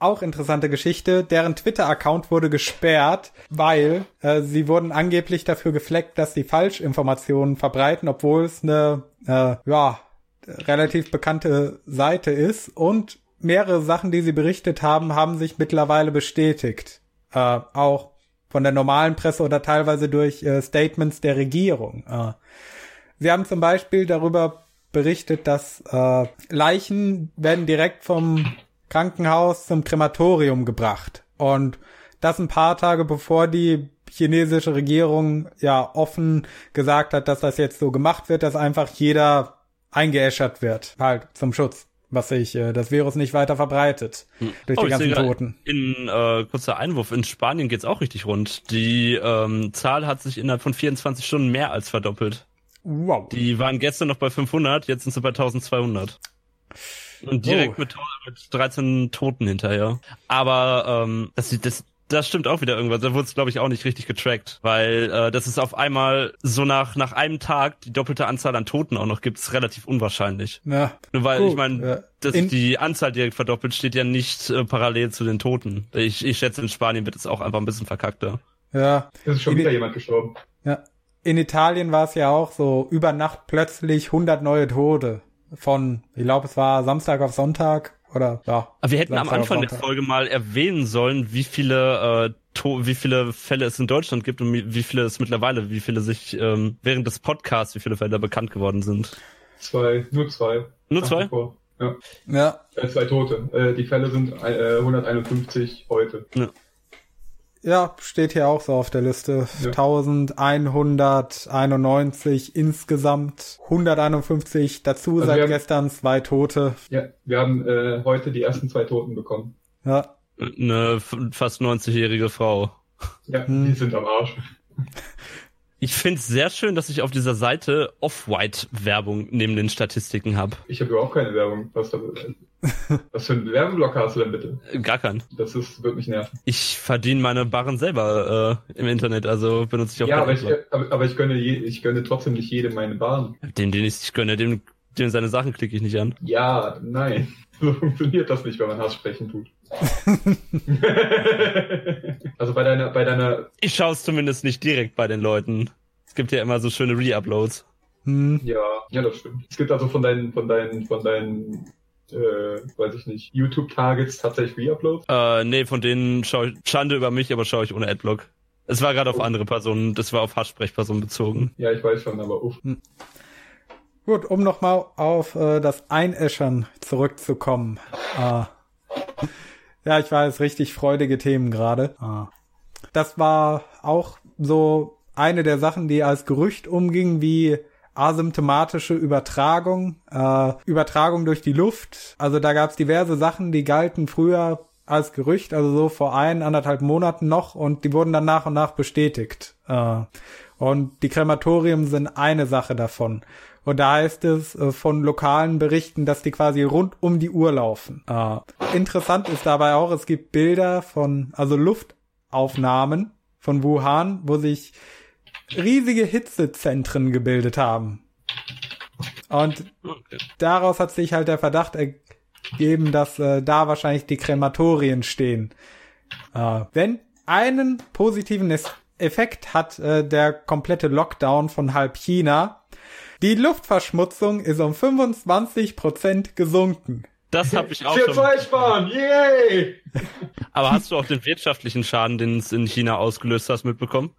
auch interessante Geschichte. Deren Twitter-Account wurde gesperrt, weil äh, sie wurden angeblich dafür gefleckt, dass sie Falschinformationen verbreiten, obwohl es eine äh, ja relativ bekannte Seite ist und mehrere Sachen, die sie berichtet haben, haben sich mittlerweile bestätigt. Äh, auch von der normalen Presse oder teilweise durch äh, Statements der Regierung. Äh, sie haben zum Beispiel darüber berichtet, dass äh, Leichen werden direkt vom Krankenhaus zum Krematorium gebracht. Und das ein paar Tage bevor die chinesische Regierung ja offen gesagt hat, dass das jetzt so gemacht wird, dass einfach jeder eingeäschert wird, halt zum Schutz, was sich äh, das Virus nicht weiter verbreitet durch Oh, die ganzen Toten. In äh, kurzer Einwurf, in Spanien geht's auch richtig rund. Die ähm, Zahl hat sich innerhalb von 24 Stunden mehr als verdoppelt. Wow. Die waren gestern noch bei 500, jetzt sind sie bei 1200. Und direkt Oh. mit, mit 13 Toten hinterher. Aber ähm, das, das, das stimmt auch wieder irgendwas. Da wurde es, glaube ich, auch nicht richtig getrackt. Weil äh, das ist auf einmal so nach, nach einem Tag die doppelte Anzahl an Toten auch noch gibt, ist relativ unwahrscheinlich. Ja, Nur weil, Gut, ich meine, ja. dass In- die Anzahl direkt verdoppelt steht ja nicht äh, parallel zu den Toten. Ich, ich schätze, in Spanien wird es auch einfach ein bisschen verkackter. ja. Es ist schon In- wieder jemand gestorben. Ja. In Italien war es ja auch so über Nacht plötzlich 100 neue Tode von, ich glaube, es war Samstag auf Sonntag oder ja. Aber wir hätten am Samstag auf Anfang der. Folge mal erwähnen sollen, wie viele äh, to wie viele Fälle es in Deutschland gibt und wie viele es mittlerweile, wie viele sich ähm, während des Podcasts, wie viele Fälle da bekannt geworden sind. Zwei, nur zwei. Nur zwei? Ja, Ja, äh, zwei Tote. Äh, die Fälle sind äh, 151 heute. ja, steht hier auch so auf der Liste. Ja. 1191 insgesamt, 151 dazu Also seit haben- gestern, zwei Tote. Ja, wir haben äh, heute die ersten zwei Toten bekommen. Ja, Eine fast 90-jährige Frau. Ja, Hm. die sind am Arsch. Ich find's sehr schön, dass ich auf dieser Seite Off-White-Werbung neben den Statistiken habe. Ich habe überhaupt keine Werbung. Was, was für einen Werbeblock hast du denn bitte? Gar keinen. Das ist, wird mich nerven. Ich verdiene meine Barren selber äh, im Internet, also benutze ich auch Ja, aber ich, aber, aber ich gönne je, ich gönne trotzdem nicht jedem meine Bahn. Den, den ich nicht gönne, dem, dem seine Sachen klicke ich nicht an. Ja, nein. So funktioniert das nicht, wenn man Hass sprechen tut. also bei deiner, bei deiner, Ich schaue es zumindest nicht direkt bei den Leuten. Es gibt ja immer so schöne Re-Uploads. hm. ja, ja, das stimmt. Es gibt also von deinen, von deinen, von deinen, äh, weiß ich nicht, YouTube-Targets tatsächlich Reuploads. Äh, nee, von denen schaue ich, Schande über mich, aber schaue ich ohne Adblock. Es war gerade auf andere Personen, das war auf Haschsprechpersonen bezogen. Ja, ich weiß schon, aber uff. Gut, um nochmal auf äh, das Einäschern zurückzukommen. Ah. Ja, ich weiß, richtig freudige Themen gerade. Ah. Das war auch so eine der Sachen, die als Gerücht umging, wie asymptomatische Übertragung, äh, Übertragung durch die Luft. Also da gab es diverse Sachen, die galten früher als Gerücht, also so vor ein, anderthalb Monaten noch und die wurden dann nach und nach bestätigt. Äh, und die Krematorien sind eine Sache davon. Und da heißt es äh, von lokalen Berichten, dass die quasi rund um die Uhr laufen. Äh, interessant ist dabei auch, es gibt Bilder von, also Luftaufnahmen von Wuhan, wo sich riesige Hitzezentren gebildet haben. Und daraus hat sich halt der Verdacht ergeben, dass äh, da wahrscheinlich die Krematorien stehen. Äh, wenn einen positiven Effekt hat äh, der komplette Lockdown von halb China, die Luftverschmutzung ist um 25% gesunken. Das habe ich auch schon. CO2 sparen, yay! Aber hast du auch den wirtschaftlichen Schaden, den es in China ausgelöst hast, mitbekommen?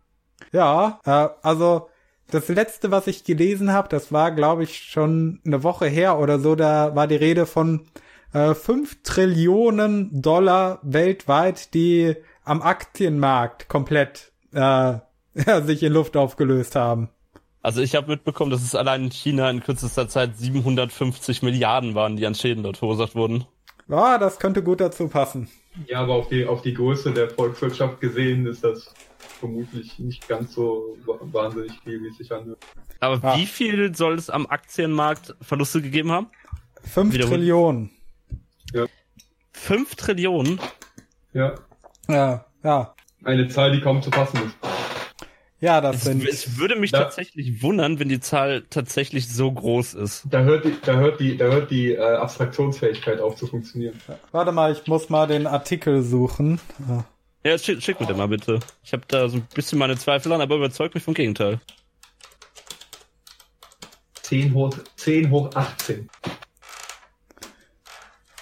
Ja, äh, also das letzte, was ich gelesen habe, das war, glaube ich, schon eine Woche her oder so, da war die Rede von äh, 5 Trillionen Dollar weltweit, die am Aktienmarkt komplett äh, sich in Luft aufgelöst haben. Also ich habe mitbekommen, dass es allein in China in kürzester Zeit 750 Milliarden waren, die an Schäden dort verursacht wurden. Ja, das könnte gut dazu passen. Ja, aber auf die, auf die Größe der Volkswirtschaft gesehen ist das vermutlich nicht ganz so wa- wahnsinnig viel, wie es sich anhört. Aber Ja. wie viel soll es am Aktienmarkt Verluste gegeben haben? 5 Wiederholen. Trillionen. Fünf Trillionen? Ja, Ja, ja. eine Zahl, die kaum zu fassen ist. Ja, das Es, sind. es würde mich Da- tatsächlich wundern, wenn die Zahl tatsächlich so groß ist. Da hört die, da hört die, da hört die äh, Abstraktionsfähigkeit auf zu funktionieren. Warte mal, ich muss mal den Artikel suchen. Äh, Ja, schick, schick mir den mal bitte. Ich habe da so ein bisschen meine Zweifel an, aber überzeugt mich vom Gegenteil. 10 hoch, 10 hoch 18.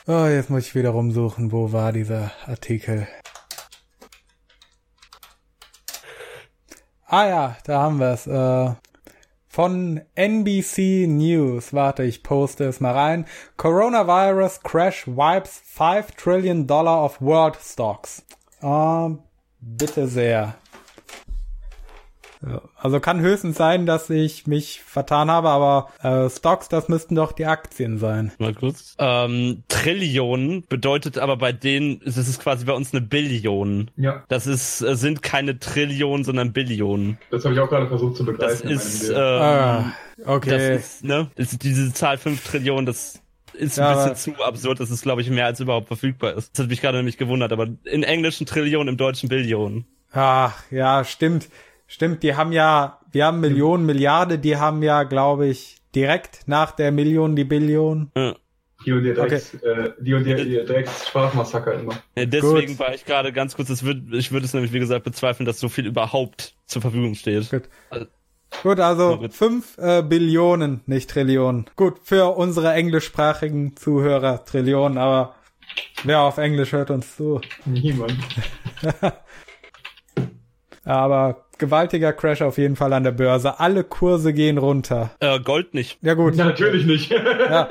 Oh, jetzt muss ich wieder rumsuchen. Wo war dieser Artikel? Ah ja, da haben wir es. Äh, von NBC News. Warte, ich poste es mal rein. Coronavirus crash wipes 5 Trillion Dollar of World Stocks. Ah, bitte sehr. Also kann höchstens sein, dass ich mich vertan habe, aber äh, Stocks, das müssten doch die Aktien sein. Mal kurz. Ähm, Trillionen bedeutet aber bei denen, das ist quasi bei uns eine Billion. Ja, Das ist, äh, sind keine Trillionen, sondern Billionen. das habe ich auch gerade versucht zu Das begreifen. in ist, ähm. Ah, okay. das ist, ne, ist diese Zahl 5 Trillionen, das ist ein Ja, bisschen zu absurd, dass es, glaube ich, mehr als überhaupt verfügbar ist. Das hat mich gerade nämlich gewundert, aber in englischen Trillionen, im deutschen Billionen. Ach, ja, stimmt. Stimmt, die haben ja, wir haben Millionen, Milliarde, die haben ja, glaube ich, direkt nach der Million die Billion. Ja. die und ihr Drecks, äh, die und ihr, ihr Drecks Sprachmassaker immer. Ja, deswegen Gut. war ich gerade ganz kurz, das würd, ich würde es nämlich, wie gesagt, bezweifeln, dass so viel überhaupt zur Verfügung steht. Gut. Also- Gut, also fünf äh, Billionen, nicht Trillionen. Gut, für unsere englischsprachigen Zuhörer Trillionen, aber wer auf Englisch hört uns zu. Niemand. Aber gewaltiger Crash auf jeden Fall an der Börse. Alle Kurse gehen runter. Äh, Gold nicht. Ja gut, Natürlich nicht. ja,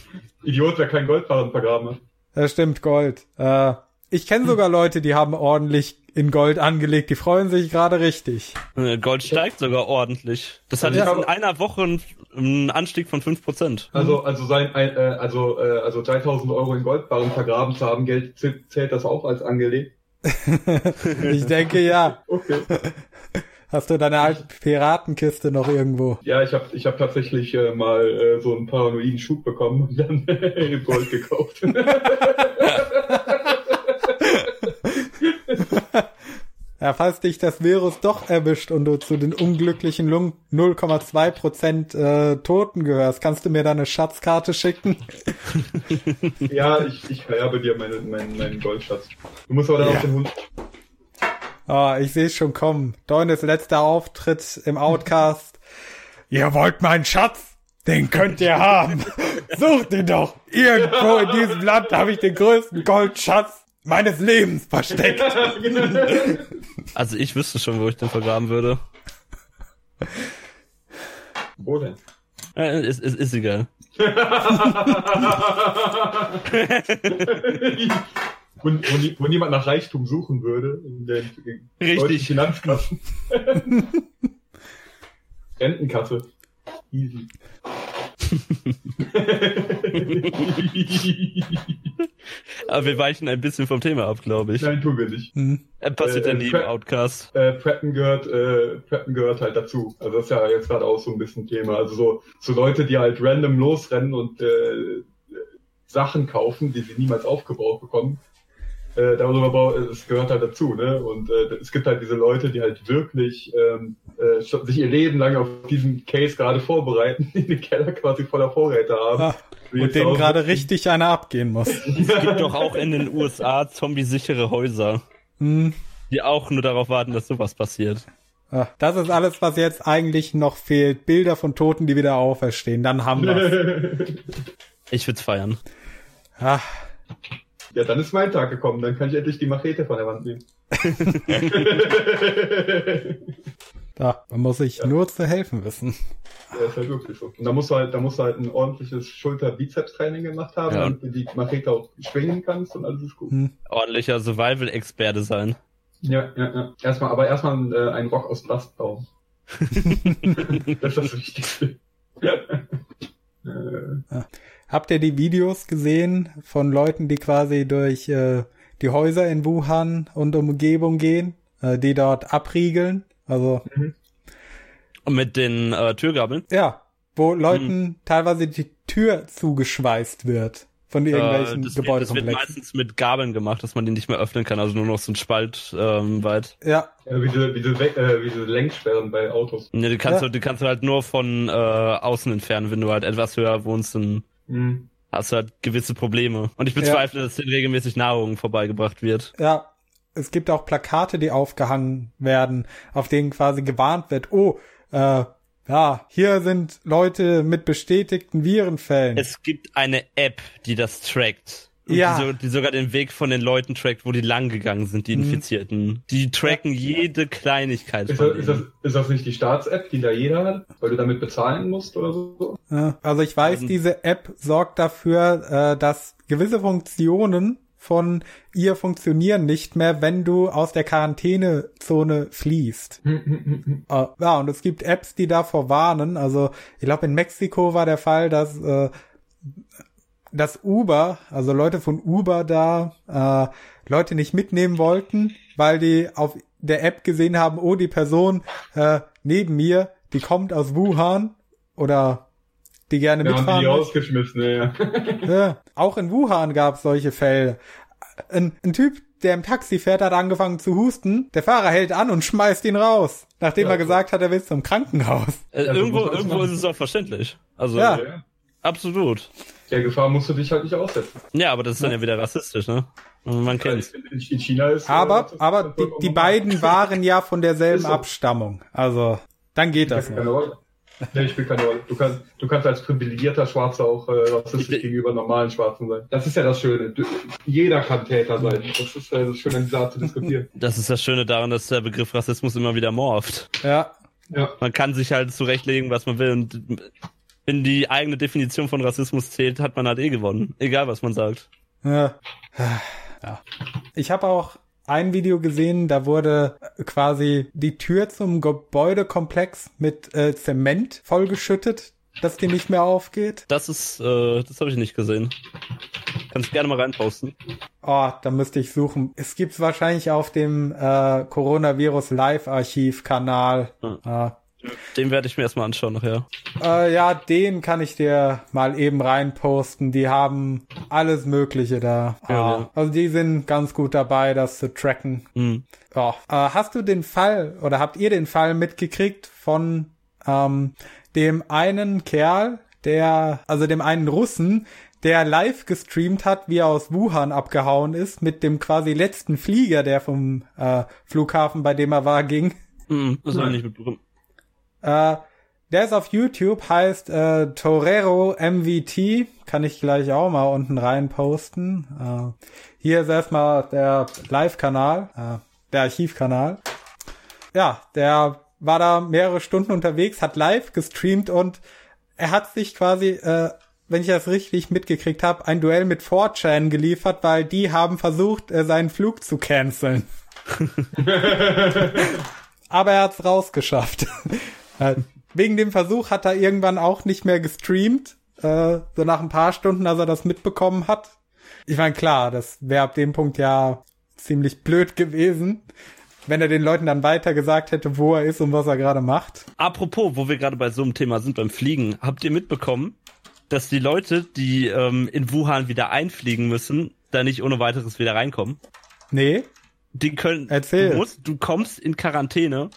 Idiot, wer kein Goldbarren vergraben hat. das stimmt, Gold. Äh, ich kenne sogar Leute, die haben ordentlich in Gold angelegt. Die freuen sich gerade richtig. Äh, Gold steigt sogar ordentlich. Das hat Also ich jetzt in einer Woche einen, Anstieg von 5%. Also, also sein, ein, äh, also, äh, also 3000 Euro in Goldbarren vergraben zu haben, Geld zählt, zählt das auch als angelegt? Ich denke ja. Okay. Hast du deine alte Piratenkiste noch irgendwo? Ja, ich habe ich hab tatsächlich äh, mal äh, so einen paranoiden Schub bekommen und dann Gold gekauft. Ja, falls dich das Virus doch erwischt und du zu den unglücklichen Lung- 0,2% äh, Toten gehörst, kannst du mir da eine Schatzkarte schicken? ja, ich, ich vererbe dir meinen meinen meinen Goldschatz. Du musst aber dann Ja. auf den Hund. Ah, ich sehe es schon kommen. Deunes letzter Auftritt im Outcast. Ihr wollt meinen Schatz? Den könnt ihr haben. Sucht ihn doch. Irgendwo in diesem Land habe ich den größten Goldschatz meines Lebens versteckt. Also ich wüsste schon, wo ich den vergraben würde. Wo denn? Äh, ist, ist, ist egal. Wo, wo, nie- wo niemand nach Reichtum suchen würde in den Richtig. deutschen Finanzkassen. Rentenkasse. Easy. Aber wir weichen ein bisschen vom Thema ab, glaube ich. Nein, tun wir nicht. Hm. Passiert Äh, ja nie im Prep- Outcast. Äh, Preppen gehört, äh, Preppen gehört halt dazu. Also das ist ja jetzt gerade auch so ein bisschen Thema. Also so, so Leute, die halt random losrennen und äh, Sachen kaufen, die sie niemals aufgebaut bekommen. Äh, darüber bau- es gehört halt dazu, ne? Und äh, es gibt halt diese Leute, die halt wirklich ähm, äh, sich ihr Leben lang auf diesen Case gerade vorbereiten, die den Keller quasi voller Vorräte haben. Ah, Wie und auch- gerade richtig einer abgehen muss. Es gibt doch auch in den USA zombie-sichere Häuser, Hm. die auch nur darauf warten, dass sowas passiert. Ah, Das ist alles, was jetzt eigentlich noch fehlt. Bilder von Toten, die wieder auferstehen. Dann haben wir Ich würd's feiern. ah, Ja, dann ist mein Tag gekommen. Dann kann ich endlich die Machete von der Wand nehmen. da, man muss sich nur zu helfen wissen. Ja, ist halt wirklich so. Und da musst du halt, da musst du halt ein ordentliches Schulter-Bizeps-Training gemacht haben, Ja. damit du die Machete auch schwingen kannst und alles ist gut. Hm. Ordentlicher Survival-Experte sein. Ja, ja, ja. Erstmal, aber erstmal äh, einen Rock aus Bast bauen. das ist das Wichtigste. äh, Habt ihr die Videos gesehen von Leuten, die quasi durch äh, die Häuser in Wuhan und Umgebung gehen, äh, die dort abriegeln? Also Und mit den äh, Türgabeln. ja, wo Leuten teilweise die Tür zugeschweißt wird von Äh, irgendwelchen das, wird, das wird Gebäudekomplexen. meistens mit Gabeln gemacht, dass man die nicht mehr öffnen kann, also nur noch so ein Spalt ähm, weit. Ja, ja, wie diese, wie diese, We- äh, wie diese Lenksperren bei Autos. Ne, die kannst Ja. du, die kannst du halt nur von äh, außen entfernen, wenn du halt etwas höher wohnst, dann Mhm. hast du halt gewisse Probleme. Und ich bezweifle, dass denen regelmäßig Nahrung vorbeigebracht wird. ja. Es gibt auch Plakate, die aufgehangen werden, auf denen quasi gewarnt wird, oh, äh, ja, hier sind Leute mit bestätigten Virenfällen. Es gibt eine App, die das trackt. Und Ja. Die, so, die sogar den Weg von den Leuten trackt, wo die lang gegangen sind, die Mhm. Infizierten. Die tracken jede Kleinigkeit Ist, von das, ist, das, ist das nicht die Staats-App, die da jeder hat, weil du damit bezahlen musst oder so? Also ich weiß, Also- diese App sorgt dafür, äh, dass gewisse Funktionen von ihr funktionieren nicht mehr, wenn du aus der Quarantänezone fließt. Äh, ja, und es gibt Apps, die davor warnen. Also ich glaube, in Mexiko war der Fall, dass äh, dass Uber, also Leute von Uber da äh, Leute nicht mitnehmen wollten, weil die auf der App gesehen haben, oh, die Person äh, neben mir, die kommt aus Wuhan oder die gerne haben mitfahren die möchte. rausgeschmissen, ja. Ja, auch in Wuhan gab es solche Fälle. Ein, ein Typ, der im Taxi fährt, hat angefangen zu husten. Der Fahrer hält an und schmeißt ihn raus, nachdem Ja, er gesagt hat, er will zum Krankenhaus. Äh, Ja, irgendwo irgendwo ist es auch verständlich. Also, Ja. ja. absolut. Der Gefahr musst du dich halt nicht aussetzen. Ja, aber das ist dann ja wieder rassistisch, ne? Man kennt's. In, in China ist. äh, Aber, aber die, die beiden waren ja von derselben. Abstammung. Also, dann geht das. Nee, ich spiele keine Rolle. Du kannst, du kannst als privilegierter Schwarzer auch äh, rassistisch gegenüber normalen Schwarzen sein. Das ist ja das Schöne. Du, jeder kann Täter sein. Das ist äh, das Schöne an dieser Art zu diskutieren. Das ist das Schöne daran, dass der Begriff Rassismus immer wieder morpht. Ja. Ja. Man kann sich halt zurechtlegen, was man will. Und wenn die eigene Definition von Rassismus zählt, hat man halt eh gewonnen. Egal, was man sagt. Ja. ja. Ich habe auch ein Video gesehen, da wurde quasi die Tür zum Gebäudekomplex mit äh, Zement vollgeschüttet, dass die nicht mehr aufgeht. Das ist, äh, das habe ich nicht gesehen. Kannst gerne mal reinposten. Oh, da müsste ich suchen. Es gibt's wahrscheinlich auf dem äh, Coronavirus Live Archiv Kanal. Hm. Den werde ich mir erstmal anschauen nachher. Äh, ja, den kann ich dir mal eben reinposten. Die haben alles Mögliche da. Ja, Ah, ja. Also die sind ganz gut dabei, das zu tracken. Hm. Ja. Äh, hast du den Fall oder habt ihr den Fall mitgekriegt von ähm, dem einen Kerl, der, also dem einen Russen, der live gestreamt hat, wie er aus Wuhan abgehauen ist, mit dem quasi letzten Flieger, der vom äh, Flughafen, bei dem er war, ging. Hm. Das ich nicht mitbekommen. Äh, der ist auf YouTube, heißt äh, Torero MVT. Kann ich gleich auch mal unten rein posten. Äh, hier ist erstmal der Live-Kanal, äh, der Archivkanal. Ja, der war da mehrere Stunden unterwegs, hat live gestreamt und er hat sich quasi, äh, wenn ich das richtig mitgekriegt habe, ein Duell mit 4chan geliefert, weil die haben versucht, äh, seinen Flug zu canceln. Aber er hat's rausgeschafft. Äh, Wegen dem Versuch hat er irgendwann auch nicht mehr gestreamt. Äh, so nach ein paar Stunden, als er das mitbekommen hat. Ich meine, klar, das wäre ab dem Punkt ja ziemlich blöd gewesen, wenn er den Leuten dann weiter gesagt hätte, wo er ist und was er gerade macht. Apropos, wo wir gerade bei so einem Thema sind, beim Fliegen, habt ihr mitbekommen, dass die Leute, die ähm, in Wuhan wieder einfliegen müssen, da nicht ohne weiteres wieder reinkommen? Nee, Die können. Erzähl. Du, musst, du kommst in Quarantäne,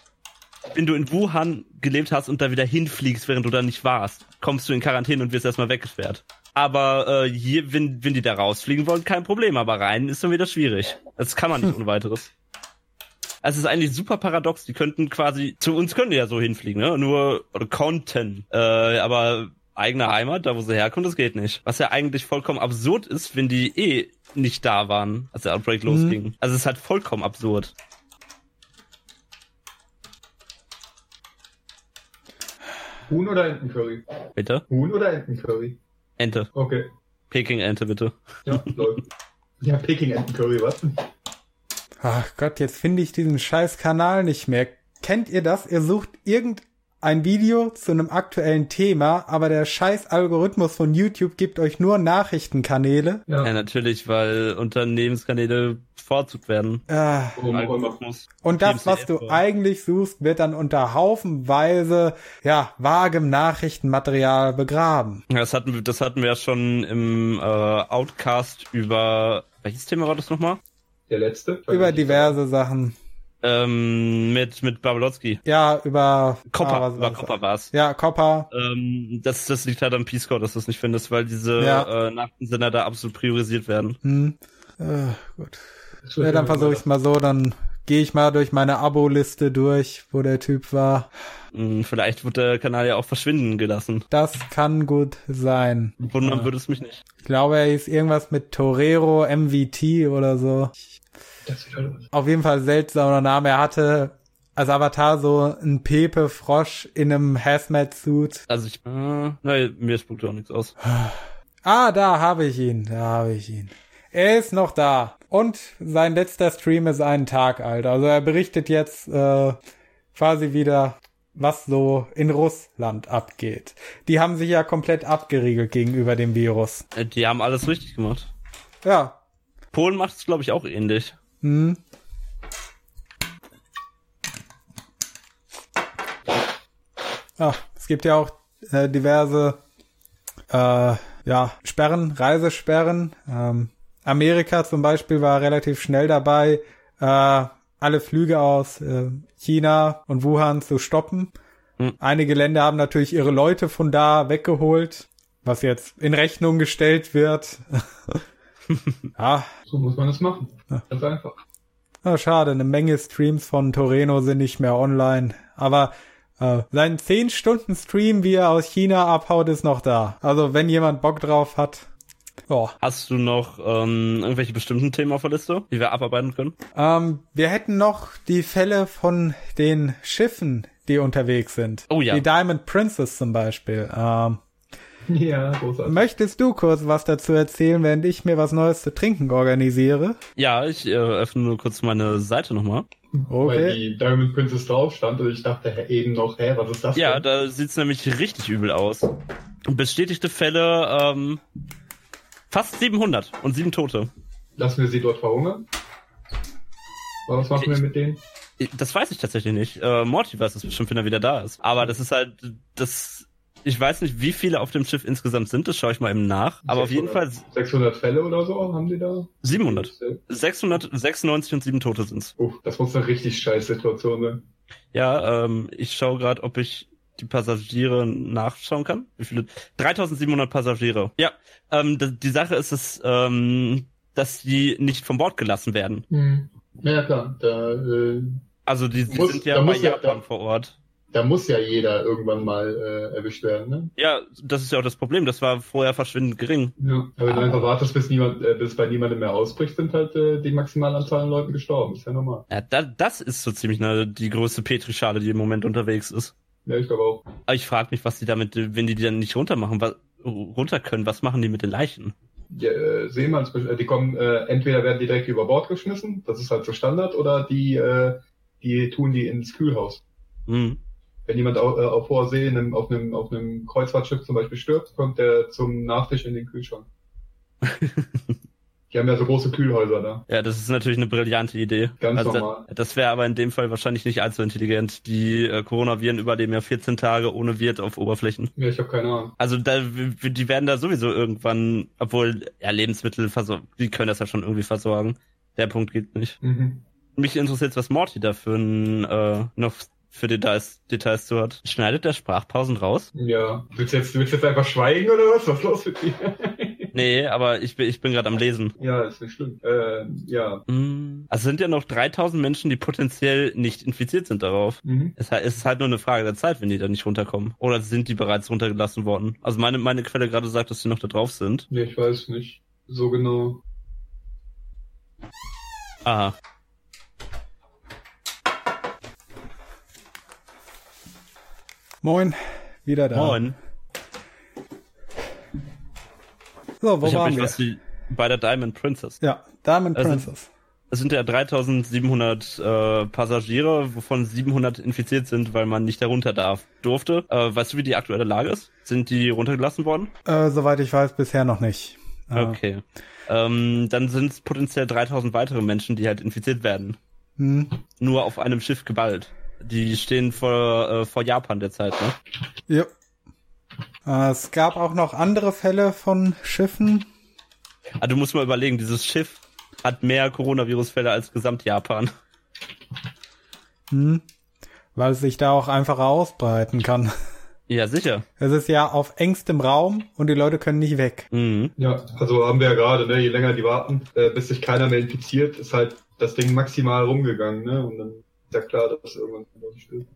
wenn du in Wuhan gelebt hast und da wieder hinfliegst, während du da nicht warst. Kommst du in Quarantäne und wirst erstmal weggesperrt. Aber äh, hier, wenn, wenn die da rausfliegen wollen, kein Problem. Aber rein ist dann wieder schwierig. Das kann man nicht ohne weiteres. Also es ist eigentlich super paradox. Die könnten quasi, zu uns können die ja so hinfliegen, ne? Nur, oder konnten. Äh, aber eigene Heimat, da wo sie herkommen, das geht nicht. Was ja eigentlich vollkommen absurd ist, wenn die eh nicht da waren, als der Outbreak losging. Also es ist halt vollkommen absurd. Huhn oder Entencurry? Bitte? Huhn oder Entencurry? Ente. Okay. Peking-Ente, bitte. Ja, läuft. Ja, Peking Entencurry, was? Ach Gott, jetzt finde ich diesen scheiß Kanal nicht mehr. Kennt ihr das? Ihr sucht irgendein Video zu einem aktuellen Thema, aber der scheiß Algorithmus von YouTube gibt euch nur Nachrichtenkanäle. Ja. Ja, natürlich, weil Unternehmenskanäle bevorzugt werden. Ah. Algorithmus. und das, was du TMCF. eigentlich suchst, wird dann unter haufenweise, ja, vagem Nachrichtenmaterial begraben. Ja, Das hatten, wir- das hatten wir ja schon im äh, Outcast über welches Thema war das nochmal? Der letzte? Über diverse Sachen. Ähm, mit mit Babolotski. Ja, über Copper, ah, über? Copper war's. Ja, Copper. Ähm, das, das liegt halt am Peace Corps, dass du es nicht findest, weil diese Ja. äh, Nachrichtensender da absolut priorisiert werden. Hm. Äh, gut. Ja, dann versuche ich mal so, dann gehe ich mal durch meine Abo-Liste durch, wo der Typ war. Hm, vielleicht wird der Kanal ja auch verschwinden gelassen. Das kann gut sein. Wundern würde es mich nicht. Ich glaube, er hieß irgendwas mit Torero MVT oder so. Das ist wieder los. Auf jeden Fall seltsamer Name. Er hatte als Avatar so einen Pepe-Frosch in einem Hazmat-Suit. Also ich, äh, nein, mir spuckt auch nichts aus. Ah, da habe ich ihn. Da habe ich ihn. Er ist noch da. Und sein letzter Stream ist einen Tag alt. Also er berichtet jetzt äh, quasi wieder, was so in Russland abgeht. Die haben sich ja komplett abgeriegelt gegenüber dem Virus. Äh, Die haben alles richtig gemacht. Ja. Polen macht es, glaube ich, auch ähnlich. Hm. Ah, es gibt ja auch äh, diverse äh, ja, Sperren, Reisesperren. Ähm, Amerika zum Beispiel war relativ schnell dabei, äh, alle Flüge aus äh, China und Wuhan zu stoppen. Hm. Einige Länder haben natürlich ihre Leute von da weggeholt, was jetzt in Rechnung gestellt wird. ja, So muss man das machen. Ganz einfach. Ah, schade, eine Menge Streams von Toreno sind nicht mehr online. Aber Äh, sein 10-Stunden-Stream, wie er aus China abhaut, ist noch da. Also wenn jemand Bock drauf hat. Oh. Hast du noch ähm, irgendwelche bestimmten Themen auf der Liste, die wir abarbeiten können? Ähm, wir hätten noch die Fälle von den Schiffen, die unterwegs sind. Oh ja. Die Diamond Princess zum Beispiel. Ähm, Ja, großartig. möchtest du kurz was dazu erzählen, während ich mir was Neues zu trinken organisiere? Ja, ich äh, öffne nur kurz meine Seite nochmal. Weil Okay. die Diamond Princess drauf stand und ich dachte hä, eben noch, hä, was ist das Ja, denn? da sieht's nämlich richtig übel aus. Bestätigte Fälle, ähm, fast 700 und sieben Tote. Lassen wir sie dort verhungern? Was machen wir mit denen? Das weiß ich tatsächlich nicht. Äh, Morty weiß es bestimmt, wenn er wieder da ist. Aber das ist halt, das, ich weiß nicht, wie viele auf dem Schiff insgesamt sind, das schaue ich mal eben nach. Aber auf jeden Fall 600 Fälle oder so haben sie da? 700. 696 und sieben Tote sind's. Uff, das muss eine richtig scheiß Situation sein. Ja, ähm, ich schaue gerade, ob ich die Passagiere nachschauen kann. Wie viele? 3700 Passagiere. Ja, ähm, die Sache ist es, ähm, dass die nicht von Bord gelassen werden. Ja, klar. Da, äh, Also die, die Muss- sind ja bei muss ja- Japan da- vor Ort. Da muss ja jeder irgendwann mal äh, erwischt werden, ne? Ja, das ist ja auch das Problem. Das war vorher verschwindend gering. Ja. Aber wenn du einfach wartest, bis niemand, äh, bis bei niemandem mehr ausbricht, sind halt äh, die maximale Anzahl an Leuten gestorben. Ist ja normal. Ja, da, das ist so ziemlich ne, die größte Petrischale, die im Moment unterwegs ist. Ja, ich glaube auch. Aber ich frage mich, was die damit, wenn die die dann nicht runter machen, was, runter können, was machen die mit den Leichen? Ja, äh, Seemanns, äh, die kommen, äh, entweder werden die direkt über Bord geschmissen, das ist halt so Standard, oder die, äh, die tun die ins Kühlhaus. Hm. Wenn jemand au- äh, auf hoher See in einem, auf einem, auf einem Kreuzfahrtschiff zum Beispiel stirbt, kommt der zum Nachtisch in den Kühlschrank. die haben ja so große Kühlhäuser da. Ja, das ist natürlich eine brillante Idee. Ganz also normal. Da, das wäre aber in dem Fall wahrscheinlich nicht allzu intelligent. Die äh, Coronaviren überleben ja 14 Tage ohne Wirt auf Oberflächen. Ja, ich habe keine Ahnung. Also da, die werden da sowieso irgendwann, obwohl ja, Lebensmittel versorgen, die können das ja schon irgendwie versorgen. Der Punkt geht nicht. Mhm. Mich interessiert, was Morty da für ein, äh, noch für Details, Details zu hat. Schneidet der Sprachpausen raus? Ja. Willst du jetzt, willst du jetzt einfach schweigen oder was? Was ist los mit dir? Nee, aber ich bin, ich bin gerade am Lesen. ja, ist nicht schlimm. Äh, ja. Mm, Also sind ja noch 3000 Menschen, die potenziell nicht infiziert sind darauf. Mhm. Es, es ist halt nur eine Frage der Zeit, wenn die da nicht runterkommen. Oder sind die bereits runtergelassen worden? Also meine, meine Quelle gerade sagt, dass die noch da drauf sind. Nee, ich weiß nicht. So genau. Aha. Moin, wieder da. Moin. So, wo ich waren wir? was die, bei der Diamond Princess. Ja, Diamond Also- Princess. Es sind ja 3700 äh, Passagiere, wovon 700 infiziert sind, weil man nicht darunter darf, durfte. Äh, weißt du, wie die aktuelle Lage ist? Sind die runtergelassen worden? Äh, soweit ich weiß, bisher noch nicht. Äh, Okay. Ähm, dann sind es potenziell 3000 weitere Menschen, die halt infiziert werden. Hm, Nur auf einem Schiff geballt. Die stehen vor, äh, vor Japan derzeit, ne? ja. Äh, es gab auch noch andere Fälle von Schiffen. Ah, du musst mal überlegen, dieses Schiff hat mehr Coronavirus-Fälle als Gesamt-Japan. Hm, weil es sich da auch einfacher ausbreiten kann. Ja, sicher. Es ist ja auf engstem Raum und die Leute können nicht weg. Mhm. Ja, also haben wir ja gerade, ne, je länger die warten, äh, bis sich keiner mehr infiziert, ist halt das Ding maximal rumgegangen, ne? Und dann ja klar, dass irgendwann stirbt.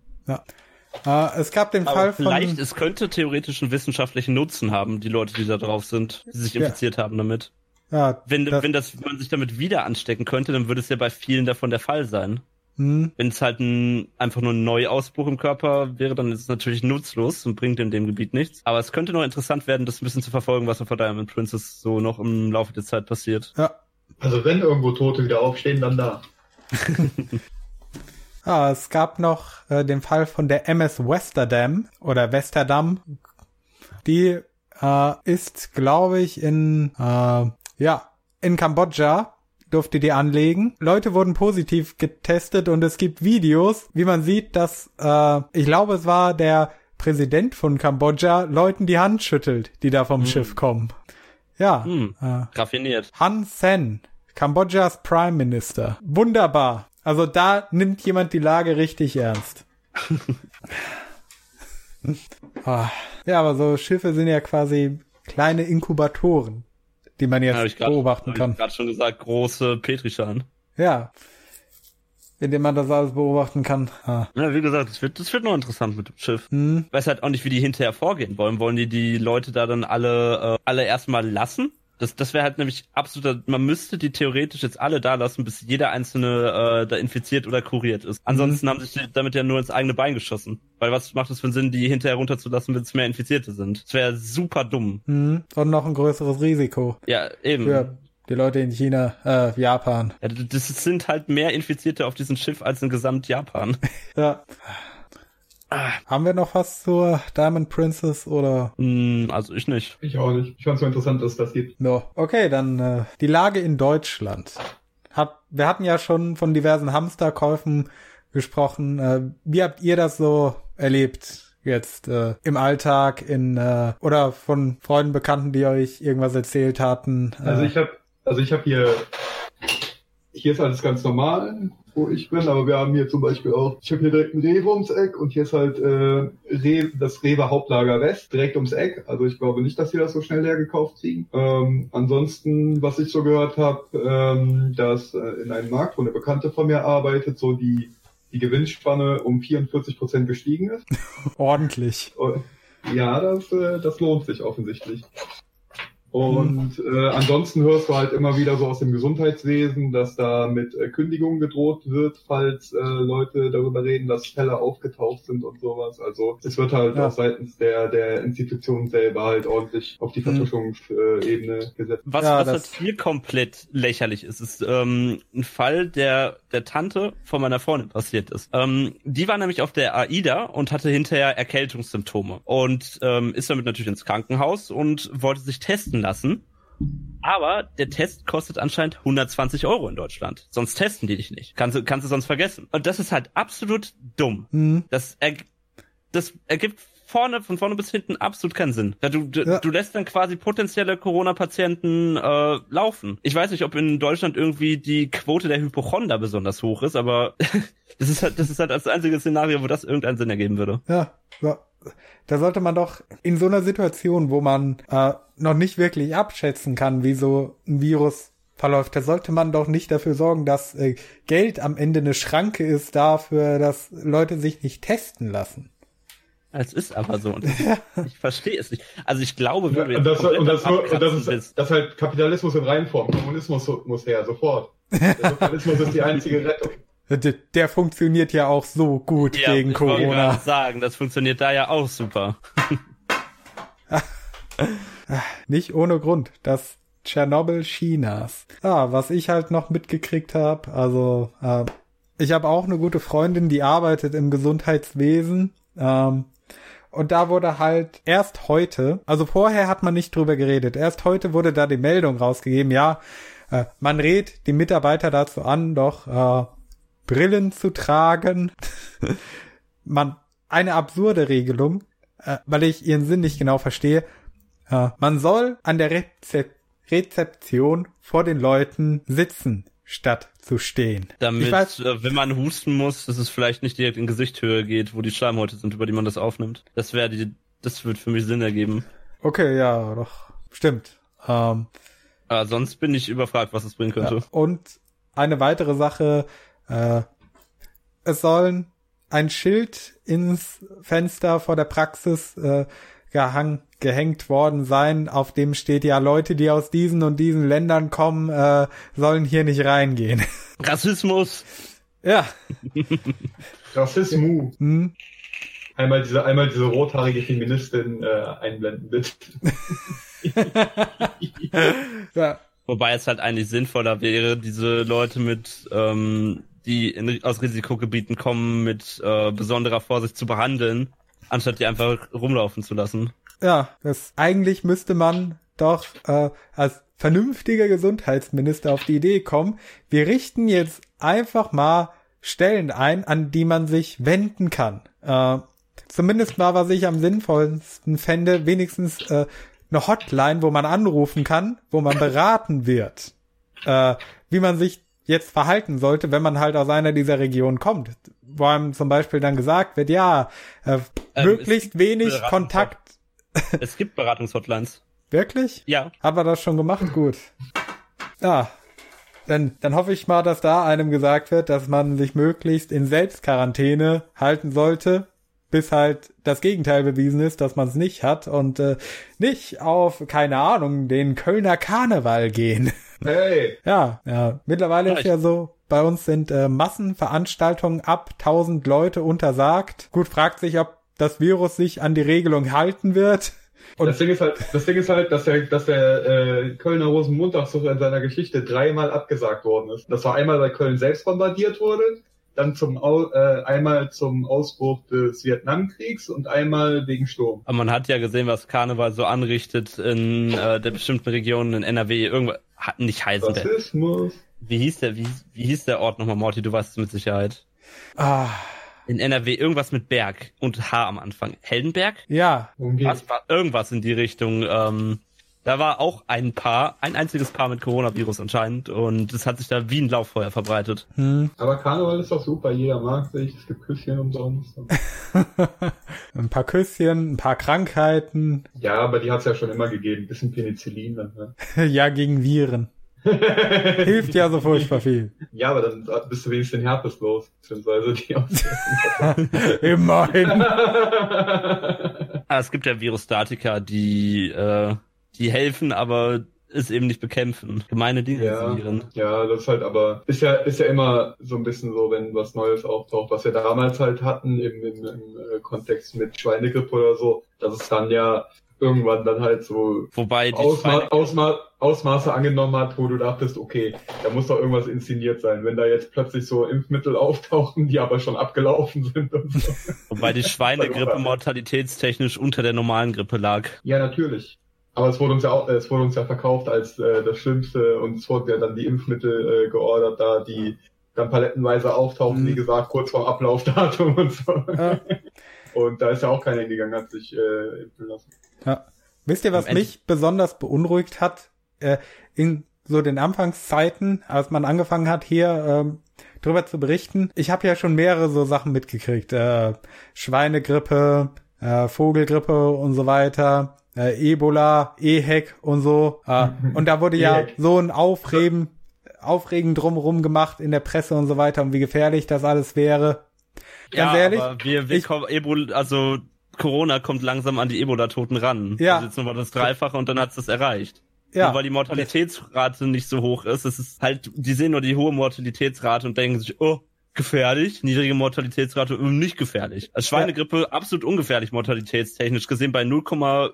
Äh, es gab den Fall Aber von... vielleicht, es könnte theoretisch einen wissenschaftlichen Nutzen haben, die Leute, die da drauf sind, die sich Ja. infiziert haben damit. ja, Wenn, das, wenn das, wenn man sich damit wieder anstecken könnte, dann würde es ja bei vielen davon der Fall sein. hm, Wenn es halt ein, einfach nur ein Neuausbruch im Körper wäre, dann ist es natürlich nutzlos und bringt in dem Gebiet nichts. Aber es könnte noch interessant werden, das ein bisschen zu verfolgen, was auf der Diamond Princess so noch im Laufe der Zeit passiert. ja. Also wenn irgendwo Tote wieder aufstehen, dann da. Ah, es gab noch äh, den Fall von der MS Westerdam oder Westerdam. Die äh, ist, glaube ich, in äh, ja in Kambodscha durfte die anlegen. Leute wurden positiv getestet und es gibt Videos, wie man sieht, dass äh, ich glaube, es war der Präsident von Kambodscha Leuten die Hand schüttelt, die da vom Schiff kommen. Ja, Hm. äh, Raffiniert. Han Sen, Kambodschas Prime Minister. Wunderbar. Also da nimmt jemand die Lage richtig ernst. ah, ja, aber so Schiffe sind ja quasi kleine Inkubatoren, die man jetzt ich grad- beobachten kann. Ich gerade schon gesagt, große Petrischalen. Ja. in dem man das alles beobachten kann. Ah. Ja, wie gesagt, das wird, das wird noch interessant mit dem Schiff. Hm. Weiß halt auch nicht, wie die hinterher vorgehen wollen. Wollen die die Leute da dann alle, äh, alle erstmal lassen? Das, das wäre halt nämlich absoluter, man müsste die theoretisch jetzt alle da lassen, bis jeder einzelne äh, da infiziert oder kuriert ist. Ansonsten haben sich damit ja nur ins eigene Bein geschossen. Weil was macht es für einen Sinn, die hinterher runterzulassen, wenn es mehr Infizierte sind? Das wäre super dumm. Hm. Und noch ein größeres Risiko Ja, eben. für die Leute in China, äh, Japan. Ja, das sind halt mehr Infizierte auf diesem Schiff als in gesamt Japan. Ja. Haben wir noch was zur Diamond Princess oder? Hm, also ich nicht. Ich auch nicht. Ich fand es so interessant, dass es das gibt. No. Okay, dann äh, die Lage in Deutschland. Hat, wir hatten ja schon von diversen Hamsterkäufen gesprochen. Äh, wie habt ihr das so erlebt? Jetzt äh, im Alltag in äh, oder von Freunden, Bekannten, die euch irgendwas erzählt hatten. Äh, Also ich habe, also ich habe hier, hier ist alles ganz normal, wo ich bin, aber wir haben hier zum Beispiel auch, ich habe hier direkt ein Rewe ums Eck und hier ist halt äh, Rewe, das Rewe Hauptlager West direkt ums Eck. Also ich glaube nicht, dass sie das so schnell leer gekauft kriegen. Ähm, ansonsten, was ich so gehört habe, ähm, dass äh, in einem Markt, wo eine Bekannte von mir arbeitet, so die die Gewinnspanne um 44 Prozent gestiegen ist. ordentlich. Und Ja, das, äh, das lohnt sich offensichtlich. Und äh, ansonsten hörst du halt immer wieder so aus dem Gesundheitswesen, dass da mit äh, Kündigungen gedroht wird, falls äh, Leute darüber reden, dass Fälle aufgetaucht sind und sowas. Also es wird halt Ja. auch seitens der der Institution selber halt ordentlich auf die Mhm. Vertuschungsebene gesetzt. Was, Ja, was das- halt hier komplett lächerlich ist, ist ähm, ein Fall, der der Tante von meiner Freundin passiert ist. Ähm, die war nämlich auf der AIDA und hatte hinterher Erkältungssymptome und ähm, ist damit natürlich ins Krankenhaus und wollte sich testen lassen. Aber der Test kostet anscheinend 120 Euro in Deutschland. Sonst testen die dich nicht. Kannst du, kannst du sonst vergessen. Und das ist halt absolut dumm. Hm. Das, er, das ergibt vorne, von vorne bis hinten absolut keinen Sinn. Du, du, Ja. du lässt dann quasi potenzielle Corona-Patienten äh, laufen. Ich weiß nicht, ob in Deutschland irgendwie die Quote der Hypochonder besonders hoch ist, aber das ist halt, das ist halt das einzige Szenario, wo das irgendeinen Sinn ergeben würde. Ja, ja. Da sollte man doch in so einer Situation, wo man äh, noch nicht wirklich abschätzen kann, wie so ein Virus verläuft, da sollte man doch nicht dafür sorgen, dass äh, Geld am Ende eine Schranke ist dafür, dass Leute sich nicht testen lassen. Es ist aber so. Und ich verstehe es nicht. Also ich glaube, wenn wir Und das, und das, und das, Abkratzen ist, das ist halt Kapitalismus in Reihenform. Kommunismus muss her, sofort. Der Sozialismus ist die einzige Rettung. Der, der funktioniert ja auch so gut Ja, gegen ich Corona. gerade sagen, das funktioniert da ja auch super. Nicht ohne Grund. Das Tschernobyl Chinas. Ah, was ich halt noch mitgekriegt habe, also äh, ich habe auch eine gute Freundin, die arbeitet im Gesundheitswesen. Ähm, und da wurde halt erst heute, also vorher hat man nicht drüber geredet, erst heute wurde da die Meldung rausgegeben, ja, äh, man rät die Mitarbeiter dazu an, doch äh, Brillen zu tragen. man, eine absurde Regelung, äh, weil ich ihren Sinn nicht genau verstehe. Äh, man soll an der Rezep Rezeption vor den Leuten sitzen, statt zu stehen. Damit, ich weiß, äh, wenn man husten muss, dass es vielleicht nicht direkt in Gesichthöhe geht, wo die Schleimhäute sind, über die man das aufnimmt. Das wäre die, das wird für mich Sinn ergeben. okay, ja, doch, stimmt. Ähm, Äh, sonst bin ich überfragt, was es bringen könnte. Ja. Und eine weitere Sache, äh, es sollen ein Schild ins Fenster vor der Praxis äh, gehang, gehängt worden sein, auf dem steht ja, Leute, die aus diesen und diesen Ländern kommen, äh, sollen hier nicht reingehen. Rassismus! ja. Rassismus. Hm. Einmal diese, einmal diese rothaarige Feministin äh, einblenden, bitte. ja. Wobei es halt eigentlich sinnvoller wäre, diese Leute mit, ähm, die in, aus Risikogebieten kommen, mit äh, besonderer Vorsicht zu behandeln, anstatt die einfach rumlaufen zu lassen. Ja, das eigentlich müsste man doch äh, als vernünftiger Gesundheitsminister auf die Idee kommen, wir richten jetzt einfach mal Stellen ein, an die man sich wenden kann. Äh, zumindest mal, was ich am sinnvollsten fände, wenigstens äh, eine Hotline, wo man anrufen kann, wo man beraten wird, äh, wie man sich jetzt verhalten sollte, wenn man halt aus einer dieser Regionen kommt. Wo einem zum Beispiel dann gesagt wird, ja, äh, Ähm, möglichst wenig Kontakt. Es gibt Beratungshotlines. Wirklich? Ja. Hat man das schon gemacht? Gut. Ja. dann, dann hoffe ich mal, dass da einem gesagt wird, dass man sich möglichst in Selbstquarantäne halten sollte, bis halt das Gegenteil bewiesen ist, dass man es nicht hat und äh, nicht auf, keine Ahnung, den Kölner Karneval gehen. Hey! Ja, ja. Mittlerweile Ja, ist ja so, bei uns sind äh, Massenveranstaltungen ab 1000 Leute untersagt. Gut, fragt sich, ob das Virus sich an die Regelung halten wird. Und- das Ding ist halt, das Ding ist halt, dass der, dass der äh, Kölner Rosenmontagszug in seiner Geschichte dreimal abgesagt worden ist. Das war einmal, weil Köln selbst bombardiert wurde, dann zum Au äh, einmal zum Ausbruch des Vietnamkriegs und einmal wegen Sturm. Aber man hat ja gesehen, was Karneval so anrichtet in äh, der bestimmten Region in NRW. Irgendwas hat nicht Heisenberg. Rassismus. Wie hieß der, wie, wie hieß der Ort nochmal, Morty? Du weißt es mit Sicherheit. Ah, In NRW irgendwas mit Berg und H am Anfang. Heldenberg? ja? Was war irgendwas in die Richtung? Ähm, da war auch ein Paar, ein einziges Paar mit Coronavirus anscheinend und es hat sich da wie ein Lauffeuer verbreitet. hm. Aber Karneval ist doch super, jeder mag sich, es gibt Küsschen umsonst. ein paar Küsschen, ein paar Krankheiten, Ja, aber die hat's ja schon immer gegeben. Ein bisschen Penicillin dann. Ne? ja, gegen Viren. Hilft ja so furchtbar viel. Ja, aber dann bist du wenigstens den Herpes los. Beziehungsweise die Immerhin. Ah, es gibt ja Virostatika, die, äh, die helfen, aber es eben nicht bekämpfen. Gemeine Dinge Ja, ja, das ist halt aber, ist ja, ist ja immer so ein bisschen so, wenn was Neues auftaucht, was wir damals halt hatten im, im, im äh, Kontext mit Schweinegrippe oder so, dass es dann ja irgendwann dann halt so Wobei Ausma Ausma Ausmaße angenommen hat, wo du dachtest, okay, da muss doch irgendwas inszeniert sein, wenn da jetzt plötzlich so Impfmittel auftauchen, die aber schon abgelaufen sind und so. Wobei die Schweinegrippe mortalitätstechnisch unter der normalen Grippe lag. Ja, natürlich. Aber es wurde uns ja auch, es wurde uns ja verkauft als äh, das Schlimmste und es wurden ja dann die Impfmittel äh, geordert, da die dann palettenweise auftauchen, Mhm. wie gesagt, kurz vor Ablaufdatum und so. Ja. Und da ist ja auch keiner hingegangen, hat sich äh, impfen lassen. Ja. Wisst ihr, was Am Ende- mich besonders beunruhigt hat? Äh, in so den Anfangszeiten, als man angefangen hat, hier ähm, drüber zu berichten. Ich habe ja schon mehrere so Sachen mitgekriegt. Äh, Schweinegrippe, äh, Vogelgrippe und so weiter. Äh, Ebola, EHEC und so. Äh, und da wurde ja so ein Aufregen, Aufregen drumherum gemacht in der Presse und so weiter und wie gefährlich das alles wäre. Ganz ja, ehrlich, aber wir, wir ich- kommen, Ebola, also Corona kommt langsam an die Ebola-Toten ran. Ja. Also jetzt nochmal das Dreifache und dann hat's das erreicht. Ja. Nur weil die Mortalitätsrate nicht so hoch ist. Es ist halt, die sehen nur die hohe Mortalitätsrate und denken sich, oh, gefährlich, niedrige Mortalitätsrate, äh, nicht gefährlich. Als Schweinegrippe absolut ungefährlich mortalitätstechnisch gesehen bei 0,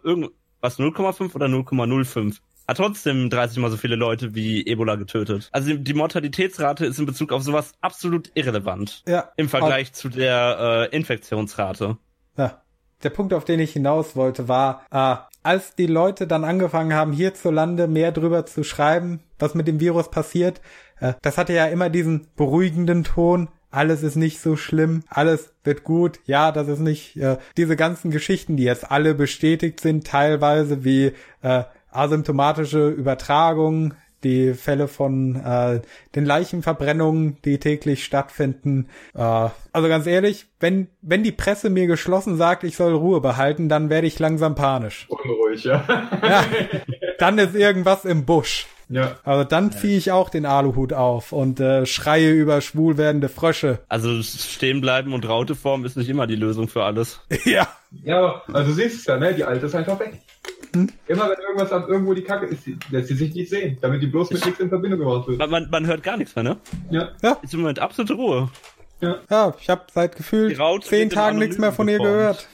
irgend- was 0,5 oder 0,05. Hat trotzdem 30 mal so viele Leute wie Ebola getötet. Also die- Mortalitätsrate ist in Bezug auf sowas absolut irrelevant. ja, Im Vergleich zu der äh, Infektionsrate. Ja. Der Punkt, auf den ich hinaus wollte, war, äh, als die Leute dann angefangen haben, hierzulande mehr drüber zu schreiben, was mit dem Virus passiert, das hatte ja immer diesen beruhigenden Ton. Alles ist nicht so schlimm, alles wird gut. Ja, das ist nicht äh, diese ganzen Geschichten, die jetzt alle bestätigt sind, teilweise wie äh, asymptomatische Übertragung, die Fälle von äh, den Leichenverbrennungen, die täglich stattfinden. Äh, also ganz ehrlich, wenn wenn die Presse mir geschlossen sagt, ich soll Ruhe behalten, dann werde ich langsam panisch. Unruhig, ja. Ja, dann ist irgendwas im Busch. Ja. Also dann ziehe ich auch den Aluhut auf und äh, schreie über schwul werdende Frösche. Also stehen bleiben und Rauteform ist nicht immer die Lösung für alles. ja. Ja, aber also du siehst es ja, ne? Die alte ist einfach weg. Immer wenn irgendwas an irgendwo die Kacke ist, lässt sie sich nicht sehen, damit die bloß mit nichts in Verbindung gebracht wird. Man, man, man hört gar nichts mehr, ne? Ja, Ist im Moment absolute Ruhe. ja. Ja, ich habe seit gefühlt Raute zehn Tagen nichts mehr von ihr Anonymen gehört.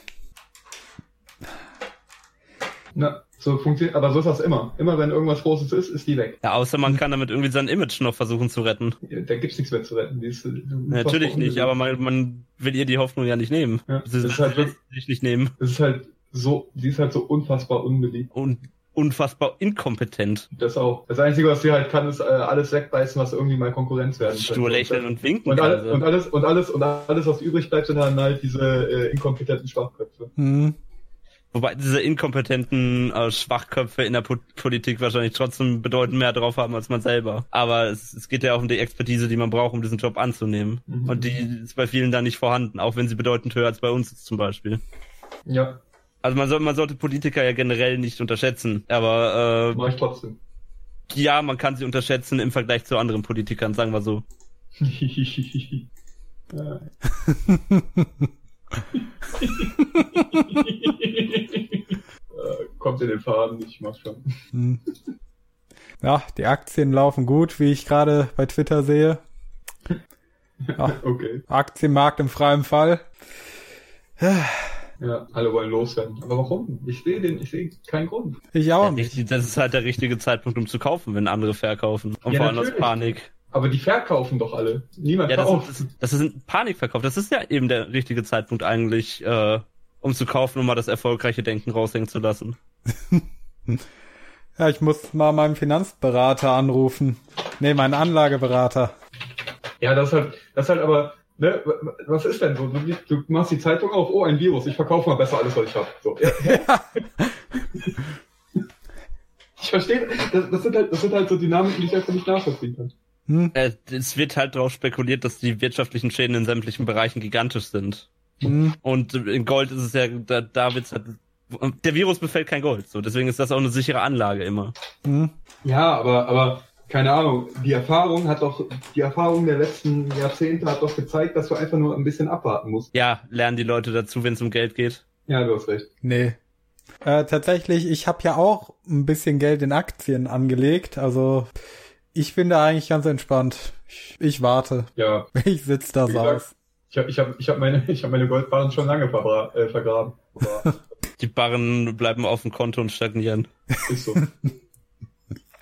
Na, so funktioniert, aber so ist das immer. Immer wenn irgendwas Großes ist, ist die weg. Ja, außer man kann damit irgendwie sein Image noch versuchen zu retten. Da gibt's nichts mehr zu retten. Die ist, äh, Natürlich nicht, aber man, man will ihr die Hoffnung ja nicht nehmen. Ja, Sie das ist halt wirklich- sie sich nicht nehmen. Es ist halt so, die ist halt so unfassbar unbeliebt. Und unfassbar inkompetent. Das auch. Das Einzige, was sie halt kann, ist äh, alles wegbeißen, was irgendwie mal Konkurrenz werden könnte. Stur lächeln und winken und kann alles, sie. und alles und alles und alles, was übrig bleibt, sind dann halt diese äh, inkompetenten Schwachköpfe. Hm. Wobei diese inkompetenten äh, Schwachköpfe in der po Politik wahrscheinlich trotzdem bedeutend mehr drauf haben als man selber. Aber es, es geht ja auch um die Expertise, die man braucht, um diesen Job anzunehmen. Mhm. Und die ist bei vielen da nicht vorhanden, auch wenn sie bedeutend höher als bei uns ist zum Beispiel. Ja, Also man, soll, man sollte Politiker ja generell nicht unterschätzen. Aber mache ich trotzdem. ja, man kann sie unterschätzen im Vergleich zu anderen Politikern, sagen wir so. Ja. Äh, Kommt in den Faden, ich mach schon. Hm. Ja, die Aktien laufen gut, wie ich gerade bei Twitter sehe. Ja, Okay. Aktienmarkt im freien Fall. Ja, alle wollen loswerden. Aber warum? Ich sehe den, ich sehe keinen Grund. Ich auch Ja, nicht. das ist halt der richtige Zeitpunkt, um zu kaufen, wenn andere verkaufen. Und Ja, vor allem aus. Panik. Aber die verkaufen doch alle. Niemand Ja, das, kauft. ist, das ist ein Panikverkauf. Das ist ja eben der richtige Zeitpunkt eigentlich, äh, um zu kaufen, um mal das erfolgreiche Denken raushängen zu lassen. Ja, ich muss mal meinen Finanzberater anrufen. Nee, meinen Anlageberater. Ja, das ist halt, das ist halt aber, ne, was ist denn so? Du, du machst die Zeitung auf, oh, ein Virus, ich verkaufe mal besser alles, was ich habe. So. Ja, Ja. ich verstehe, das, das, sind halt, das sind halt so Dynamiken, die ich einfach nicht nachvollziehen kann. Hm, Äh, es wird halt darauf spekuliert, dass die wirtschaftlichen Schäden in sämtlichen Bereichen gigantisch sind. hm. Und in Gold ist es ja, da, da wird's halt, der Virus befällt kein Gold. So, deswegen ist das auch eine sichere Anlage immer. Hm. Ja, aber, aber, keine Ahnung, die Erfahrung hat doch, die Erfahrung der letzten Jahrzehnte hat doch gezeigt, dass du einfach nur ein bisschen abwarten musst. Ja, lernen die Leute dazu, wenn es um Geld geht. Ja, du hast recht. Nee. Äh, tatsächlich, ich habe ja auch ein bisschen Geld in Aktien angelegt. Also ich bin da eigentlich ganz entspannt. Ich, ich warte. Ja, Ich sitz da Wie so gesagt, aus. ich habe ich hab, ich hab meine, ich hab meine Goldbarren schon lange verbra äh, vergraben. Die Barren bleiben auf dem Konto und stagnieren. ist so.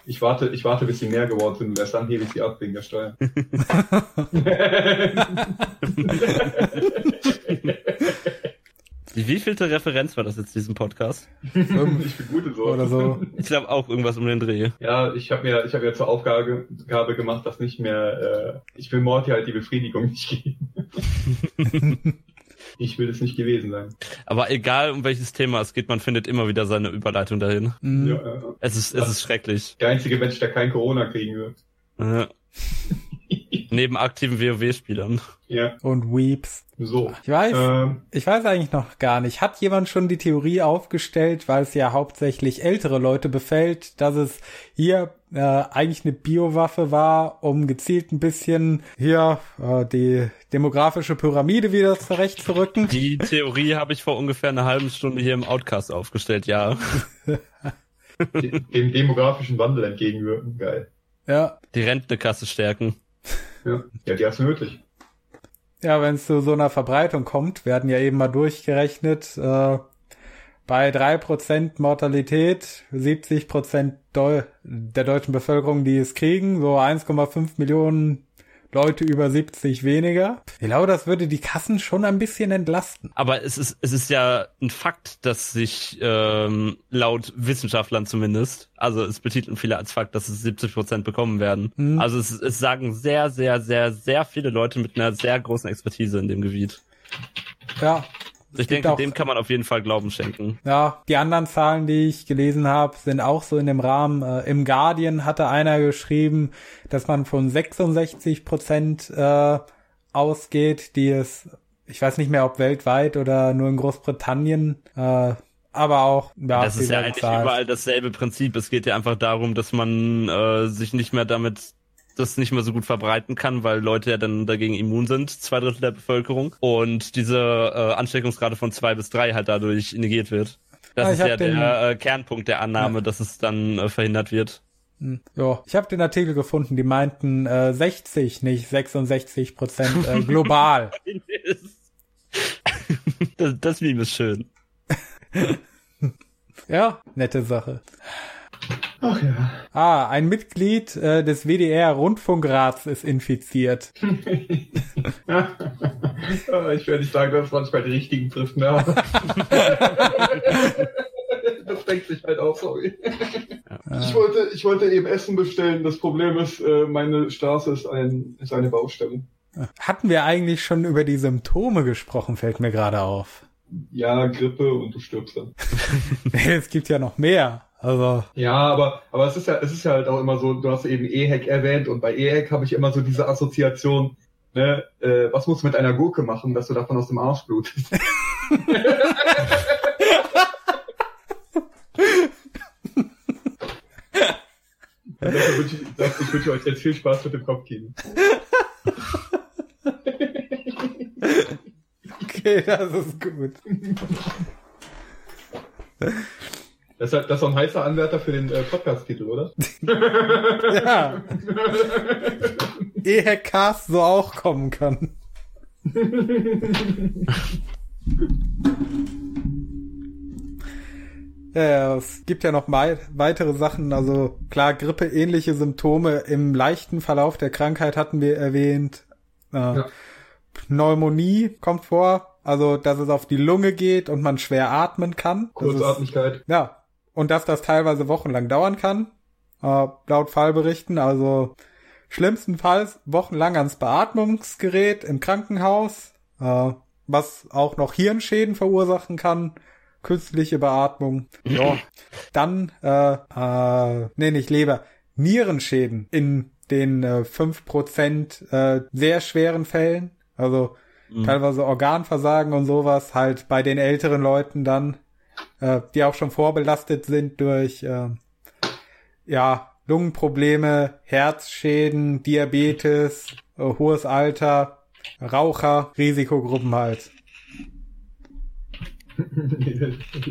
Ich warte, ich warte, bis sie mehr geworden sind und erst dann hebe ich sie ab wegen der Steuer. Die wievielte Referenz war das jetzt, diesem Podcast? Fünf ich bin gut in so. oder so. Ich glaube auch irgendwas um den Dreh. Ja, ich habe mir, ich habe mir zur Aufgabe Gabe gemacht, dass nicht mehr, äh, ich will Morty halt die Befriedigung nicht geben. ich will es nicht gewesen sein. Aber egal, um welches Thema es geht, man findet immer wieder seine Überleitung dahin. Hm. Ja, ja. Es ist, es ist schrecklich. Der einzige Mensch, der kein Corona kriegen wird. Ja. Neben aktiven WoW-Spielern. Ja, Und Weeps. so. Ich weiß, Ähm, ich weiß eigentlich noch gar nicht. Hat jemand schon die Theorie aufgestellt, weil es ja hauptsächlich ältere Leute befällt, dass es hier äh, eigentlich eine Biowaffe war, um gezielt ein bisschen hier äh, die demografische Pyramide wieder zurechtzurücken? Die Theorie habe ich vor ungefähr einer halben Stunde hier im Outcast aufgestellt, ja. de- dem demografischen Wandel entgegenwirken. Geil. Ja, Die Rentnerkasse stärken. Ja, ja die du nötig. ja, wenn es zu so einer Verbreitung kommt, werden ja eben mal durchgerechnet, äh, bei drei Prozent Mortalität, 70% Deu der deutschen Bevölkerung, die es kriegen, so 1,5 Millionen Leute über 70 weniger. Ich glaube, das würde die Kassen schon ein bisschen entlasten. Aber es ist, es ist ja ein Fakt, dass sich ähm, laut Wissenschaftlern zumindest, also es betiteln viele als Fakt, dass es 70 Prozent bekommen werden. Mhm. Also es, es sagen sehr, sehr, sehr, sehr viele Leute mit einer sehr großen Expertise in dem Gebiet. Ja. Ich denke, auch- dem kann man auf jeden Fall Glauben schenken. Ja, die anderen Zahlen, die ich gelesen habe, sind auch so in dem Rahmen. Äh, Im Guardian hatte einer geschrieben, dass man von 66 Prozent äh, ausgeht, die es, ich weiß nicht mehr, ob weltweit oder nur in Großbritannien, äh, aber auch ja, das ist ja eigentlich überall dasselbe Prinzip. Es geht ja einfach darum, dass man äh, sich nicht mehr damit das nicht mehr so gut verbreiten kann, weil Leute ja dann dagegen immun sind, zwei Drittel der Bevölkerung, und diese äh, Ansteckungsrate von zwei bis drei halt dadurch negiert wird. Das Ah, ist ja den- der äh, Kernpunkt der Annahme, Ja. dass es dann äh, verhindert wird. Hm, Ja, ich habe den Artikel gefunden, die meinten äh, 60, nicht 66 Prozent äh, global. das, das Meme ist schön. ja, nette Sache. Ach ja. Ah, ein Mitglied äh, des WDR Rundfunkrats ist infiziert. Ich werde nicht sagen, dass manchmal die richtigen trifft, ne? das denkt sich halt auch, sorry. Ich wollte, ich wollte eben Essen bestellen. Das Problem ist, äh, meine Straße ist, ein, ist eine Baustelle. Hatten wir eigentlich schon über die Symptome gesprochen, fällt mir gerade auf. Ja, Grippe und du stirbst dann. Es gibt ja noch mehr. Also, Ja, aber, aber es ist ja, es ist ja halt auch immer so, du hast eben EHEC erwähnt und bei EHEC habe ich immer so diese Assoziation, ne, äh, was musst du mit einer Gurke machen, dass du davon aus dem Arsch blutest? das, Ich wünsche euch jetzt viel Spaß mit dem Kopfkino. Okay, das ist gut. Das ist, halt, das ist doch ein heißer Anwärter für den äh, Podcast-Titel, oder? Ja. Ehe Cast so auch kommen kann. Ja, es gibt ja noch wei weitere Sachen, also klar, grippeähnliche Symptome im leichten Verlauf der Krankheit hatten wir erwähnt. Äh, Ja. Pneumonie kommt vor, also dass es auf die Lunge geht und man schwer atmen kann. Das ist- Kurzatmigkeit. ja, und dass das teilweise wochenlang dauern kann, äh, laut Fallberichten. Also schlimmstenfalls wochenlang ans Beatmungsgerät im Krankenhaus, äh, was auch noch Hirnschäden verursachen kann. Künstliche Beatmung. Ja. Dann, äh, äh, nee, nicht Leber, Nierenschäden in den äh, 5% äh, sehr schweren Fällen. Also teilweise Organversagen und sowas, halt bei den älteren Leuten dann äh, die auch schon vorbelastet sind durch äh, ja Lungenprobleme, Herzschäden, Diabetes, äh, hohes Alter, Raucher, Risikogruppen halt.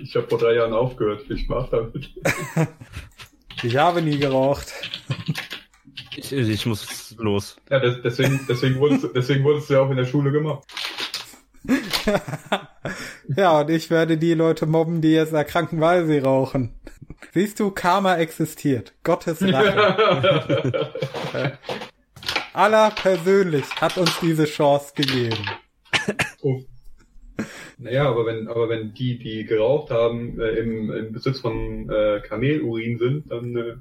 Ich habe vor drei Jahren aufgehört. Viel Spaß damit. Ich habe nie geraucht. Ich, ich muss los. Ja, des, deswegen, deswegen wurdest, deswegen wurdest du ja auch in der Schule gemacht. Ja, und ich werde die Leute mobben, die jetzt erkranken, weil sie rauchen. Siehst du, Karma existiert. Gottes Rache. Allah persönlich hat uns diese Chance gegeben. Oh. Naja, aber wenn, aber wenn die, die geraucht haben, äh, im, im Besitz von äh, Kamelurin sind, dann äh,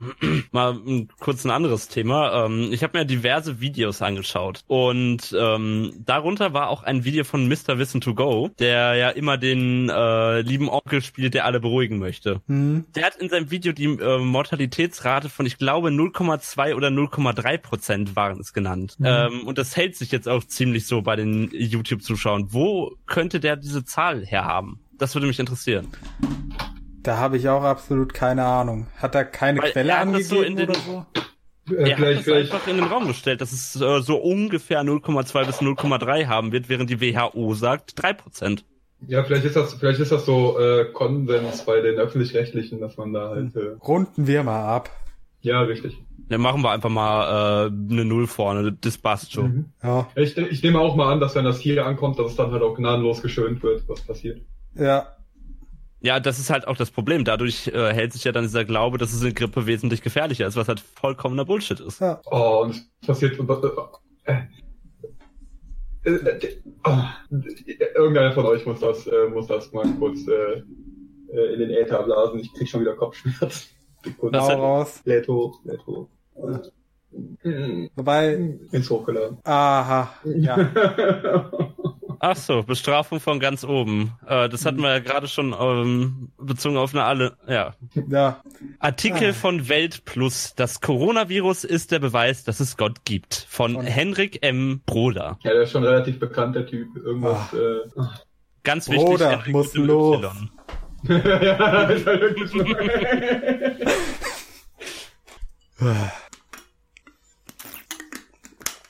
Mal ein, kurz ein anderes Thema. Ähm, ich habe mir diverse Videos angeschaut und ähm, darunter war auch ein Video von Mr. Wissen to Go, der ja immer den äh, lieben Onkel spielt, der alle beruhigen möchte. Hm. Der hat in seinem Video die äh, Mortalitätsrate von, ich glaube, 0,2 oder 0,3 Prozent waren es genannt. Ähm, und das hält sich jetzt auch ziemlich so bei den YouTube-Zuschauern. Wo könnte der diese Zahl herhaben? Das würde mich interessieren. Da habe ich auch absolut keine Ahnung. Hat er keine Weil Quelle er hat so angegeben in den- oder so? äh, Er hat vielleicht, das vielleicht, einfach in den Raum gestellt, dass es äh, so ungefähr 0,2 bis 0,3 haben wird, während die WHO sagt 3 Prozent. ja, vielleicht ist das, vielleicht ist das so äh, Konsens bei den öffentlich-rechtlichen, dass man da halt, äh, Runden wir mal ab. ja, richtig. Dann machen wir einfach mal äh, eine Null vorne, das passt schon. Mhm. Ja, Ich, ich nehme auch mal an, dass wenn das hier ankommt, dass es dann halt auch gnadenlos geschönt wird, was passiert. ja. Ja, das ist halt auch das Problem. Dadurch äh, hält sich ja dann dieser Glaube, dass es in Grippe wesentlich gefährlicher ist, was halt vollkommener Bullshit ist. ja. Oh, und es passiert. Äh, äh, äh, oh, irgendeiner von euch muss das, äh, muss das mal kurz äh, äh, in den Äther blasen. Ich krieg schon wieder Kopfschmerzen. Sekunde. Hat- raus. Lädt hoch, lädt hoch. Äh, Wobei, Ins Hochgeladen. aha, ja. Ach so, Bestrafung von ganz oben. Äh, das hatten wir ja gerade schon ähm, bezogen auf eine alle. Ja. ja. Artikel Ah. von Welt Plus. Das Coronavirus ist der Beweis, dass es Gott gibt. Von Von- Henrik M. Broder. Ja, der ist schon relativ bekannt, der Typ. Irgendwas. Äh, Ganz wichtig. Broder, Henrik muss mit los. Y. ja, ist halt wirklich.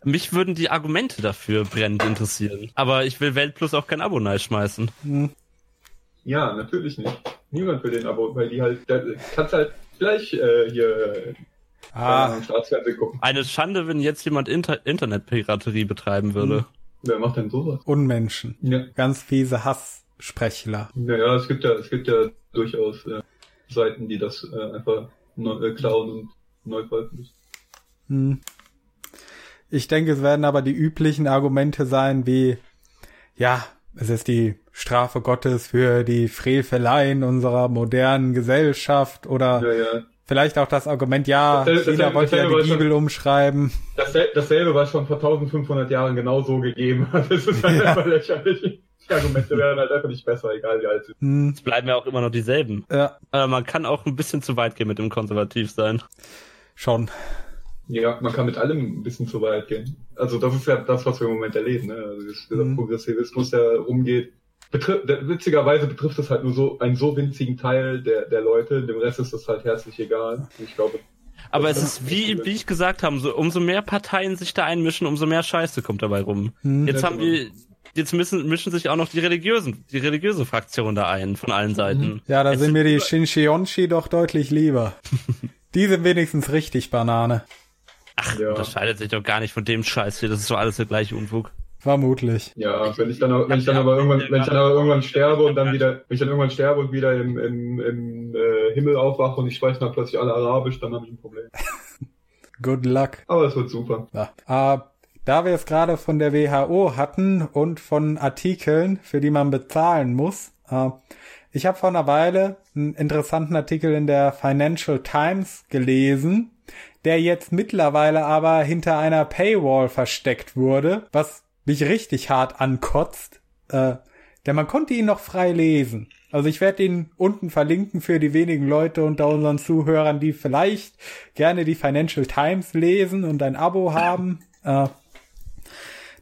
Mich würden die Argumente dafür brennend interessieren. Aber ich will Welt Plus auch kein Abo schmeißen. Hm. Ja, natürlich nicht. Niemand will den Abo, weil die halt, da kannst halt gleich äh, hier Ah, ah. Staatsfernsehen gucken. Eine Schande, wenn jetzt jemand Inter Internetpiraterie betreiben würde. Wer macht denn sowas? Unmenschen. Ja. Ganz fiese Hasssprechler. Naja, es gibt ja, es gibt ja durchaus äh, Seiten, die das äh, einfach neu, äh, klauen und neu veröffentlichen. Hm. Ich denke, es werden aber die üblichen Argumente sein, wie, ja, es ist die Strafe Gottes für die Freveleien unserer modernen Gesellschaft oder Ja, ja. vielleicht auch das Argument, ja, Das- das- jeder das- wollte ja die war schon- Bibel umschreiben. Dasselbe, dasselbe war schon vor 1500 Jahren genau so gegeben. Das ist halt Ja. einfach lächerlich. Die Argumente werden halt einfach nicht besser, egal wie alt sie sind. Hm, Es bleiben ja auch immer noch dieselben. ja, Aber man kann auch ein bisschen zu weit gehen mit dem konservativ sein. schon. Ja, man kann mit allem ein bisschen zu weit gehen. Also das ist ja das, was wir im Moment erleben. Ne? Also dieser Mhm. Progressivismus, der rumgeht. Betri der, witzigerweise betrifft es halt nur so einen so winzigen Teil der, der Leute. Dem Rest ist das halt herzlich egal. Ich glaube, Aber es ist wie, wie ich gesagt habe, so, umso mehr Parteien sich da einmischen, umso mehr Scheiße kommt dabei rum. Hm. Jetzt haben wir, jetzt müssen, mischen sich auch noch die religiösen, die religiöse Fraktion da ein, von allen Seiten. Ja, da Jetzt sind mir die Shinshionshi doch deutlich lieber. die sind wenigstens richtig Banane. Ach, Ja. unterscheidet sich doch gar nicht von dem Scheiß hier, das ist doch alles der gleiche Unfug. Vermutlich. Ja, wenn ich dann, wenn ich dann aber irgendwann, wenn ich dann aber irgendwann sterbe und dann wieder, wenn ich dann irgendwann sterbe und wieder im, im, im äh, Himmel aufwache und ich spreche dann plötzlich alle Arabisch, dann habe ich ein Problem. Good luck. Aber es wird super. Ja. Äh, da wir es gerade von der WHO hatten und von Artikeln, für die man bezahlen muss, äh, ich habe vor einer Weile einen interessanten Artikel in der Financial Times gelesen, der jetzt mittlerweile aber hinter einer Paywall versteckt wurde, was mich richtig hart ankotzt. Äh, denn man konnte ihn noch frei lesen. Also ich werde ihn unten verlinken für die wenigen Leute unter unseren Zuhörern, die vielleicht gerne die Financial Times lesen und ein Abo haben. Äh,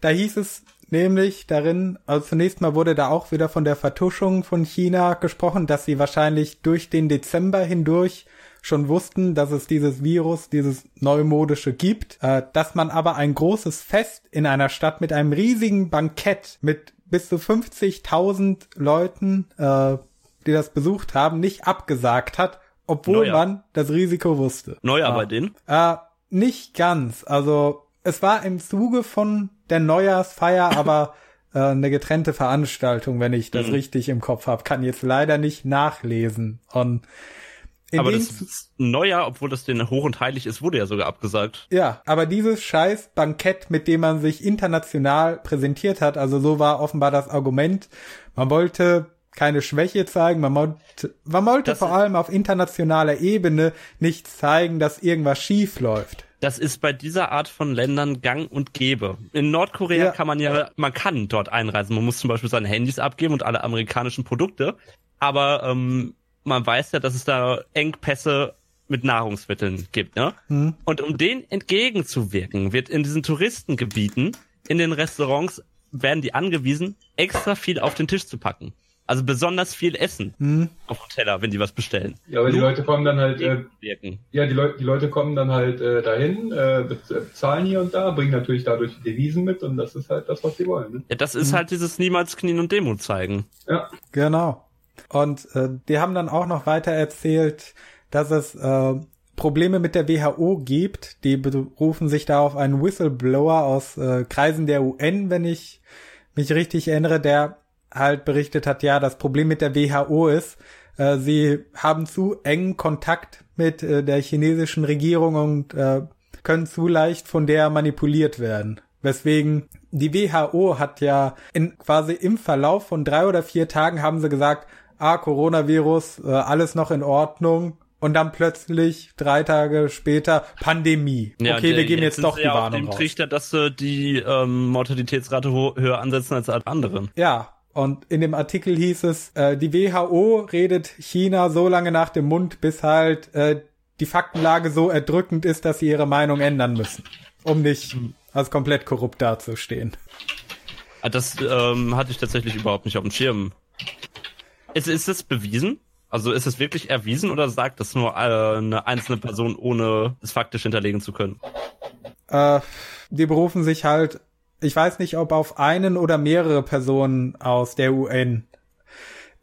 da hieß es nämlich darin, also zunächst mal wurde da auch wieder von der Vertuschung von China gesprochen, dass sie wahrscheinlich durch den Dezember hindurch schon wussten, dass es dieses Virus, dieses neumodische gibt, äh, dass man aber ein großes Fest in einer Stadt mit einem riesigen Bankett mit bis zu 50.000 Leuten, äh, die das besucht haben, nicht abgesagt hat, obwohl Neujahr. man das Risiko wusste. Neujahr Ah. bei denen? Äh, nicht ganz. Also es war im Zuge von der Neujahrsfeier, aber äh, eine getrennte Veranstaltung, wenn ich das Mhm. richtig im Kopf habe. Kann jetzt leider nicht nachlesen. Und in Aber das ist Neujahr, obwohl das denen hoch und heilig ist, wurde ja sogar abgesagt. ja, aber dieses scheiß Bankett, mit dem man sich international präsentiert hat, also so war offenbar das Argument, man wollte keine Schwäche zeigen, man wollte, man wollte Das vor allem auf internationaler Ebene nicht zeigen, dass irgendwas schief läuft. Das ist bei dieser Art von Ländern gang und gäbe. In Nordkorea Ja. kann man ja, man kann dort einreisen. Man muss zum Beispiel seine Handys abgeben und alle amerikanischen Produkte. Aber ähm, man weiß ja, dass es da Engpässe mit Nahrungsmitteln gibt. Ne? Hm. Und um denen entgegenzuwirken, wird in diesen Touristengebieten, in den Restaurants, werden die angewiesen, extra viel auf den Tisch zu packen. Also besonders viel Essen Hm. auf dem Teller, wenn die was bestellen. Ja, aber die Leute kommen dann halt, äh, wirken. ja, die, Leute die Leute kommen dann halt äh, dahin, äh, äh, bezahlen hier und da, bringen natürlich dadurch Devisen mit und das ist halt das, was sie wollen. Ne? Ja, das ist halt dieses niemals Knien und Demut zeigen. Ja. Genau. Und äh, die haben dann auch noch weiter erzählt, dass es äh, Probleme mit der WHO gibt. Die berufen sich da auf einen Whistleblower aus äh, Kreisen der UN, wenn ich mich richtig erinnere, der halt berichtet hat, ja, das Problem mit der WHO ist, äh, sie haben zu engen Kontakt mit äh, der chinesischen Regierung und äh, können zu leicht von der manipuliert werden. Weswegen die WHO hat ja in quasi im Verlauf von drei oder vier Tagen haben sie gesagt, ah, Coronavirus, äh, alles noch in Ordnung. Und dann plötzlich drei Tage später Pandemie. Ja, okay, wir geben jetzt sind doch die ja auf Warnung dem raus. Trichter, dass sie die ähm, Mortalitätsrate höher ansetzen als alle anderen. Ja, und in dem Artikel hieß es, äh, die WHO redet China so lange nach dem Mund, bis halt äh, die Faktenlage so erdrückend ist, dass sie ihre Meinung ändern müssen, um nicht als komplett korrupt dazustehen. Ah, Das ähm, hatte ich tatsächlich überhaupt nicht auf dem Schirm. Ist, ist es bewiesen? Also ist es wirklich erwiesen oder sagt das nur äh, eine einzelne Person, ohne es faktisch hinterlegen zu können? Äh, die berufen sich halt, ich weiß nicht, ob auf einen oder mehrere Personen aus der UN.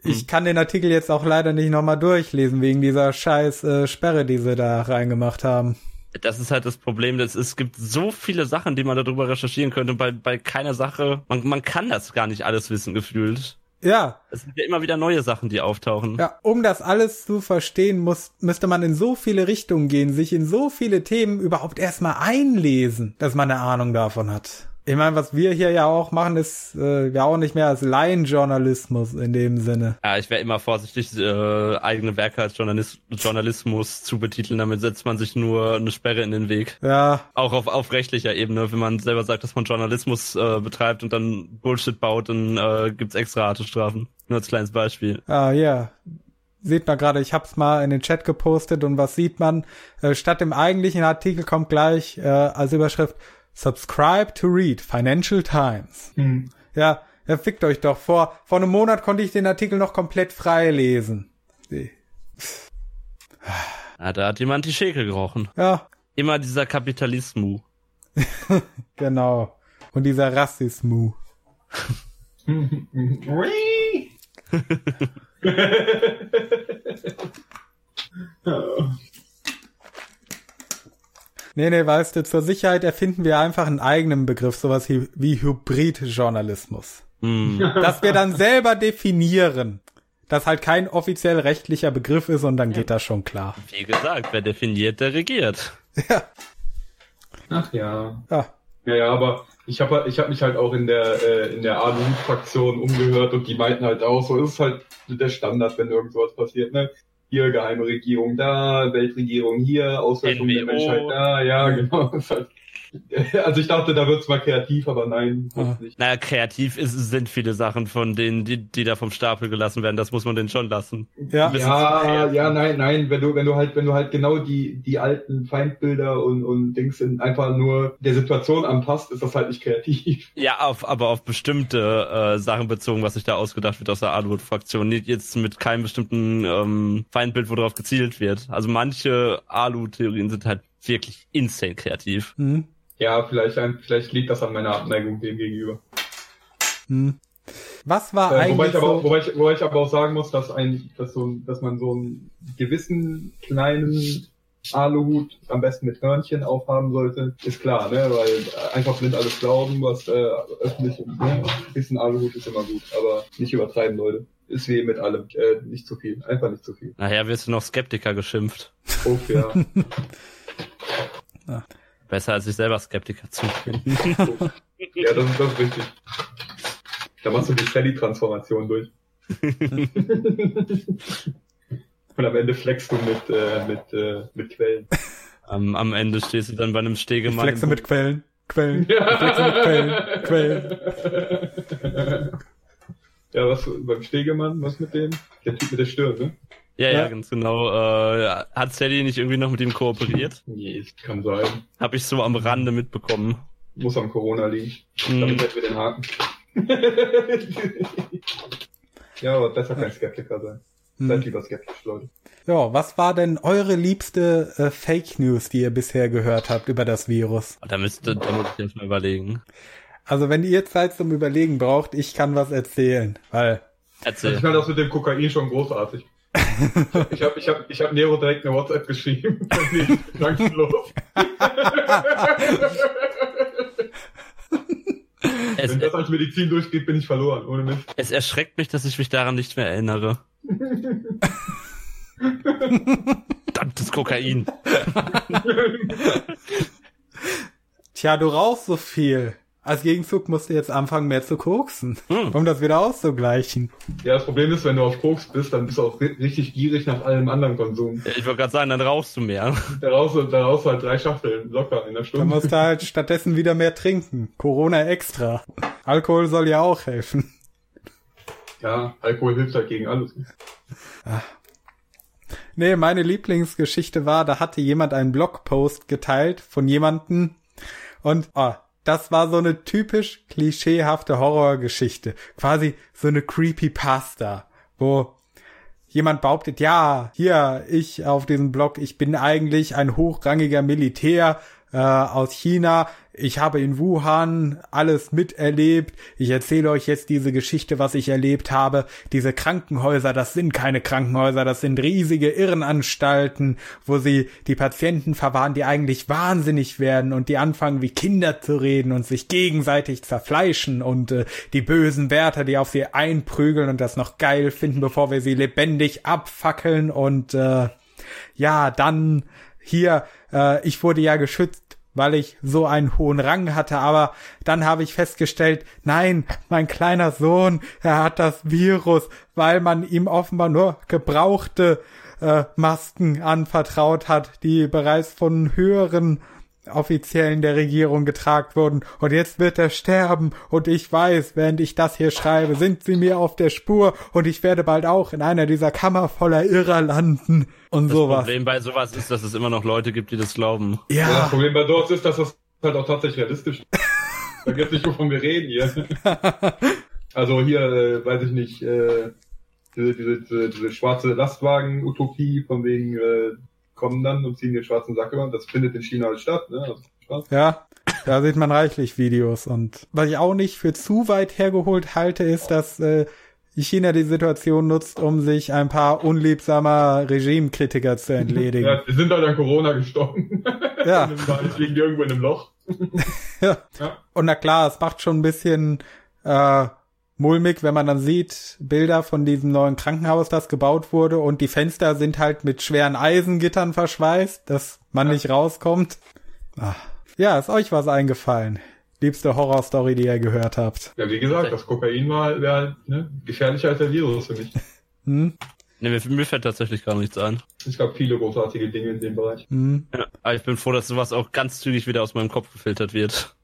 Ich kann den Artikel jetzt auch leider nicht nochmal durchlesen, wegen dieser scheiß äh, Sperre, die sie da reingemacht haben. Das ist halt das Problem, dass es gibt so viele Sachen, die man darüber recherchieren könnte und bei, bei keiner Sache, man, man kann das gar nicht alles wissen gefühlt. Ja, Es sind ja immer wieder neue Sachen, die auftauchen. Ja, um das alles zu verstehen, muss, müsste man in so viele Richtungen gehen, sich in so viele Themen überhaupt erstmal einlesen, dass man eine Ahnung davon hat. Ich meine, was wir hier ja auch machen, ist äh, ja auch nicht mehr als Laienjournalismus in dem Sinne. Ja, ich wäre immer vorsichtig, äh, eigene Werke als Journalist, Journalismus zu betiteln. Damit setzt man sich nur eine Sperre in den Weg. Ja, Auch auf, auf rechtlicher Ebene, wenn man selber sagt, dass man Journalismus äh, betreibt und dann Bullshit baut, dann äh, gibt's extra harte Strafen. Nur als kleines Beispiel. ah, ja. Sieht man gerade, ich hab's mal in den Chat gepostet und was sieht man? Äh, statt dem eigentlichen Artikel kommt gleich äh, als Überschrift Subscribe to read Financial Times. Hm. Ja, ja, fickt euch doch. Vor, vor einem Monat konnte ich den Artikel noch komplett frei lesen. Ja, da hat jemand die Schäkel gerochen. Ja, Immer dieser Kapitalismus. genau. Und dieser Rassismus. Ui. Nee, nee, weißt du, zur Sicherheit erfinden wir einfach einen eigenen Begriff, sowas wie, wie Hybridjournalismus. Hm. Dass wir dann selber definieren, dass halt kein offiziell rechtlicher Begriff ist und dann geht das schon klar. Wie gesagt, wer definiert, der regiert. Ja, Ach ja. ja. Ja, ja, aber ich habe ich hab mich halt auch in der äh, in der ADU-Fraktion umgehört und die meinten halt auch, so ist halt der Standard, wenn irgend sowas passiert, ne? Hier geheime Regierung da, Weltregierung hier, Auslöschung der. Menschheit da, ja, genau. also ich dachte, da wird's mal kreativ, aber nein, wird's Ah. nicht. Naja, kreativ ist, sind viele Sachen von denen, die, die da vom Stapel gelassen werden. Das muss man denen schon lassen. Ja, Ja, ja, nein, nein, wenn du, wenn du halt, wenn du halt genau die, die alten Feindbilder und, und Dings in einfach nur der Situation anpasst, ist das halt nicht kreativ. Ja, auf, aber auf bestimmte äh, Sachen bezogen, was sich da ausgedacht wird aus der Aluhut-Fraktion. Nicht jetzt mit keinem bestimmten ähm, Feindbild, worauf gezielt wird. Also manche Alu-Theorien sind halt wirklich insane kreativ. hm, Ja, vielleicht, ein- vielleicht liegt das an meiner Abneigung dem gegenüber. hm. Was war Äh, wobei, eigentlich ich aber, so, wobei, ich, wobei ich aber auch sagen muss, dass ein, dass so, ein- dass man so einen gewissen kleinen Aluhut am besten mit Hörnchen aufhaben sollte, ist klar, ne? Weil einfach blind alles glauben, was äh, öffentlich, ne? ein bisschen Aluhut ist immer gut, aber nicht übertreiben, Leute. Ist wie mit allem, äh, nicht zu viel, einfach nicht zu viel. Nachher wirst du noch Skeptiker geschimpft. Uff, ja. Besser als sich selber Skeptiker zu finden. ja, das ist, das richtig. Da machst du die Sally-Transformation durch. Und am Ende flexst du mit, äh, mit, äh, mit Quellen. am, am Ende stehst du dann bei einem Stegemann. flexe mit Quellen, Quellen, flexe mit Quellen, Quellen. Ja, was beim Stegemann, was mit dem? Der Typ mit der Stirn, ne? Ja, ja, Ja. ganz genau. Äh, hat Sally nicht irgendwie noch mit ihm kooperiert? Nee, kann sein. Hab ich so am Rande mitbekommen. Muss am Corona liegen. Hm. Damit hätten wir den Haken. ja, aber besser kein Skeptiker sein. Seid Hm. lieber skeptisch, Leute. Ja, was war denn eure liebste äh, Fake News, die ihr bisher gehört habt über das Virus? Da müsste, da muss ich jetzt mal überlegen. Also wenn ihr Zeit zum Überlegen braucht, ich kann was erzählen, weil Also Erzähl. ich fand das mit dem Kokain schon großartig. Ich habe ich hab, ich hab Nero direkt eine WhatsApp geschrieben. dankenlos. Es, Wenn das als Medizin durchgeht, bin ich verloren, ohne Mist. es erschreckt mich, dass ich mich daran nicht mehr erinnere. Verdammtes Kokain. tja, du rauchst so viel. Als Gegenzug musst du jetzt anfangen, mehr zu koksen, Hm. um das wieder auszugleichen. Ja, das Problem ist, wenn du auf Koks bist, dann bist du auch ri- richtig gierig nach allem anderen Konsum. Ich wollte gerade sagen, dann rauchst du mehr. Da rauchst du, da rauchst du halt drei Schachteln locker in der Dann Stunde. musst du halt stattdessen wieder mehr trinken. Corona extra. Alkohol soll ja auch helfen. Ja, Alkohol hilft halt gegen alles. Nee, meine Lieblingsgeschichte war, da hatte jemand einen Blogpost geteilt von jemanden und oh, das war so eine typisch klischeehafte Horrorgeschichte. Quasi so eine Creepypasta, wo jemand behauptet, ja, hier, ich auf diesem Blog, ich bin eigentlich ein hochrangiger Militär äh, aus China. Ich habe in Wuhan alles miterlebt. Ich erzähle euch jetzt diese Geschichte, was ich erlebt habe. Diese Krankenhäuser, das sind keine Krankenhäuser, das sind riesige Irrenanstalten, wo sie die Patienten verwahren, die eigentlich wahnsinnig werden und die anfangen wie Kinder zu reden und sich gegenseitig zerfleischen und äh, die bösen Wärter, die auf sie einprügeln und das noch geil finden, bevor wir sie lebendig abfackeln und äh, ja, dann hier, äh, ich wurde ja geschützt, weil ich so einen hohen Rang hatte, aber dann habe ich festgestellt, nein, mein kleiner Sohn, er hat das Virus, weil man ihm offenbar nur gebrauchte äh, Masken anvertraut hat, die bereits von höheren Offiziellen der Regierung getragen wurden. Und jetzt wird er sterben. Und ich weiß, während ich das hier schreibe, sind sie mir auf der Spur. Und ich werde bald auch in einer dieser Kammer voller Irrer landen. Und Das sowas. Problem bei sowas ist, dass es immer noch Leute gibt, die das glauben. Ja, das Ja, Problem bei sowas ist, dass das halt auch tatsächlich realistisch ist. Da geht's nicht, wovon wir reden hier. Also hier, äh, weiß ich nicht, äh, diese, diese, diese, diese schwarze Lastwagen-Utopie von wegen äh, kommen dann und ziehen den schwarzen Sack über. Das findet in China halt statt, ne? Also. Ja, da sieht man reichlich Videos. Und was ich auch nicht für zu weit hergeholt halte, ist, dass äh, China die Situation nutzt, um sich ein paar unliebsamer Regimekritiker zu entledigen. Ja, die sind halt an Corona gestorben. Ja. Jetzt liegen die irgendwo in einem Loch. Ja. Ja. Und na klar, es macht schon ein bisschen äh, mulmig, wenn man dann sieht Bilder von diesem neuen Krankenhaus, das gebaut wurde und die Fenster sind halt mit schweren Eisengittern verschweißt, dass man Ja. nicht rauskommt. Ah. Ja, ist euch was eingefallen? Liebste Horrorstory, die ihr gehört habt. Ja, wie gesagt, das Kokain war halt ne, gefährlicher als der Virus für mich. Hm? Ne, mir, mir fällt tatsächlich gar nichts ein. Es gab viele großartige Dinge in dem Bereich. Hm? Ja, aber ich bin froh, dass sowas auch ganz zügig wieder aus meinem Kopf gefiltert wird.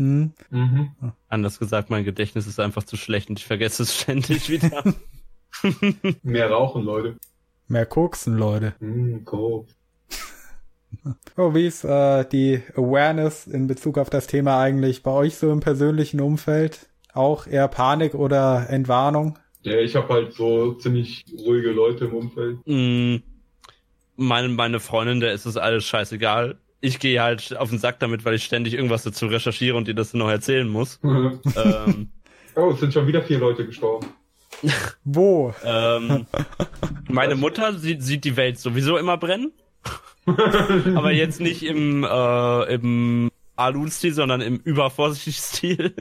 Hm? Mhm. Anders gesagt, mein Gedächtnis ist einfach zu schlecht und ich vergesse es ständig wieder. Mehr rauchen, Leute. Mehr koksen, Leute. Mhm, cool. Oh, wie ist äh, die Awareness in Bezug auf das Thema eigentlich bei euch so im persönlichen Umfeld? Auch eher Panik oder Entwarnung? Ja, ich habe halt so ziemlich ruhige Leute im Umfeld. Mm, meine, meine Freundin, der ist es alles scheißegal. Ich gehe halt auf den Sack damit, weil ich ständig irgendwas dazu recherchiere und dir das noch erzählen muss. ähm, oh, es sind schon wieder vier Leute gestorben. Wo? ähm, meine Mutter sieht, sieht die Welt sowieso immer brennen. aber jetzt nicht im, äh, im Alun-Stil, sondern im Übervorsichtig-Stil.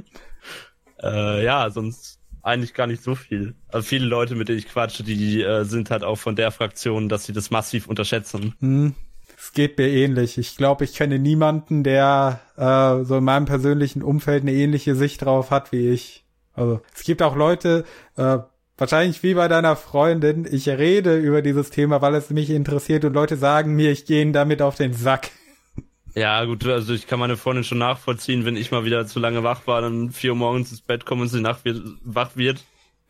äh, ja, sonst eigentlich gar nicht so viel. Also viele Leute, mit denen ich quatsche, die äh, sind halt auch von der Fraktion, dass sie das massiv unterschätzen. Hm, es geht mir ähnlich. Ich glaube, ich kenne niemanden, der äh, so in meinem persönlichen Umfeld eine ähnliche Sicht drauf hat wie ich. Also es gibt auch Leute, äh, wahrscheinlich wie bei deiner Freundin, ich rede über dieses Thema, weil es mich interessiert und Leute sagen mir, ich gehe ihnen damit auf den Sack. Ja, gut, also ich kann meine Freundin schon nachvollziehen, wenn ich mal wieder zu lange wach war, dann vier Uhr morgens ins Bett komme und sie nacht wird, wach wird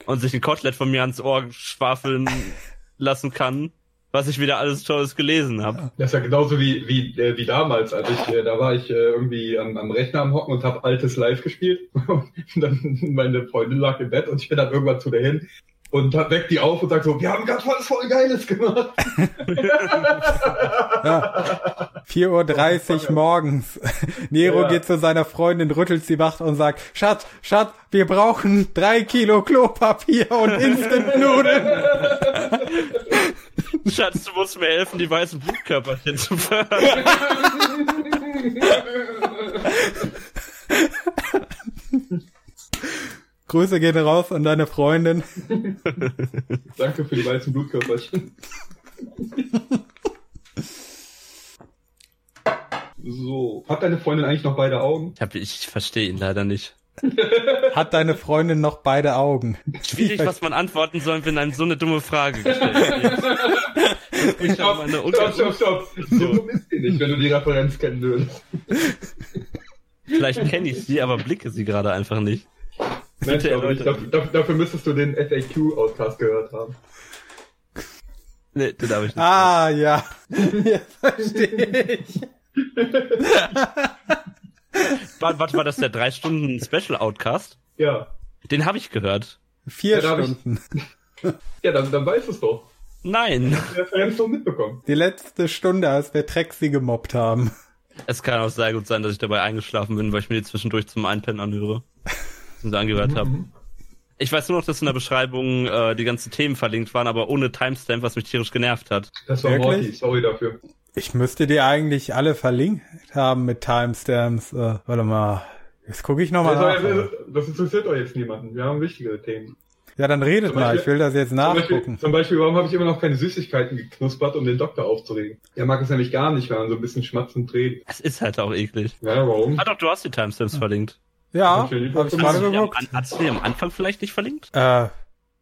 und sich ein Kotelett von mir ans Ohr schwafeln lassen kann, was ich wieder alles Tolles gelesen habe. Das ist ja genauso wie, wie, äh, wie damals, als ich, äh, da war ich äh, irgendwie am, am Rechner am Hocken und habe altes Live gespielt. Und dann meine Freundin lag im Bett und ich bin dann irgendwann zu der hin und hab weckt die auf und sagt so, wir haben gerade was voll Geiles gemacht. Ja. 4.30 Uhr morgens. Nero Ja. geht zu seiner Freundin, rüttelt sie wach und sagt, Schatz, Schatz, wir brauchen drei Kilo Klopapier und Instant-Nudeln. Schatz, du musst mir helfen, die weißen Blutkörperchen zu fördern. Grüße gehen raus an deine Freundin. Danke für die weißen Blutkörperchen. so. Hat deine Freundin eigentlich noch beide Augen? Ich, hab, ich verstehe ihn leider nicht. Hat deine Freundin noch beide Augen? Schwierig, was man antworten soll, wenn einem so eine dumme Frage gestellt wird. Ich habe meine stopp, stopp, stopp. So dumm ist die nicht, wenn du die Referenz kennen würdest. Vielleicht kenne ich sie, aber blicke sie gerade einfach nicht. Nein, erläutern. dafür, dafür, müsstest du den FAQ-Outcast gehört haben. Nee, den habe ich nicht. Ah, ja. Jetzt verstehe ich. Warte, war das der drei Stunden Special Outcast? Ja. Den habe ich gehört. Vier Ja, hab ich- Stunden. Ja, dann, dann weißt du es doch. Nein. Die Referenz doch mitbekommen. Die letzte Stunde, als wir Trexi gemobbt haben. Es kann auch sehr gut sein, dass ich dabei eingeschlafen bin, weil ich mir die zwischendurch zum Einpennen anhöre. Und angehört habe. Ich weiß nur noch, dass in der Beschreibung äh, die ganzen Themen verlinkt waren, aber ohne Timestamp, was mich tierisch genervt hat. Das war Wirklich? Morty, sorry dafür. Ich müsste die eigentlich alle verlinkt haben mit Timestamps. Äh, warte mal. Jetzt gucke ich nochmal Das, nach. das, das interessiert doch jetzt niemanden. Wir haben wichtigere Themen. Ja, dann redet Zum mal. Beispiel- Ich will das jetzt Zum Beispiel, nachgucken. zum Beispiel, warum habe ich immer noch keine Süßigkeiten geknuspert, um den Doktor aufzuregen? Er mag es nämlich gar nicht, wenn man so ein bisschen schmatzt und dreht. Es ist halt auch eklig. Ja, warum? Ah doch, du hast die Timestamps verlinkt. Ja, hab ich die am, hast du die am Anfang vielleicht nicht verlinkt? Äh,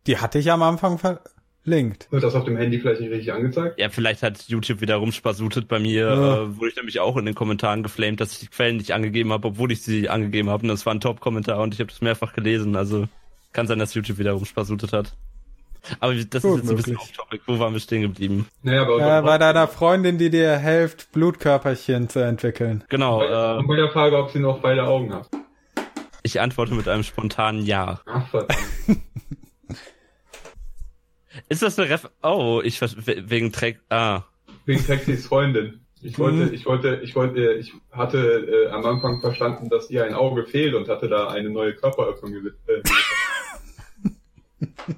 die hatte ich am Anfang verlinkt. Wird das auf dem Handy vielleicht nicht richtig angezeigt? Ja, vielleicht hat YouTube wieder rumspasutet. Bei mir Ja. äh, wurde ich nämlich auch in den Kommentaren geflamed, dass ich die Quellen nicht angegeben habe, obwohl ich sie angegeben habe. Und das war ein Top-Kommentar und ich habe das mehrfach gelesen. Also kann sein, dass YouTube wieder rumspasutet hat. Aber das Gut ist jetzt ein bisschen off-topic. Wo waren wir stehen geblieben? Naja, aber Äh, bei deiner Freundin, die dir hilft, Blutkörperchen zu entwickeln. Genau, und äh, bei der Frage, ob sie noch beide Augen hat. ich antworte mit einem spontanen Ja. Ach, verdammt. Ist das eine Ref... Oh, ich wegen Track... Ah. wegen Taxis Freundin. Ich wollte, Mhm. ich wollte, ich wollte, ich hatte äh, am Anfang verstanden, dass ihr ein Auge fehlt und hatte da eine neue Körperöffnung äh,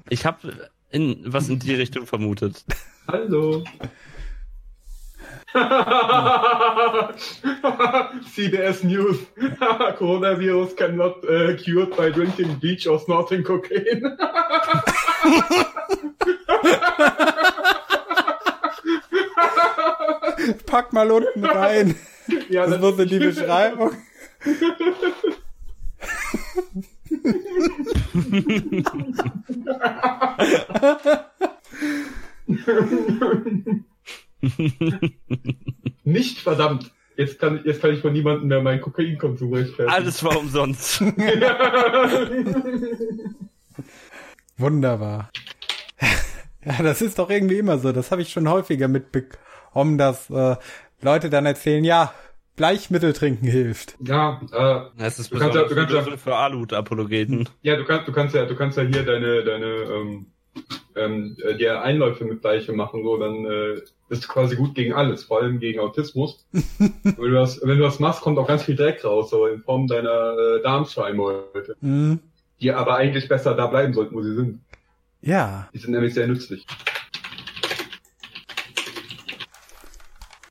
Ich habe in was in die Richtung vermutet. Hallo. CBS News. Coronavirus cannot uh, cured by drinking bleach or snorting cocaine. Pack mal unten rein. ja, Das muss in die Beschreibung. Nicht verdammt. Jetzt kann, jetzt kann ich von niemandem mehr meinen Kokainkonsum rechtfertigen. Alles war umsonst. Wunderbar. Ja, das ist doch irgendwie immer so. Das habe ich schon häufiger mitbekommen, dass äh, Leute dann erzählen, ja, Bleichmittel trinken hilft. Ja, äh, Das ist Du kannst ja- du kannst ja- für, Alut-Apologeten. ja, du kannst, du kannst ja, du kannst ja hier deine, deine, ähm, ähm, äh, dir Einläufe mit Bleiche machen, so, dann äh, bist du quasi gut gegen alles, vor allem gegen Autismus. wenn, du das, wenn du das machst, kommt auch ganz viel Dreck raus, so in Form deiner äh, Darmschleimhäute, Hm, die aber eigentlich besser da bleiben sollten, wo sie sind. ja. Die sind nämlich sehr nützlich.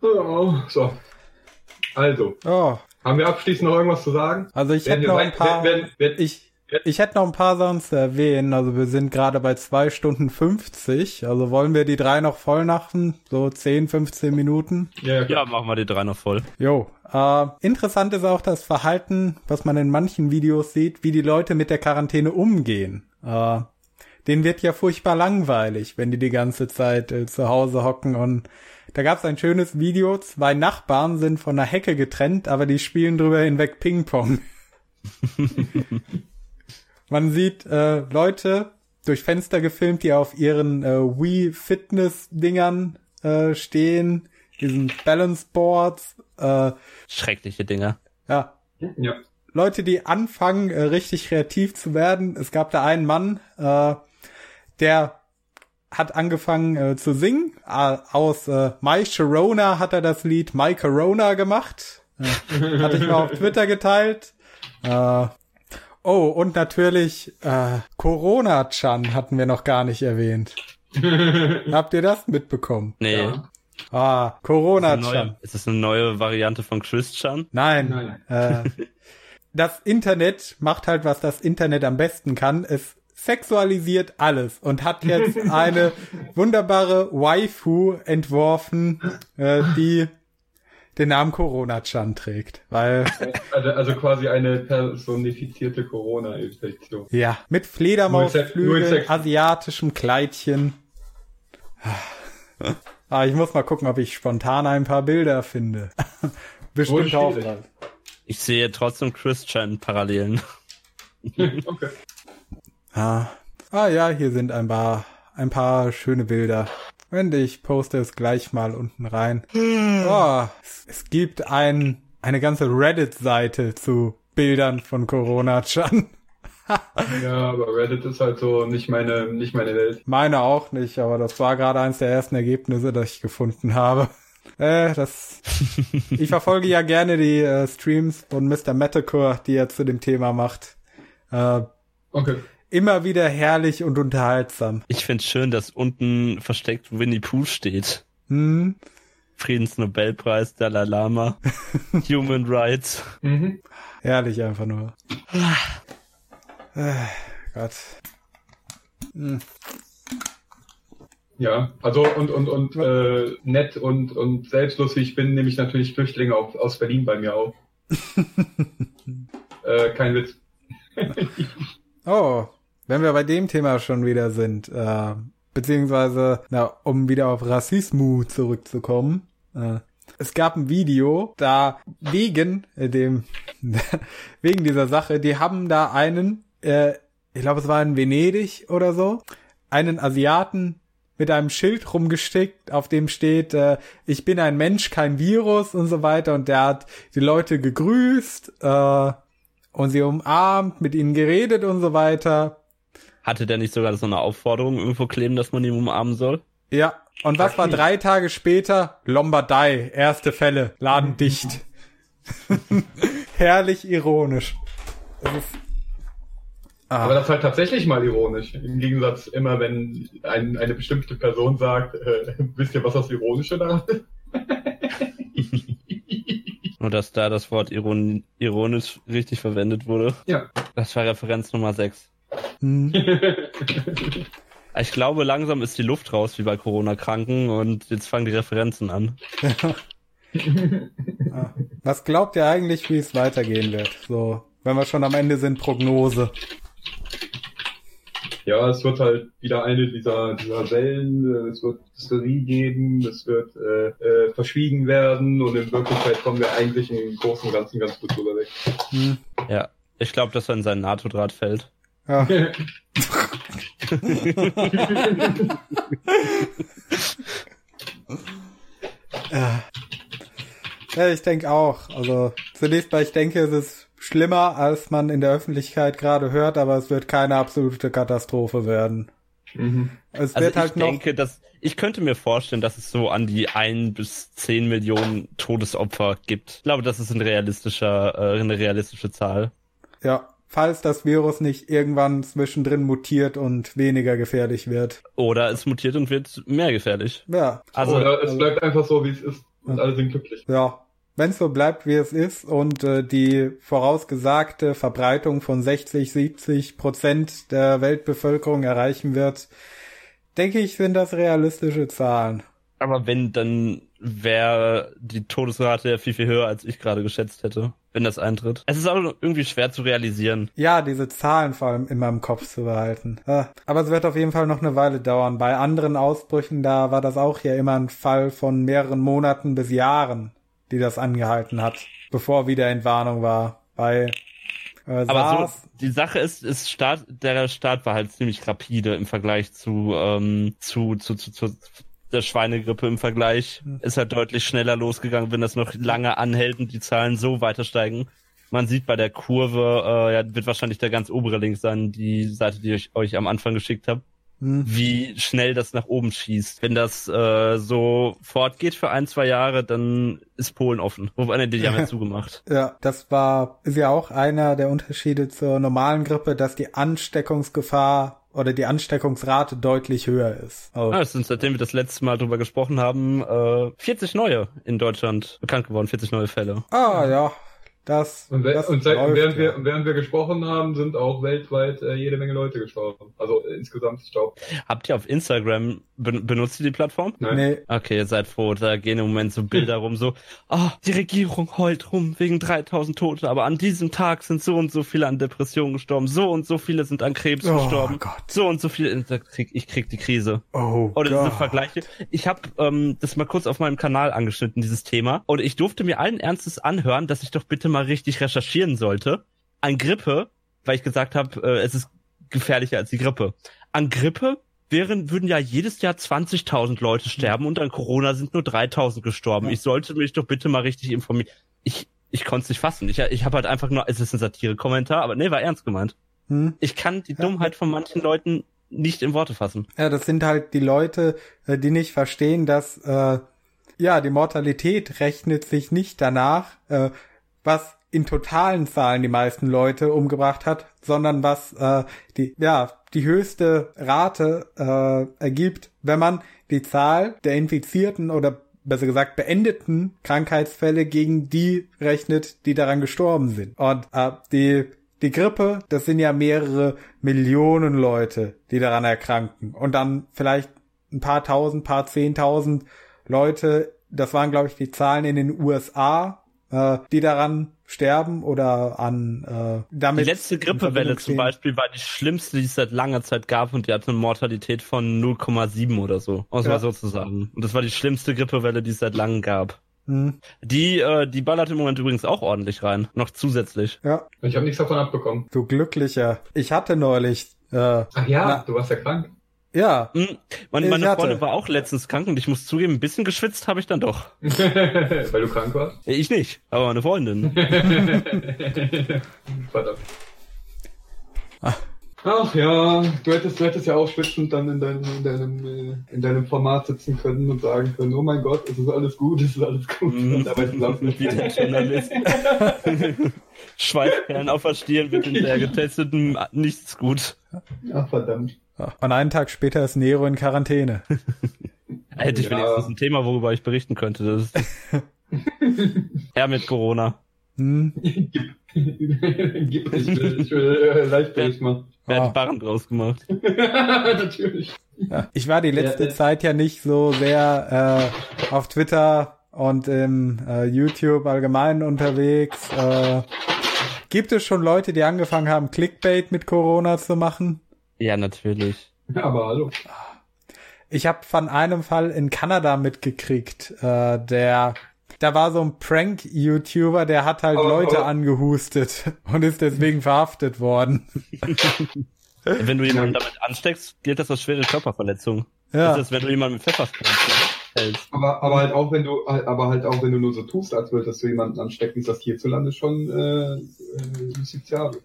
Oh, so. Also, Oh, haben wir abschließend noch irgendwas zu sagen? also ich hätte noch ein paar. werden- werden- Ich, ich hätte noch ein paar Sachen zu erwähnen. Also wir sind gerade bei zwei Stunden 50. Also wollen wir die drei noch voll machen? So 10, 15 Minuten? Ja. Ja, machen wir die drei noch voll. Jo. Äh, interessant ist auch das Verhalten, was man in manchen Videos sieht, wie die Leute mit der Quarantäne umgehen. Äh, denen wird ja furchtbar langweilig, wenn die die ganze Zeit äh, zu Hause hocken und da gab es ein schönes Video, zwei Nachbarn sind von einer Hecke getrennt, aber die spielen drüber hinweg Ping-Pong. Man sieht äh, Leute durch Fenster gefilmt, die auf ihren äh, Wii Fitness Dingern äh, stehen, diesen Balance Boards, äh, Schreckliche Dinger. ja, ja. Leute, die anfangen, äh, richtig kreativ zu werden. Es gab da einen Mann, äh, der hat angefangen äh, zu singen. Aus äh, My Sharona hat er das Lied My Corona gemacht. Äh, hatte ich mal auf Twitter geteilt. Äh, oh, und natürlich äh, Corona-Chan hatten wir noch gar nicht erwähnt. Habt ihr das mitbekommen? Nee. Ja. Ah, Corona-Chan. ist das eine neue Variante von Christian? Nein. Äh, das Internet macht halt, was das Internet am besten kann. Es sexualisiert alles und hat jetzt eine wunderbare Waifu entworfen, äh, die den Namen Corona-Chan trägt. Weil, Also, also quasi eine personifizierte Corona-Infektion. ja, mit Fledermausflügeln, asiatischem Kleidchen. Ah, ich muss mal gucken, ob ich spontan ein paar Bilder finde. Bestimmt auch. Ich sehe trotzdem Christian-Parallelen. Okay. Ah. ah ja, hier sind ein paar, ein paar schöne Bilder. Wenn ich poste es gleich mal unten rein. Oh, es, es gibt ein, eine ganze Reddit-Seite zu Bildern von Corona-Chan. Ja, aber Reddit ist halt so nicht meine, nicht meine Welt. Meine auch nicht, aber das war gerade eins der ersten Ergebnisse, das ich gefunden habe. Äh, das, ich verfolge ja gerne die äh, Streams von Mr. Metacore, die er zu dem Thema macht. Äh, Okay. Immer wieder herrlich und unterhaltsam. Ich find's schön, dass unten versteckt Winnie Pooh steht. Hm? Friedensnobelpreis, Dalai Lama, Human Rights. Mhm. Herrlich einfach nur. äh, Gott. Ja, also und und und äh, nett und und selbstlustig bin nehme ich natürlich Flüchtlinge auf, aus Berlin bei mir auf. äh, kein Witz. Oh, wenn wir bei dem Thema schon wieder sind, äh, beziehungsweise, na, um wieder auf Rassismus zurückzukommen. Äh, es gab ein Video, da wegen äh, dem, wegen dieser Sache, die haben da einen, äh, ich glaube, es war in Venedig oder so, einen Asiaten mit einem Schild rumgestickt, auf dem steht, äh, ich bin ein Mensch, kein Virus und so weiter. Und der hat die Leute gegrüßt äh, und sie umarmt, mit ihnen geredet und so weiter. Hatte der nicht sogar so eine Aufforderung irgendwo kleben, dass man ihn umarmen soll? Ja. Und was war drei Tage später? Lombardei, erste Fälle, Laden dicht. Herrlich ironisch. Ah. Aber das ist halt tatsächlich mal ironisch. Im Gegensatz immer, wenn ein, eine bestimmte Person sagt, äh, wisst ihr, was das Ironische daran ist? Nur dass da das Wort iron ironisch richtig verwendet wurde. Ja. Das war Referenz Nummer 6. hm. Ich glaube, langsam ist die Luft raus, wie bei Corona-Kranken, und jetzt fangen die Referenzen an. Ah. Was glaubt ihr eigentlich, wie es weitergehen wird? So, wenn wir schon am Ende sind, Prognose. Ja, es wird halt wieder eine dieser, dieser Wellen, äh, es wird Hysterie geben, es wird äh, äh, verschwiegen werden und in Wirklichkeit kommen wir eigentlich im Großen und Ganzen ganz gut drüber weg. Hm. Ja. Ich glaube, dass er in seinen NATO-Draht fällt. Ja. Ja. ja, ich denke auch. Also zunächst mal, ich denke, es ist schlimmer, als man in der Öffentlichkeit gerade hört, aber es wird keine absolute Katastrophe werden. Mhm. Es Also wird ich halt noch. denke, dass ich könnte mir vorstellen, dass es so an die ein bis zehn Millionen Todesopfer gibt. Ich glaube, das ist ein realistischer, äh, eine realistische Zahl. Ja, falls das Virus nicht irgendwann zwischendrin mutiert und weniger gefährlich wird. Oder es mutiert und wird mehr gefährlich. Ja, Also, Oder es bleibt einfach so, wie es ist und alle sind glücklich. ja. Wenn es so bleibt, wie es ist und äh, die vorausgesagte Verbreitung von 60, 70 Prozent der Weltbevölkerung erreichen wird, denke ich, sind das realistische Zahlen. aber wenn, dann wäre die Todesrate ja viel, viel höher, als ich gerade geschätzt hätte, wenn das eintritt. Es ist auch irgendwie schwer zu realisieren. Ja, diese Zahlen vor allem immer im Kopf zu behalten. Ah, Aber es wird auf jeden Fall noch eine Weile dauern. Bei anderen Ausbrüchen, da war das auch ja immer ein Fall von mehreren Monaten bis Jahren, die das angehalten hat, bevor wieder Entwarnung war. Bei äh, Aber SARS, so, die Sache ist, ist Start, der Start war halt ziemlich rapide im Vergleich zu, ähm, zu, zu, zu, zu der Schweinegrippe im Vergleich. Ist halt deutlich schneller losgegangen, wenn das noch lange anhält und die Zahlen so weiter steigen. Man sieht bei der Kurve, äh, ja, wird wahrscheinlich der ganz obere Link sein, die Seite, die ich euch am Anfang geschickt habe, hm, wie schnell das nach oben schießt. Wenn das äh, so fortgeht für ein, zwei Jahre, dann ist Polen offen. Wobei, die haben ja zugemacht. ja, das war, ist ja auch einer der Unterschiede zur normalen Grippe, dass die Ansteckungsgefahr oder die Ansteckungsrate deutlich höher ist. Also, Ah, es sind seitdem wir das letzte Mal drüber gesprochen haben, äh, 40 neue in Deutschland bekannt geworden, 40 neue Fälle. ah, ja, das, Und, we- das und seit, läuft, während, ja. wir, während wir gesprochen haben, sind auch weltweit äh, jede Menge Leute gestorben. Also äh, insgesamt, ich glaube. Habt ihr auf Instagram, ben benutzt ihr die Plattform? Nein. Nee, Okay, ihr seid froh, da gehen im Moment so Bilder rum, so, ah, die Regierung heult rum wegen 3000 Tote, aber an diesem Tag sind so und so viele an Depressionen gestorben, so und so viele sind an Krebs Oh gestorben, Gott. so und so viele, da krieg, ich krieg die Krise. oh Oder diese. Vergleiche. Ich habe ähm, das mal kurz auf meinem Kanal angeschnitten, dieses Thema. Und ich durfte mir allen Ernstes anhören, dass ich doch bitte mal richtig recherchieren sollte. An Grippe, weil ich gesagt habe, äh, es ist gefährlicher als die Grippe. An Grippe wären, würden ja jedes Jahr 20.000 Leute sterben und an Corona sind nur 3.000 gestorben. Ja. Ich sollte mich doch bitte mal richtig informieren. Ich, ich konnte es nicht fassen. Ich, ich habe halt einfach nur, es ist ein Satire-Kommentar, aber nee, war ernst gemeint. Hm? Ich kann die Dummheit von manchen Leuten nicht in Worte fassen. Ja, das sind halt die Leute, äh, die nicht verstehen, dass äh, ja die Mortalität rechnet sich nicht danach, äh, was in totalen Zahlen die meisten Leute umgebracht hat, sondern was äh, die ja die höchste Rate äh, ergibt, wenn man die Zahl der infizierten oder besser gesagt beendeten Krankheitsfälle gegen die rechnet, die daran gestorben sind. Und äh, die die Grippe, das sind ja mehrere Millionen Leute, die daran erkranken. Und dann vielleicht ein paar tausend, paar zehntausend Leute, das waren, glaube ich, die Zahlen in den USA, äh, die daran sterben oder an äh, damit. Die letzte Grippewelle zum. Beispiel war die schlimmste, die es seit langer Zeit gab und die hatte eine Mortalität von 0,7 oder so, um es Ja. mal so zu sagen. Und das war die schlimmste Grippewelle, die es seit langem gab. Hm, Die, äh, die ballert im Moment übrigens auch ordentlich rein, noch zusätzlich. ja, Ich habe nichts davon abbekommen. du glücklicher. Ich hatte neulich, äh, Ach ja, Na. du warst ja krank. Ja, Hm, meine Ich meine hatte- Freundin war auch letztens krank und ich muss zugeben, ein bisschen geschwitzt habe ich dann doch. Weil du krank warst. Ja, Ich nicht, aber meine Freundin. Verdammt. Ach ja, du hättest, du hättest ja auch schwitzend dann in deinem, in deinem, äh, in deinem Format sitzen können und sagen können, oh mein Gott, es ist alles gut, es ist alles gut. Mhm. Und dabei glaubst du Wie der Journalist. Schweißperlen auf der Stirn wird in der getesteten nichts gut. Ach verdammt. Und einen Tag später ist Nero in Quarantäne. Hätte ich Ja. wenigstens ein Thema, worüber ich berichten könnte. Das ist Herr mit Corona. Hm? Gib, gib, ich will, ich will machen. Wer Ah. hat Barren draus gemacht? Natürlich. Ja, ich war die letzte Ja. Zeit ja nicht so sehr äh, auf Twitter und im äh, YouTube allgemein unterwegs. Äh, gibt es schon Leute, die angefangen haben, Clickbait mit Corona zu machen? Ja, natürlich. Aber hallo. Ich habe von einem Fall in Kanada mitgekriegt, äh, der da war so ein Prank-YouTuber, der hat halt Aber- Leute aber- angehustet und ist deswegen verhaftet worden. Wenn du jemanden damit ansteckst, gilt das als schwere Körperverletzung. Ja. Das ist, wenn du jemanden mit Pfefferspray hältst. Aber, aber halt auch wenn du, aber halt auch wenn du nur so tust, als würdest du jemanden anstecken, ist das hierzulande schon äh, äh, justiziabel.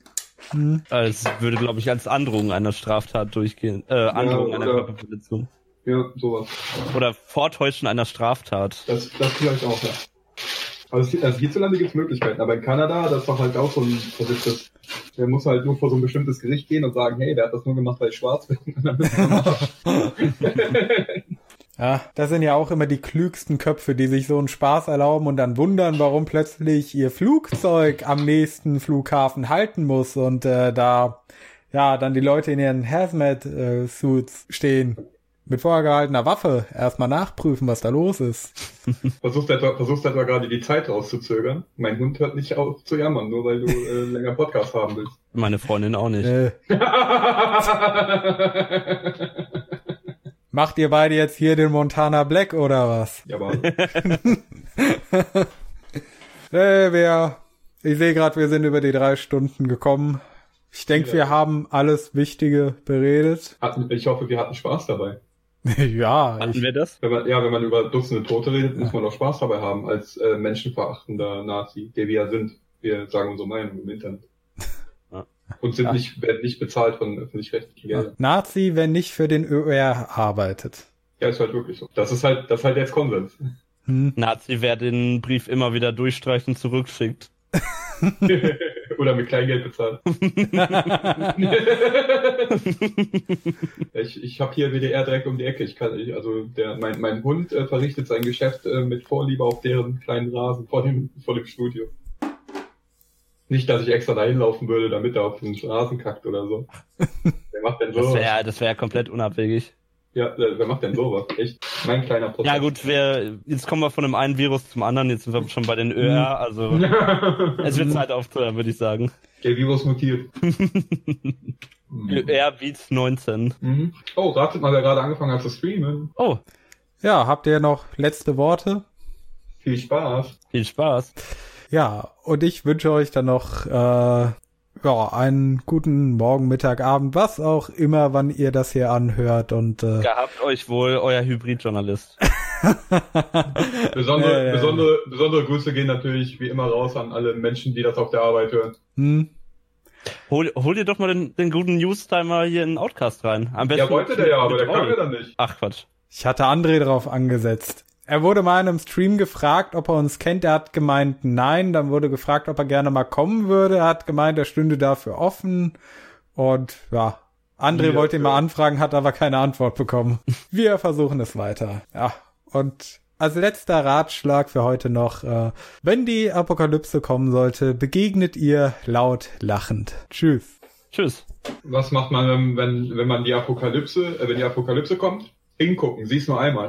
Hm. Es würde, glaube ich, als Androhung einer Straftat durchgehen. Äh, Androhung einer oder- Körperverletzung. Ja, sowas. Oder Vortäuschen einer Straftat. Das, das vielleicht auch, ja. Also, also hierzulande gibt es Möglichkeiten, aber in Kanada, das ist doch halt auch so ein verrücktes. Der muss halt nur vor so ein bestimmtes Gericht gehen und sagen, hey, der hat das nur gemacht, weil ich schwarz bin. Ja, das sind ja auch immer die klügsten Köpfe, die sich so einen Spaß erlauben und dann wundern, warum plötzlich ihr Flugzeug am nächsten Flughafen halten muss und äh, da ja dann die Leute in ihren Hazmat-Suits stehen. Mit vorgehaltener Waffe erstmal nachprüfen, was da los ist. Versuchst etwa, versuchst etwa gerade die Zeit rauszuzögern. Mein Hund hört nicht auf zu jammern, nur weil du äh, länger Podcast haben willst. Meine Freundin auch nicht. Äh, macht ihr beide jetzt hier den Montana Black oder was? ja, aber Äh, wir, ich sehe gerade, wir sind über die drei Stunden gekommen. Ich denke, Ja. wir haben alles Wichtige beredet. hatten, ich hoffe, wir hatten Spaß dabei. ja, Hatten ich, wir das? Wenn man, ja, wenn man über Dutzende Tote redet, muss man doch Spaß dabei haben, als äh, menschenverachtender Nazi, der wir ja sind. Wir sagen unsere Meinung im Internet. Und sind Ja. nicht, werden nicht bezahlt von öffentlich-rechtlichen Geldern. Nazi, wenn nicht für den ÖR arbeitet. Ja, ist halt wirklich so. Das ist halt, das ist halt jetzt Konsens. Hm. Nazi, wer den Brief immer wieder durchstreichen zurückschickt. Oder mit Kleingeld bezahlt. ich ich habe hier WDR direkt um die Ecke. Ich kann, ich, also der, mein, mein Hund äh, verrichtet sein Geschäft äh, mit Vorliebe auf deren kleinen Rasen vor dem, vor dem Studio. Nicht, dass ich extra dahin laufen würde, damit er auf den Rasen kackt oder so. Wer macht denn Das sowas? wäre das wär komplett unabwegig. Ja, äh, wer macht denn sowas? Echt? Mein kleiner Prozess. Ja gut, wir, jetzt kommen wir von dem einen Virus zum anderen, jetzt sind wir schon bei den ÖR, also es wird Zeit aufzuhören, würde ich sagen. Der Virus mutiert. Mhm. ÖR Beats 19. Mhm. Oh, ratet mal, wer gerade angefangen hat zu streamen. Oh, Ja, habt ihr noch letzte Worte? Viel Spaß. viel Spaß. Ja, und ich wünsche euch dann noch äh, ja, einen guten Morgen, Mittag, Abend, was auch immer, wann ihr das hier anhört. Und äh, Gehabt euch wohl, euer Hybridjournalist. Besondere, ja. besondere, besondere Grüße gehen natürlich wie immer raus an alle Menschen, die das auf der Arbeit hören. hm, Hol, hol dir doch mal den, den guten Newstimer hier in den Outcast rein. Am besten Ja, wollte der ja, aber der kam ja dann nicht. Ach Quatsch. ich hatte André drauf angesetzt. Er wurde mal in einem Stream gefragt, ob er uns kennt. Er hat gemeint, nein. Dann wurde gefragt, ob er gerne mal kommen würde. Er hat gemeint, er stünde dafür offen. Und ja, André Ja, wollte ihn mal ja. anfragen, hat aber keine Antwort bekommen. Wir versuchen es weiter. Ja, und als letzter Ratschlag für heute noch, äh, wenn die Apokalypse kommen sollte, begegnet ihr laut lachend. Tschüss. Tschüss. Was macht man, wenn, wenn, man die Apokalypse, äh, wenn die Apokalypse kommt? Hingucken, sieh's nur einmal.